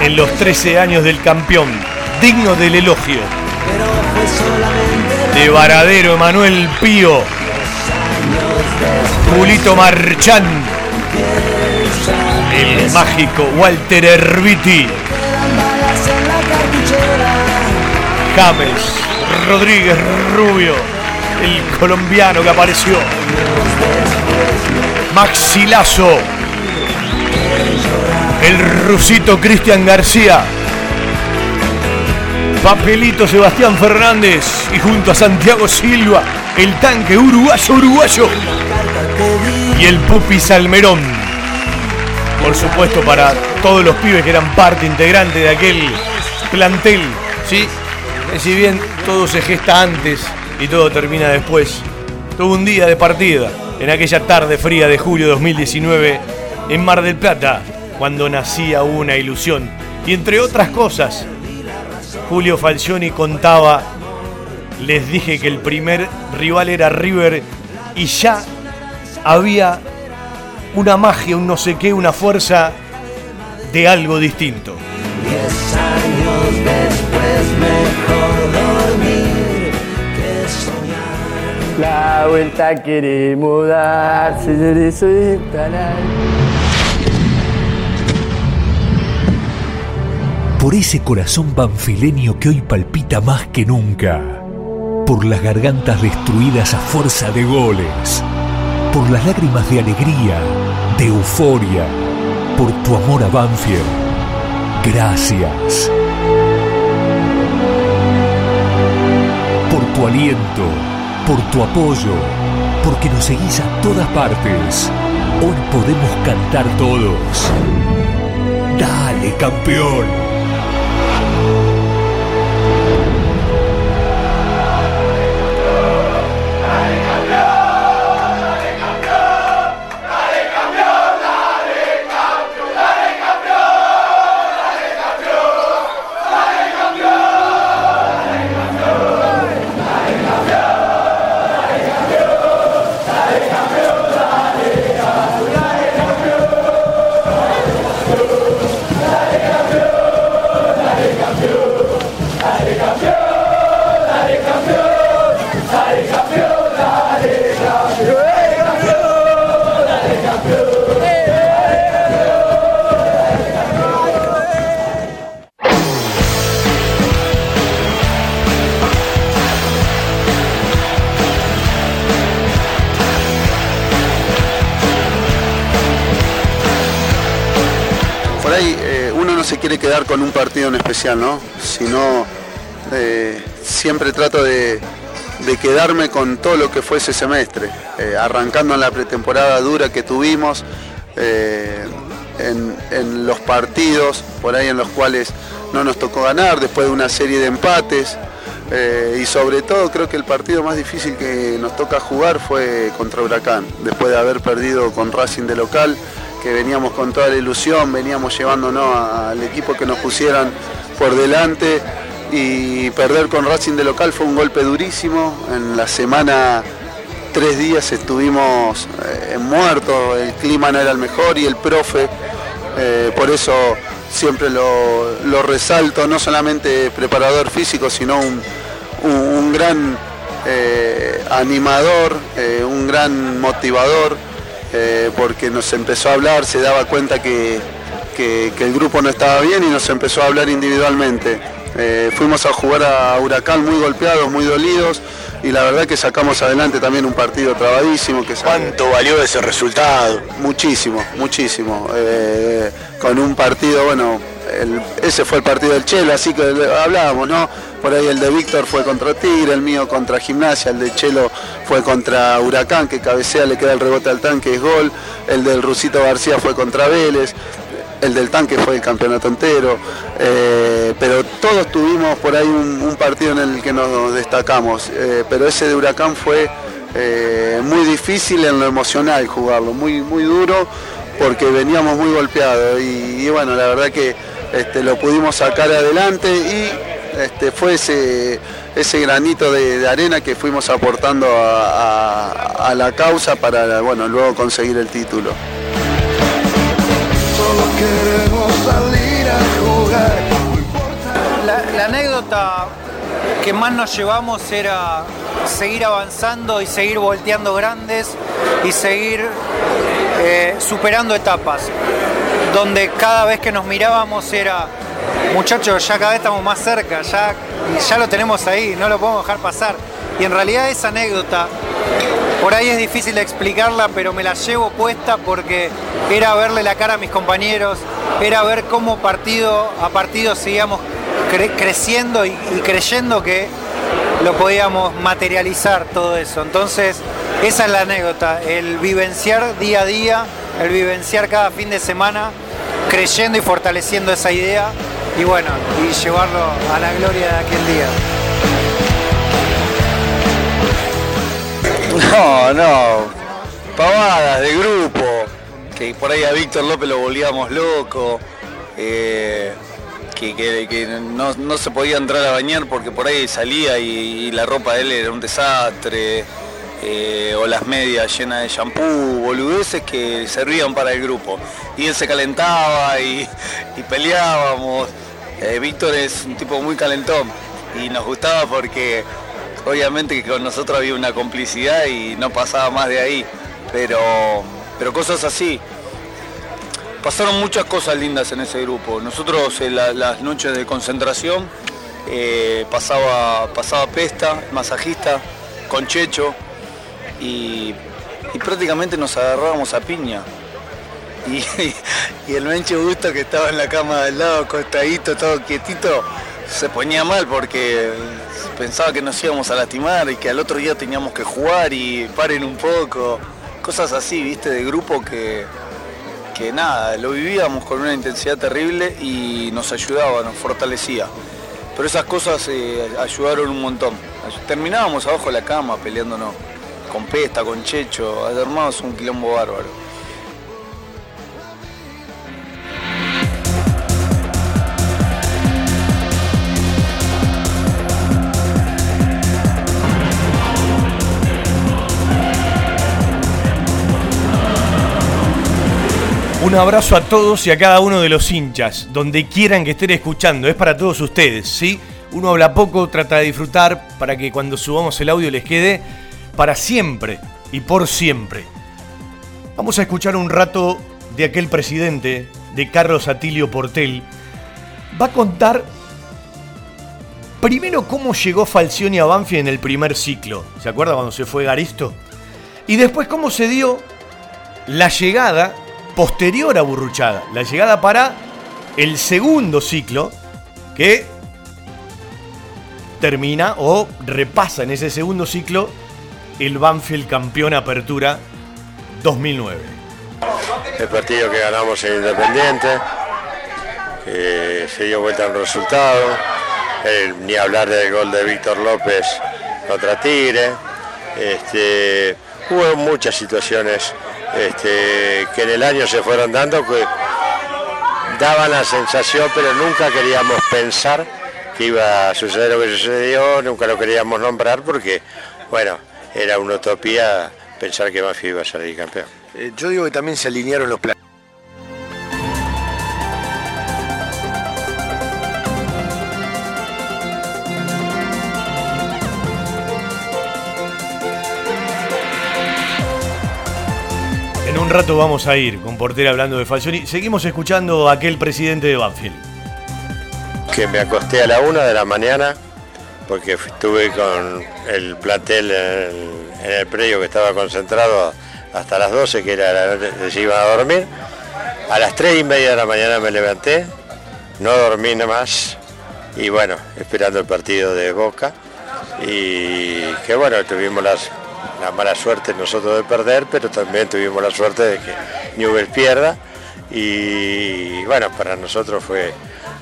en los 13 años del campeón, digno del elogio. De Varadero, Emanuel Pío, Julito Marchán, el mágico Walter Erviti, James Rodríguez Rubio, el colombiano que apareció, Maxi Lazo, el rusito Cristian García, Papelito Sebastián Fernández y junto a Santiago Silva, el tanque uruguayo uruguayo y el Pupi Salmerón. Por supuesto para todos los pibes que eran parte integrante de aquel plantel, ¿sí? Si bien todo se gesta antes y todo termina después, tuvo un día de partida en aquella tarde fría de julio de 2019 en Mar del Plata, cuando nacía una ilusión. Y entre otras cosas, Julio Falcioni contaba, les dije que el primer rival era River y ya había una magia, un no sé qué, una fuerza de algo distinto. Diez años después mejor dormir que soñar. La vuelta queremos dar, señores, soy por ese corazón banfileño que hoy palpita más que nunca, por las gargantas destruidas a fuerza de goles, por las lágrimas de alegría, de euforia, por tu amor a Banfield. Gracias. Por tu aliento, por tu apoyo, porque nos seguís a todas partes. Hoy podemos cantar todos. Dale, campeón. Se quiere quedar con un partido en especial, ¿no? Sino eh, siempre trato de, quedarme con todo lo que fue ese semestre, eh, arrancando en la pretemporada dura que tuvimos, eh, en, en los partidos por ahí en los cuales no nos tocó ganar, después de una serie de empates. y sobre todo creo que el partido más difícil que nos toca jugar fue contra Huracán, después de haber perdido con Racing de local, que veníamos con toda la ilusión, veníamos llevándonos al equipo que nos pusieran por delante y perder con Racing de local fue un golpe durísimo. En la semana tres días estuvimos eh, muertos, el clima no era el mejor y el profe Eh, por eso siempre lo, resalto, no solamente preparador físico, sino un, gran eh, animador, un gran motivador, eh, porque nos empezó a hablar, se daba cuenta que, que- que el grupo no estaba bien y nos empezó a hablar individualmente. Eh, fuimos a jugar a Huracán muy golpeados, muy dolidos y la verdad que sacamos adelante también un partido trabadísimo. Que ¿Cuánto valió ese resultado? Muchísimo, muchísimo. Eh, con un partido, bueno, ese fue el partido del Chelo, así que hablábamos, ¿no? Por ahí el de Víctor fue contra Tigre, el mío contra Gimnasia, el de Chelo fue contra Huracán, que cabecea, le queda el rebote al tanque, es gol. El del Rusito García fue contra Vélez. El del tanque fue el campeonato entero. Eh, pero todos tuvimos por ahí un, partido en el que nos destacamos. Eh, pero ese de Huracán fue eh, muy difícil en lo emocional jugarlo, muy, muy duro porque veníamos muy golpeados y bueno, la verdad que este, lo pudimos sacar adelante y este, fue ese, ese granito de, de arena que fuimos aportando a, a- a la causa para bueno, luego conseguir el título. Solo queremos salir a jugar. La, la anécdota que más nos llevamos era seguir avanzando y seguir volteando grandes y seguir eh, superando etapas, donde cada vez que nos mirábamos era, muchachos, ya cada vez estamos más cerca, ya, ya lo tenemos ahí, no lo podemos dejar pasar. Y en realidad esa anécdota, por ahí es difícil de explicarla, pero me la llevo puesta porque era verle la cara a mis compañeros, era ver cómo partido a partido seguíamos cre- creciendo y, y creyendo que lo podíamos materializar todo eso. Entonces, esa es la anécdota, el vivenciar día a día, el vivenciar cada fin de semana, creyendo y fortaleciendo esa idea y bueno, y llevarlo a la gloria de aquel día. No, no. Pavadas de grupo. Que por ahí a Víctor López lo volvíamos loco. eh, que que- que no, no se podía entrar a bañar porque por ahí salía y, y la ropa de él era un desastre. Eh, o las medias llenas de shampoo, boludeces que servían para el grupo. Y él se calentaba y, peleábamos. Eh, Víctor es un tipo muy calentón y nos gustaba porque obviamente que con nosotros había una complicidad y no pasaba más de ahí, pero, pero cosas así. Pasaron muchas cosas lindas en ese grupo. Nosotros en la- las noches de concentración eh, pasaba, pasaba Pesta, masajista, con Checho, y, prácticamente nos agarrábamos a piña. Y, el Mencho Gusto que estaba en la cama de al lado, acostadito, todo quietito, se ponía mal porque pensaba que nos íbamos a lastimar y que al otro día teníamos que jugar y paren un poco. Cosas así, viste, de grupo que, que nada, lo vivíamos con una intensidad terrible y nos ayudaba, nos fortalecía. Pero esas cosas eh, ayudaron un montón. Terminábamos abajo de la cama peleándonos con Pesta, con Checho, armábamos un quilombo bárbaro. Un abrazo a todos y a cada uno de los hinchas, donde quieran que estén escuchando, es para todos ustedes, ¿sí? Uno habla poco, trata de disfrutar para que cuando subamos el audio les quede para siempre y por siempre. Vamos a escuchar un rato de aquel presidente, de Carlos Atilio Portel. Va a contar primero cómo llegó Falcioni a Banfi en el primer ciclo. ¿Se acuerda cuando se fue Garisto? Y después cómo se dio la llegada posterior a Burruchaga, la llegada para el segundo ciclo que termina o repasa en ese segundo ciclo el Banfield campeón apertura 2009. El partido que ganamos en Independiente, que se dio vuelta el resultado, el- ni hablar del gol de Víctor López contra Tigre. Este, hubo muchas situaciones este, que en el año se fueron dando que daban la sensación, pero nunca queríamos pensar que iba a suceder lo que sucedió, nunca lo queríamos nombrar porque, bueno, era una utopía pensar que Banfield iba a salir campeón. Eh, yo digo que también se alinearon los planes. En un rato vamos a ir con Portera hablando de Falcioni. Seguimos escuchando a aquel presidente de Banfield. Que me acosté a la una de la mañana porque estuve con el plantel en, el predio que estaba concentrado hasta las 12, que era la hora que se iban a dormir. A las 3 y media de la mañana me levanté, no dormí nada más y bueno, esperando el partido de Boca. Y que bueno, tuvimos la mala suerte nosotros de perder, pero también tuvimos la suerte de que Newell pierda. Y bueno, para nosotros fue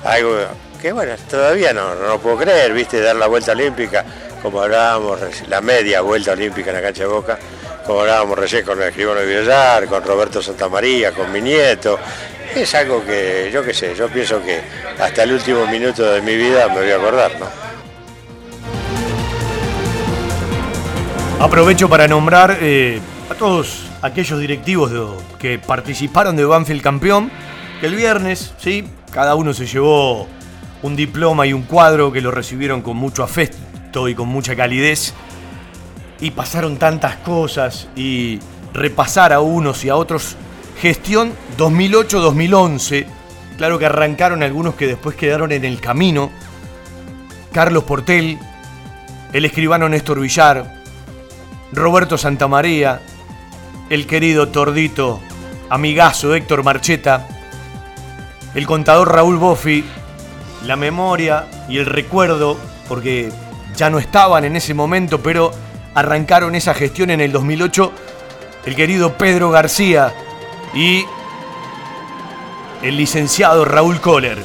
algo que bueno, todavía no, no lo puedo creer, viste, dar la vuelta olímpica, como hablábamos, la media vuelta olímpica en la cancha de Boca, como hablábamos recién con el escribano de Villar, con Roberto Santamaría, con mi nieto. Es algo que, yo qué sé, yo pienso que hasta el último minuto de mi vida me voy a acordar, ¿no? Aprovecho para nombrar eh, a todos aquellos directivos que participaron de Banfield campeón, que el viernes, ¿sí? Cada uno se llevó un diploma y un cuadro que lo recibieron con mucho afecto y con mucha calidez. Y pasaron tantas cosas y repasar a unos y a otros. Gestión 2008-2011. Claro que arrancaron algunos que después quedaron en el camino. Carlos Portel, el escribano Néstor Villar, Roberto Santamaría, el querido Tordito, amigazo Héctor Marcheta, el contador Raúl Boffi, la memoria y el recuerdo, porque ya no estaban en ese momento, pero arrancaron esa gestión en el 2008, el querido Pedro García y el licenciado Raúl Kohler.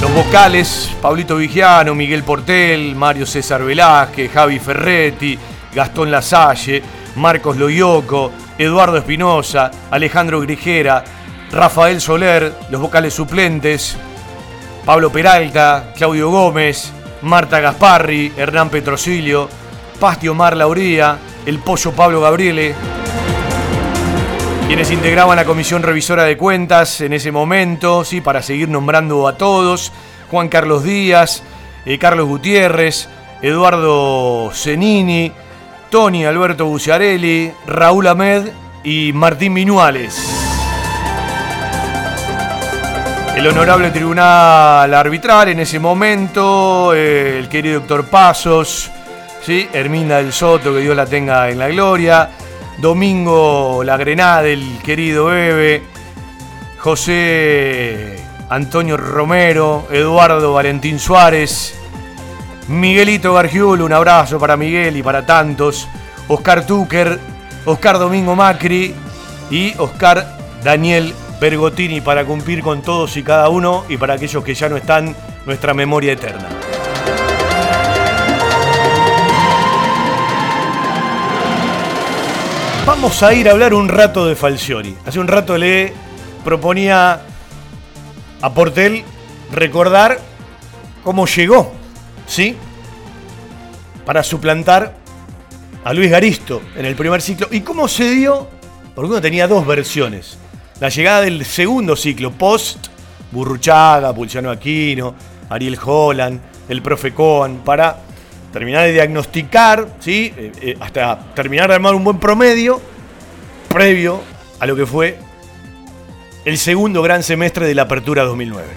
Los vocales, Pablito Vigiano, Miguel Portel, Mario César Velázquez, Javi Ferretti, Gastón Lasalle, Marcos Loyoco, Eduardo Espinosa, Alejandro Grijera, Rafael Soler, los vocales suplentes, Pablo Peralta, Claudio Gómez, Marta Gasparri, Hernán Petrosilio, Pasti Omar Lauría, el Pollo Pablo Gabriele, quienes integraban la comisión revisora de cuentas en ese momento, sí, para seguir nombrando a todos, Juan Carlos Díaz, eh, Carlos Gutiérrez, Eduardo Zenini, Tony Alberto Buciarelli, Raúl Ahmed y Martín Minuales. El honorable tribunal arbitral en ese momento, eh, el querido doctor Pasos, ¿sí? Herminda del Soto, que Dios la tenga en la gloria, Domingo La Grenada, el querido Bebe, José Antonio Romero, Eduardo Valentín Suárez, Miguelito Gargiulo, un abrazo para Miguel y para tantos, Oscar Tucker, Oscar Domingo Macri y Oscar Daniel Bergotini para cumplir con todos y cada uno y para aquellos que ya no están, nuestra memoria eterna. Vamos a ir a hablar un rato de Falcioni. Hace un rato le proponía a Portel recordar cómo llegó, ¿sí? Para suplantar a Luis Garisto en el primer ciclo. ¿Y cómo se dio? Porque uno tenía dos versiones. La llegada del segundo ciclo, post Burruchaga, Pulciano Aquino, Ariel Holland, el profe Coan, para terminar de diagnosticar, ¿sí? Eh, eh, hasta terminar de armar un buen promedio previo a lo que fue el segundo gran semestre de la Apertura 2009.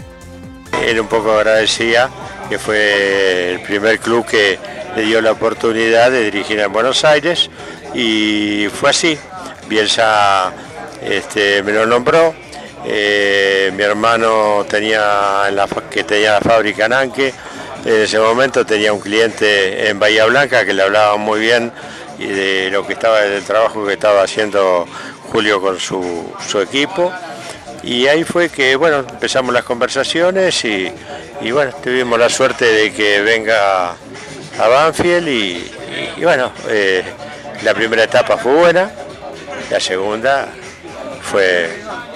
Él un poco agradecía que fue el primer club que le dio la oportunidad de dirigir en Buenos Aires y fue así. Bielsa este, me lo nombró. Eh, mi hermano tenía que tenía la fábrica en Anque. En ese momento tenía un cliente en Bahía Blanca que le hablaba muy bien y de lo que estaba, del trabajo que estaba haciendo Julio con su, su equipo. Y ahí fue que, bueno, empezamos las conversaciones y, bueno, tuvimos la suerte de que venga a Banfield y, bueno, eh, la primera etapa fue buena, la segunda fue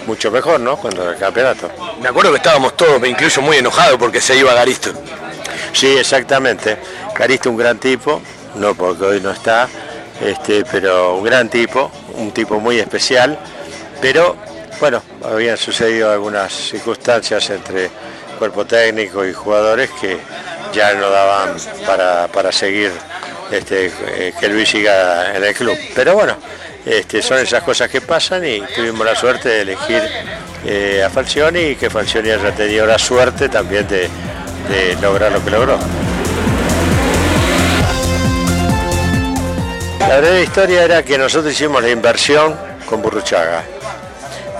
mucho mejor, ¿no? Cuando el campeonato. Me acuerdo que estábamos todos, me incluyo, muy enojados porque se iba Garisto. Sí, exactamente. Caristo un gran tipo, no porque hoy no está, este, pero un gran tipo, un tipo muy especial, pero bueno, habían sucedido algunas circunstancias entre cuerpo técnico y jugadores que ya no daban para, para seguir este, eh, que Luis siga en el club. Pero bueno, este, son esas cosas que pasan y tuvimos la suerte de elegir eh, a Falcioni y que Falcioni haya tenido la suerte también de, de lograr lo que logró. La breve historia era que nosotros hicimos la inversión con Burruchaga.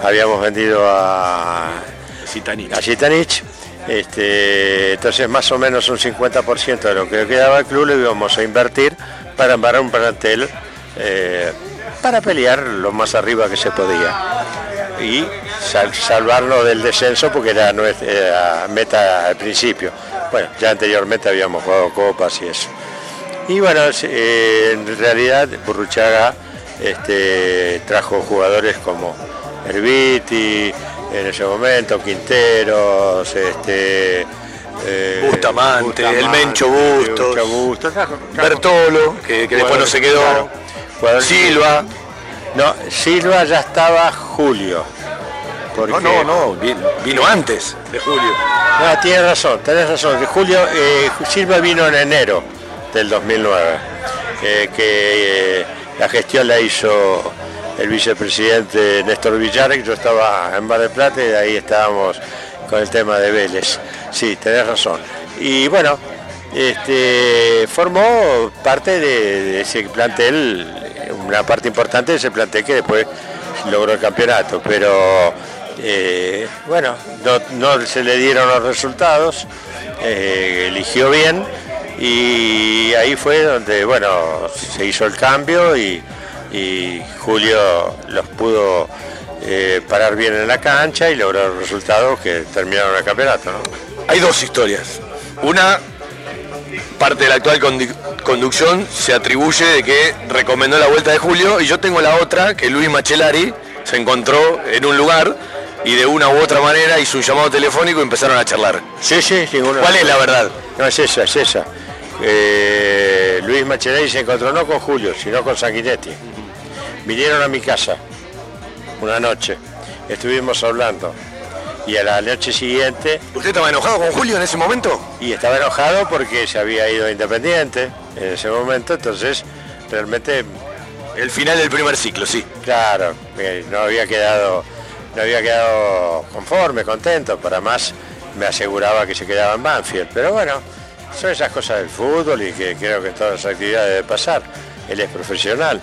Habíamos vendido a Zitanich, este, entonces más o menos un 50% de lo que quedaba al club lo íbamos a invertir para embarrar un plantel eh, para pelear lo más arriba que se podía y sal- salvarnos del descenso porque era nuestra meta al principio. Bueno, ya anteriormente habíamos jugado copas y eso. Y bueno, eh, en realidad Burruchaga este, trajo jugadores como Herbiti, en ese momento, Quinteros, este, eh, Bustamante, el Mencho Bustos, Mencho Bustos, trajo- trajo- Bertolo, que, que después no se quedó. Claro, Silva. No, Silva ya estaba Julio. porque- No, no, no, vi- vino antes de Julio. no, tienes razón, tenés razón. Que Julio eh, Silva vino en enero del 2009, eh, que eh, la gestión la hizo el vicepresidente Néstor Villarek, yo estaba en Mar del Plata y de ahí estábamos con el tema de Vélez. Sí, tenés razón. Y bueno, este, formó parte de, ese plantel, una parte importante de ese plantel que después logró el campeonato, pero eh, bueno, no, se le dieron los resultados, eh, eligió bien y ahí fue donde bueno se hizo el cambio y, Julio los pudo eh, parar bien en la cancha y logró los resultados que terminaron el campeonato. Hay dos historias. Una, parte de la actual conducción se atribuye de que recomendó la vuelta de Julio y yo tengo la otra, que Luis Machelari se encontró en un lugar y de una u otra manera hizo un llamado telefónico y empezaron a charlar. Sí, sí. ¿Cuál es la verdad? No, es esa, es esa. Eh, Luis Machelay se encontró no con Julio, sino con Sanguinetti. Vinieron a mi casa una noche, estuvimos hablando. Y a la noche siguiente... ¿Usted estaba enojado con Julio en ese momento? Y estaba enojado porque se había ido Independiente en ese momento, entonces realmente... El final del primer ciclo, sí. Claro, no había quedado, no había quedado conforme, contento, para más me aseguraba que se quedaba en Banfield. Pero bueno, son esas cosas del fútbol y que creo que todas las actividades debe pasar. Él es profesional.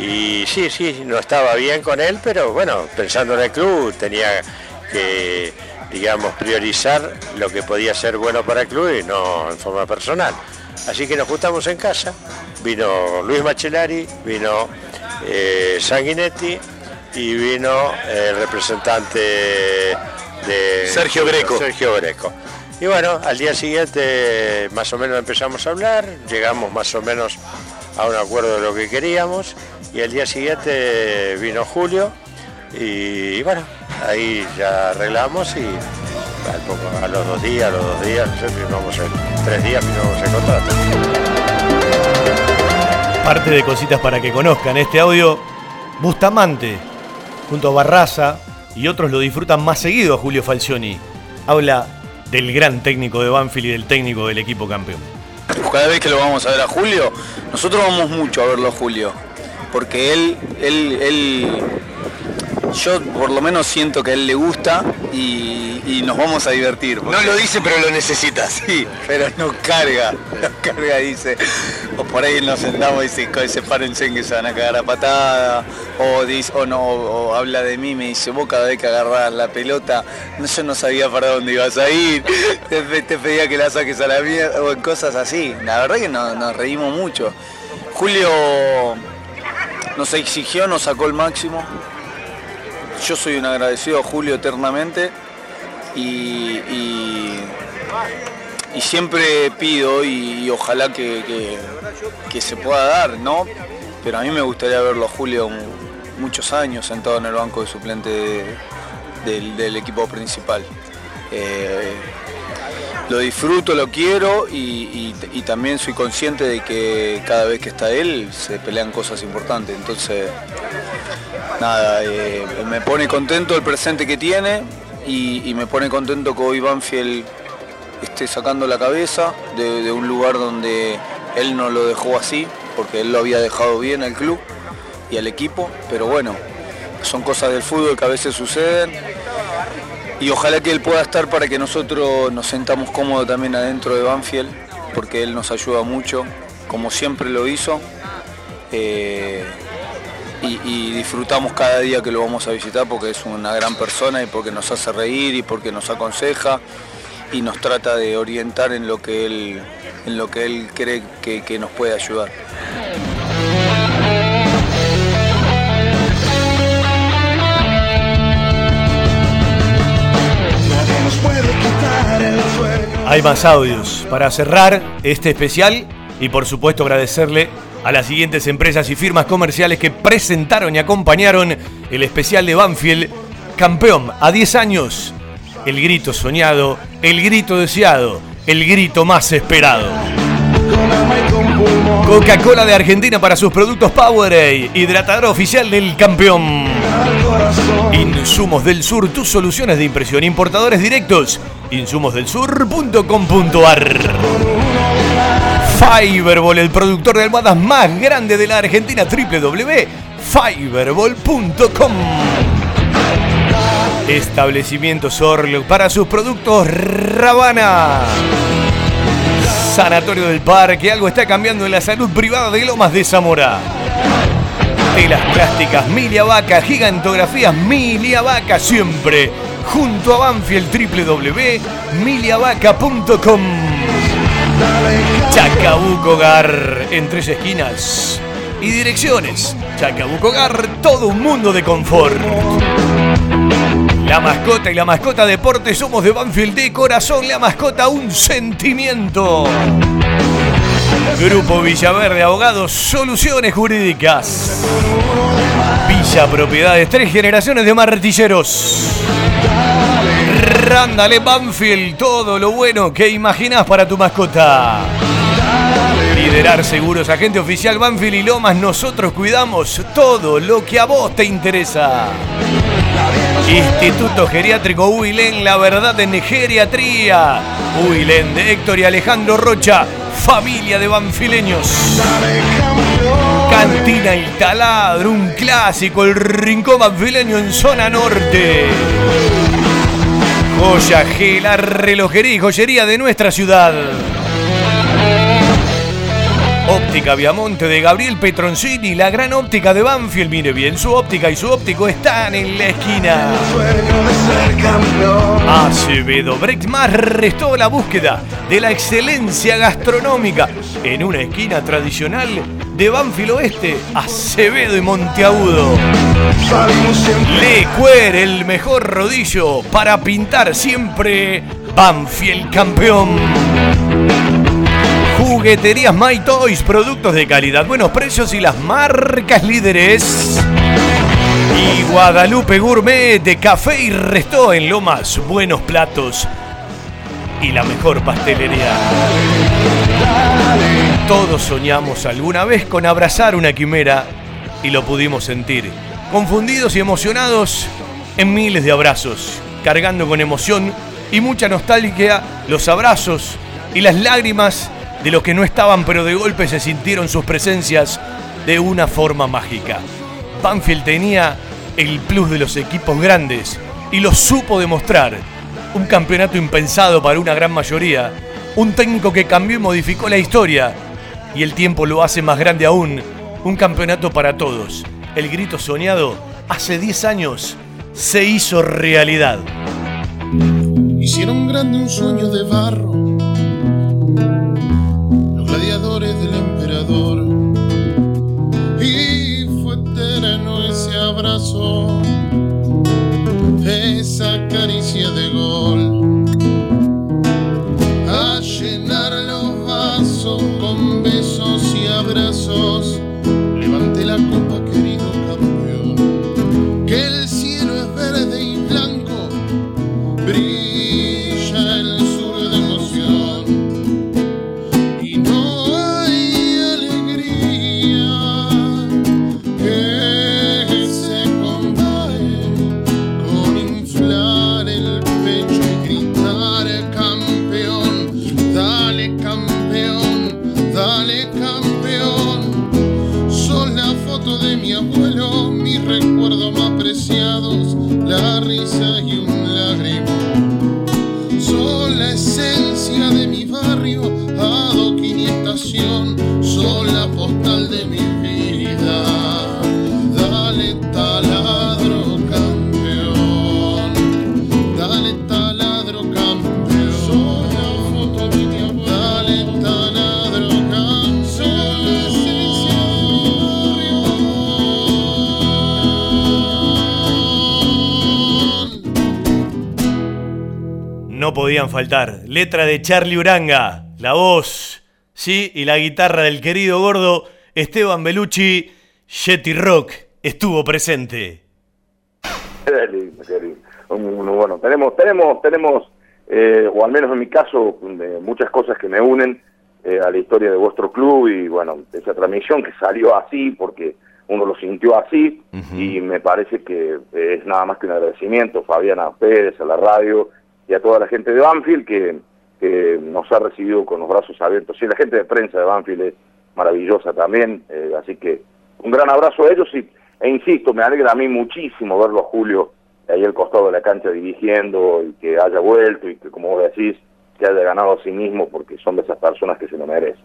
Y sí, sí, no estaba bien con él, pero bueno, pensando en el club tenía que, digamos, priorizar lo que podía ser bueno para el club y no en forma personal. Así que nos juntamos en casa, vino Luis Machelari, vino eh, Sanguinetti y vino el representante de Sergio Greco. Sergio Greco. Y bueno, al día siguiente más o menos empezamos a hablar, llegamos más o menos a un acuerdo de lo que queríamos y el día siguiente vino Julio y, bueno, ahí ya arreglamos y al poco- a los dos días, a los dos días, no sé, firmamos el, tres días firmamos el contrato. Parte de cositas para que conozcan este audio. Bustamante, junto a Barraza y otros lo disfrutan más seguido a Julio Falcioni. Habla del gran técnico de Banfield y del técnico del equipo campeón. Cada vez que lo vamos a ver a Julio, nosotros vamos mucho a verlo a Julio, porque él, él, él, yo por lo menos siento que a él le gusta y, y nos vamos a divertir. No lo dice, pero lo necesita. Sí, pero no carga, no carga, dice. O por ahí nos sentamos y dice, "Co- sepárense que se van a cagar a patada. O, dice, o no, o habla de mí, me dice, vos cada vez que agarrás la pelota, no, yo no sabía para dónde ibas a ir, te, pe- te pedía que la saques a la mierda, o en cosas así. La verdad que no- nos reímos mucho. Julio nos exigió, nos sacó el máximo. Yo soy un agradecido a Julio eternamente y, y- siempre pido y, ojalá que, que- se pueda dar, ¿no? Pero a mí me gustaría verlo a Julio mu- muchos años sentado en el banco de suplente de- del, del equipo principal. Eh, lo disfruto, lo quiero y, también soy consciente de que cada vez que está él se pelean cosas importantes. Entonces, nada, eh, me pone contento el presente que tiene y, me pone contento que hoy Banfield esté sacando la cabeza de un lugar donde él no lo dejó así, porque él lo había dejado bien al club. y al equipo, pero bueno, son cosas del fútbol que a veces suceden y ojalá que él pueda estar para que nosotros nos sentamos cómodos también adentro de Banfield, porque él nos ayuda mucho, como siempre lo hizo. Eh, y, y disfrutamos cada día que lo vamos a visitar porque es una gran persona y porque nos hace reír y porque nos aconseja y nos trata de orientar en lo que él, en lo que él cree que, que nos puede ayudar. Hay más audios para cerrar este especial y por supuesto agradecerle a las siguientes empresas y firmas comerciales que presentaron y acompañaron el especial de Banfield, campeón a 10 años, el grito soñado, el grito deseado, el grito más esperado. Coca-Cola de Argentina para sus productos Powerade, hidratador oficial del campeón. Insumos del Sur, tus soluciones de impresión, importadores directos, insumosdelsur.com.ar. Fiberball, el productor de almohadas más grande de la Argentina, www.fiberball.com. Establecimiento Sorlo para sus productos Ravana. Sanatorio del Parque, algo está cambiando en la salud privada de Lomas de Zamora. Telas plásticas Milia Vaca, gigantografías Milia Vaca, siempre junto a Banfield www.miliavaca.com. Chacabuco Hogar en tres esquinas y direcciones. Chacabuco Hogar, todo un mundo de confort. La mascota y la mascota deporte somos de Banfield de corazón, la mascota un sentimiento. Grupo Villaverde Abogados, soluciones jurídicas. Villa Propiedades, tres generaciones de martilleros. Rándale Banfield, todo lo bueno que imaginás para tu mascota. Liderar Seguros, agente oficial Banfield y Lomas, nosotros cuidamos todo lo que a vos te interesa. Instituto Geriátrico Huilén, la verdad en geriatría. Huilén de Héctor y Alejandro Rocha, familia de banfileños. Cantina El Taladro, un clásico, el rincón banfileño en zona norte. Joya G, la relojería y joyería de nuestra ciudad. Óptica Viamonte de Gabriel Petroncini, la gran óptica de Banfield. Mire bien, su óptica y su óptico están en la esquina. Acevedo Brexmar restó la búsqueda de la excelencia gastronómica en una esquina tradicional de Banfield Oeste, Acevedo y Monteagudo. Le Cuer, el mejor rodillo para pintar siempre Banfield campeón. Jugueterías My Toys, productos de calidad, buenos precios y las marcas líderes. Y Guadalupe Gourmet de café y resto en Lomas, buenos platos y la mejor pastelería. Todos soñamos alguna vez con abrazar una quimera y lo pudimos sentir. Confundidos y emocionados en miles de abrazos, cargando con emoción y mucha nostalgia los abrazos y las lágrimas de los que no estaban pero de golpe se sintieron sus presencias de una forma mágica. Banfield tenía el plus de los equipos grandes y lo supo demostrar. Un campeonato impensado para una gran mayoría, un técnico que cambió y modificó la historia y el tiempo lo hace más grande aún, un campeonato para todos. El grito soñado hace 10 años se hizo realidad. Hicieron grande un sueño de barro abrazo, esa podían faltar. Letra de Charlie Uranga, la voz, sí, y la guitarra del querido gordo Esteban Belucci, Jetty Rock, estuvo presente. Qué lindo, qué lindo. Un- un- Bueno, tenemos, tenemos, tenemos, eh, o al menos en mi caso, eh, muchas cosas que me unen eh, a la historia de vuestro club y bueno, esa transmisión que salió así porque uno lo sintió así y me parece que es nada más que un agradecimiento, Fabiana Pérez, a la radio y a toda la gente de Banfield que, que nos ha recibido con los brazos abiertos. Y la gente de prensa de Banfield es maravillosa también, eh, así que un gran abrazo a ellos y, e insisto, me alegra a mí muchísimo verlo a Julio ahí al costado de la cancha dirigiendo y que haya vuelto y que, como vos decís, que haya ganado a sí mismo porque son de esas personas que se lo merecen.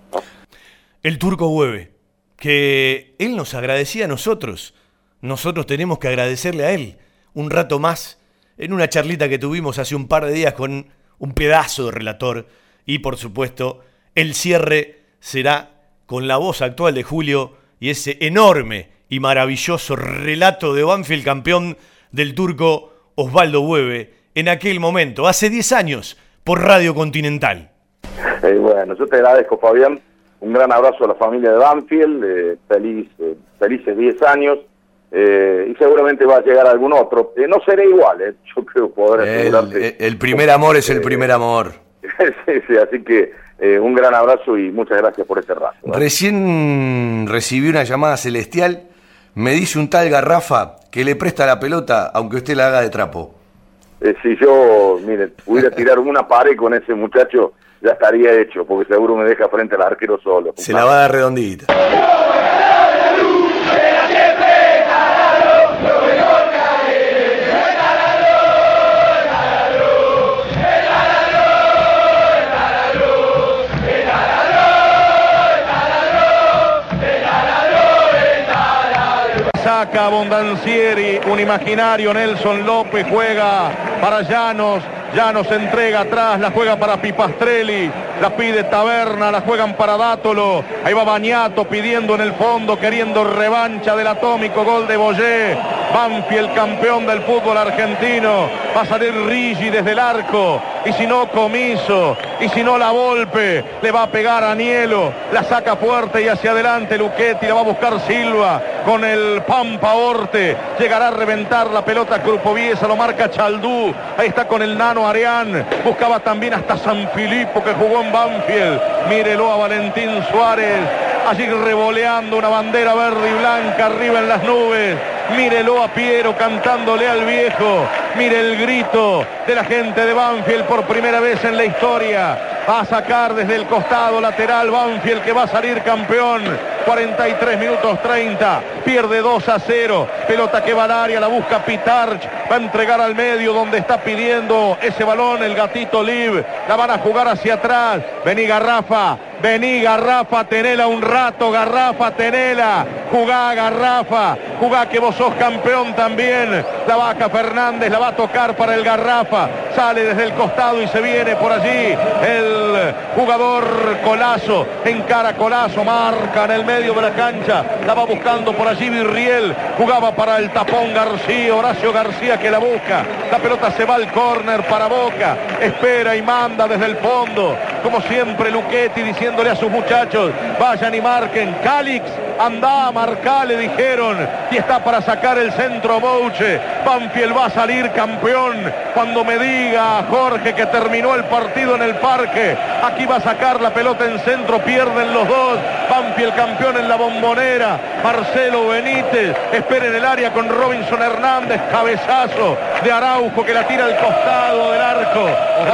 El turco Hueve, que él nos agradecía a nosotros. Nosotros tenemos que agradecerle a él un rato más en una charlita que tuvimos hace un par de días con un pedazo de relator. Y por supuesto, el cierre será con la voz actual de Julio y ese enorme y maravilloso relato de Banfield campeón del turco Osvaldo Hueve en aquel momento, hace 10 años, por Radio Continental. Eh, bueno, yo te agradezco, Fabián. Un gran abrazo a la familia de Banfield. eh, feliz, eh, felices 10 años. Eh, y seguramente va a llegar algún otro. Eh, no seré igual, eh, yo creo poder El, el primer amor es el primer amor. sí, sí, así que un gran abrazo y muchas gracias por este rato. Recién recibí una llamada celestial. Me dice un tal Garrafa que le presta la pelota aunque usted la haga de trapo. Si yo, mire, pudiera tirar una pared con ese muchacho, ya estaría hecho, porque seguro me deja frente al arquero solo. Se la va a dar redondita. Bondancieri, un imaginario Nelson López juega para Llanos, Llanos entrega atrás, la juega para Pipastrelli, la pide Taberna, la juegan para Dátolo, ahí va Bañato pidiendo en el fondo, queriendo revancha del atómico gol de Boyé, Banfield campeón del fútbol argentino, va a salir Rigi desde el arco, y si no Comiso, y si no la Volpe, le va a pegar a Nielo, la saca fuerte y hacia adelante Luchetti, la va a buscar Silva con el Pampa Orte, llegará a reventar la pelota Crupoviesa, lo marca Chaldú, ahí está con el nano Arián, buscaba también hasta San Filipo que jugó en Banfield, mírelo a Valentín Suárez, allí revoleando una bandera verde y blanca arriba en las nubes, mírelo a Piero cantándole al viejo, mire el grito de la gente de Banfield por primera vez en la historia, va a sacar desde el costado lateral Banfield que va a salir campeón, 43 minutos 30, pierde 2 a 0, pelota que va al área, la busca Pitarch, va a entregar al medio donde está pidiendo ese balón el gatito Liv, la van a jugar hacia atrás, vení Garrafa, vení Garrafa, tenela un rato, Garrafa, tenela, jugá Garrafa, jugá que vos sos campeón también, la vaca Fernández la va a tocar para el Garrafa, sale desde el costado y se viene por allí el jugador Colazo, encara Colazo, marca en el medio de la cancha, la va buscando por allí Virriel, jugaba para el tapón García, Horacio García que la busca, la pelota se va al córner para Boca, espera y manda desde el fondo, como siempre Luchetti diciéndole a sus muchachos, vayan y marquen, Calix, anda, marca, le dijeron, y está para sacar el centro Bouche, Banfield va a salir campeón, cuando me diga Jorge que terminó el partido en el parque, aquí va a sacar la pelota en centro, pierden los dos, Banfield campeón en la bombonera, Marcelo Benítez, espera en el área con Robinson Hernández, cabezazo de Araujo que la tira al costado del arco.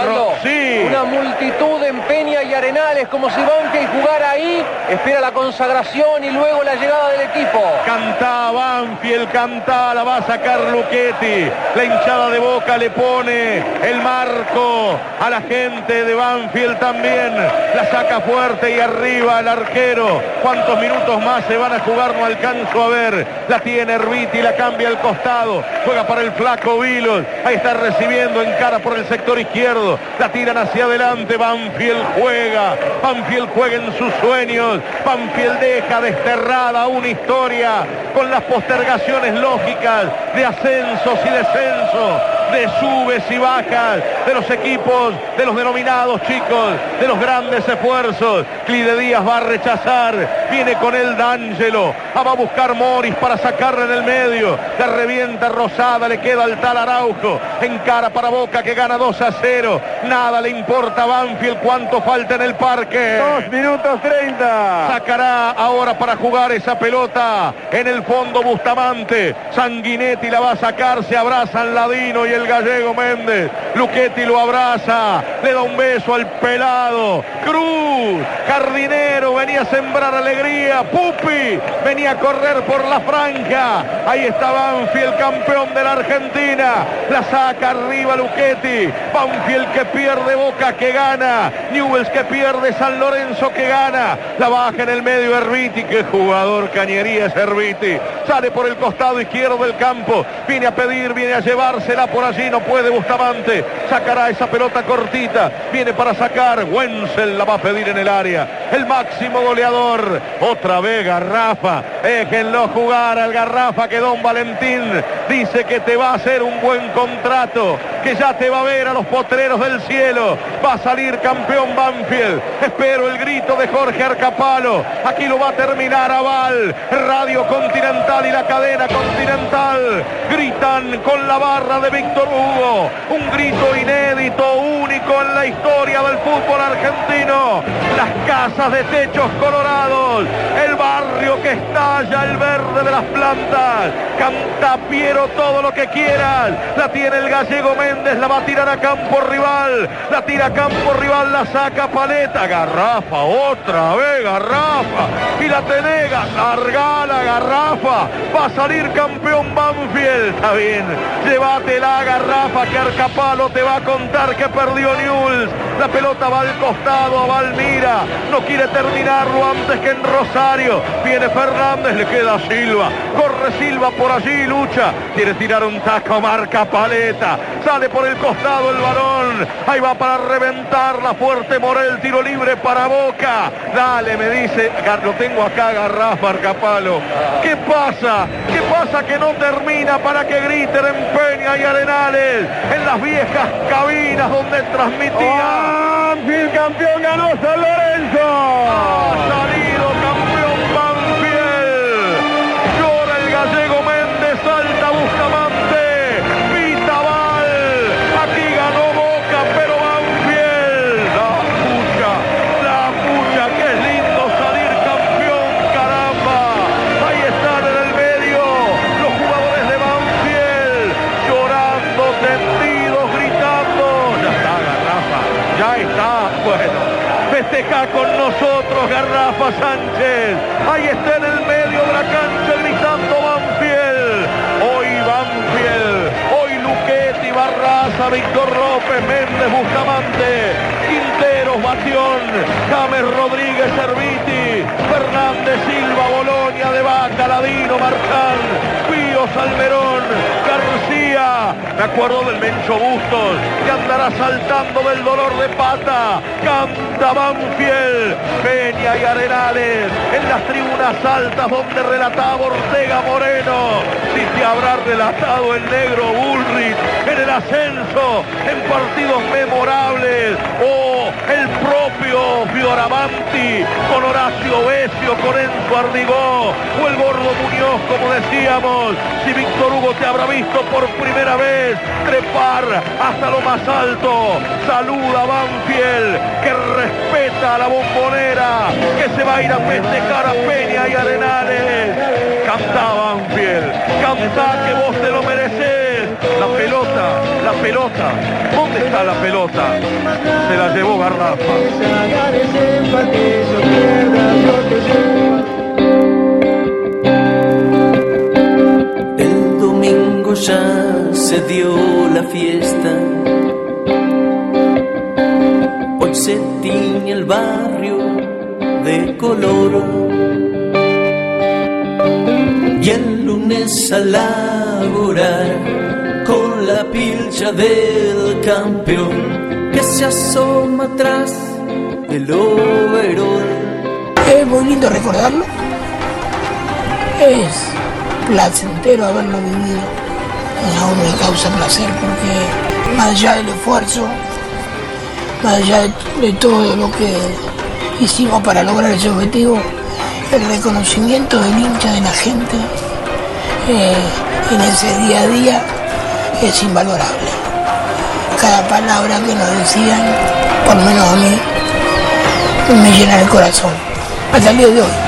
Ro- sí. una una multitud en Peña y Arenales, como si Banfield jugara ahí, espera la consagración y luego la llegada del equipo. Canta Banfield, canta, la va a sacar Luchetti. La hinchada de Boca le pone el marco a la gente de Banfield también. La saca fuerte y arriba el arquero. ¿Cuántos minutos más se van a jugar? No alcanzo a ver. La tiene Herbiti, la cambia al costado. Juega para el flaco Vilos. Ahí está recibiendo en cara por el sector izquierdo. La tiran hacia adelante. Banfield juega. Banfield juega en sus sueños. Banfield deja una historia con las postergaciones lógicas de ascensos y descensos, de subes y bajas, de los equipos, de los denominados chicos, de los grandes esfuerzos. Clide Díaz va a rechazar, viene con él D'Angelo, ah, va a buscar Moris para sacarle en el medio, le revienta Rosada, le queda al tal Araujo, en cara para Boca que gana 2 a 0, nada le importa a Banfield cuánto falta en el parque. Dos minutos 30. Sacará ahora para jugar esa pelota en el fondo Bustamante. Sanguinetti la va a sacar, se abrazan Ladino y el gallego Méndez. Luchetti lo abraza, le da un beso al pelado. Cruz, Jardinero, venía a sembrar alegría. Pupi, venía a correr por la franja. Ahí está Banfield, campeón de la Argentina. La saca arriba Luchetti. Banfield que pierde Boca que gana. Newells que pierde San Lorenzo que gana. La baja en el medio Herbiti. Qué jugador cañería es Herbiti. Sale por el costado izquierdo del campo. Viene a pedir, viene a llevársela por allí. No puede Bustamante. Sacará esa pelota cortita. Viene para sacar. Wenzel la va a pedir en el área. El máximo goleador. Otra vez Garrafa. Déjenlo jugar al Garrafa que Don Valentín dice que te va a hacer un buen contrato. Que ya te va a ver a los potreros del cielo. Va a salir campeón Banfield. Espero el grito de Jorge Arcapalo. Aquí lo va a terminar Aval. Radio Continental y la cadena Continental. Gritan con la barra de Víctor Hugo. Un grito inédito, único en la historia del fútbol argentino. Las casas de techos colorados. El barrio que estalla el verde de las plantas. Canta Piero todo lo que quieras. La tiene el gallego Méndez. La va a tirar a campo rival. La tira a campo rival. La saca Paleta. Garrafa. Otra vez Garrafa. Y la tenega. Larga la Garrafa. Va a salir campeón Banfield. Está bien. Llévate la Garrafa que Arcapalo te va a contar que perdió Newell's. La pelota va al costado a Valmira. No quiere terminarlo antes que en Rosario. Viene Fernández. Le queda Silva. Corre Silva por allí. Lucha. Quiere tirar un taco. Marca Paleta. Sale por el costado el balón. Ahí va para reventar la fuerte Morel. Tiro libre para Boca. Dale, me dice. Lo tengo acá, Garrafa, Arcapalo. ¿Qué pasa? ¿Qué pasa que no termina para que griten en Peña y Arenales? En las viejas cabinas donde transmitía. Banfield campeón ganó San Lorenzo. Sánchez. Ahí está en el medio de la cancha gritando Banfield. Hoy Banfield. Hoy Luquetti, Barraza, Víctor López, Méndez, Bustamante, James Rodríguez, Serviti, Fernández, Silva, Bolonia, De Vaca, Ladino, Marcán, Pío, Salmerón, García. Me acuerdo del Mencho Bustos, que andará saltando del dolor de pata. Canta Banfield, Peña y Arenales, en las tribunas altas donde relataba Ortega Moreno. Si te habrá relatado el negro Bullrich en el ascenso, en partidos memorables, o el propio Fioravanti con Horacio Besio, con Enzo Ardigó, o el gordo Muñoz, como decíamos, si Víctor Hugo te habrá visto por primera vez trepar hasta lo más alto, saluda a Banfield, que respeta a la bombonera, que se va a ir a festejar a Peña y Arenales. Canta Banfield, canta que vos te lo mereces. La pelota la pelota. ¿Dónde está la pelota? Se la llevó Garrafa. El domingo ya se dio la fiesta. Hoy se tiñe el barrio de color. Y el lunes a laborar con la pilcha del campeón que se asoma atrás del overol. Es muy lindo recordarlo. Es placentero haberlo vivido. A uno le causa placer porque más allá del esfuerzo, más allá de, todo lo que hicimos para lograr ese objetivo, el reconocimiento del hincha de la gente eh, en ese día a día es invalorable. Cada palabra que nos decían, por menos a mí, me llena el corazón. Hasta el día de hoy.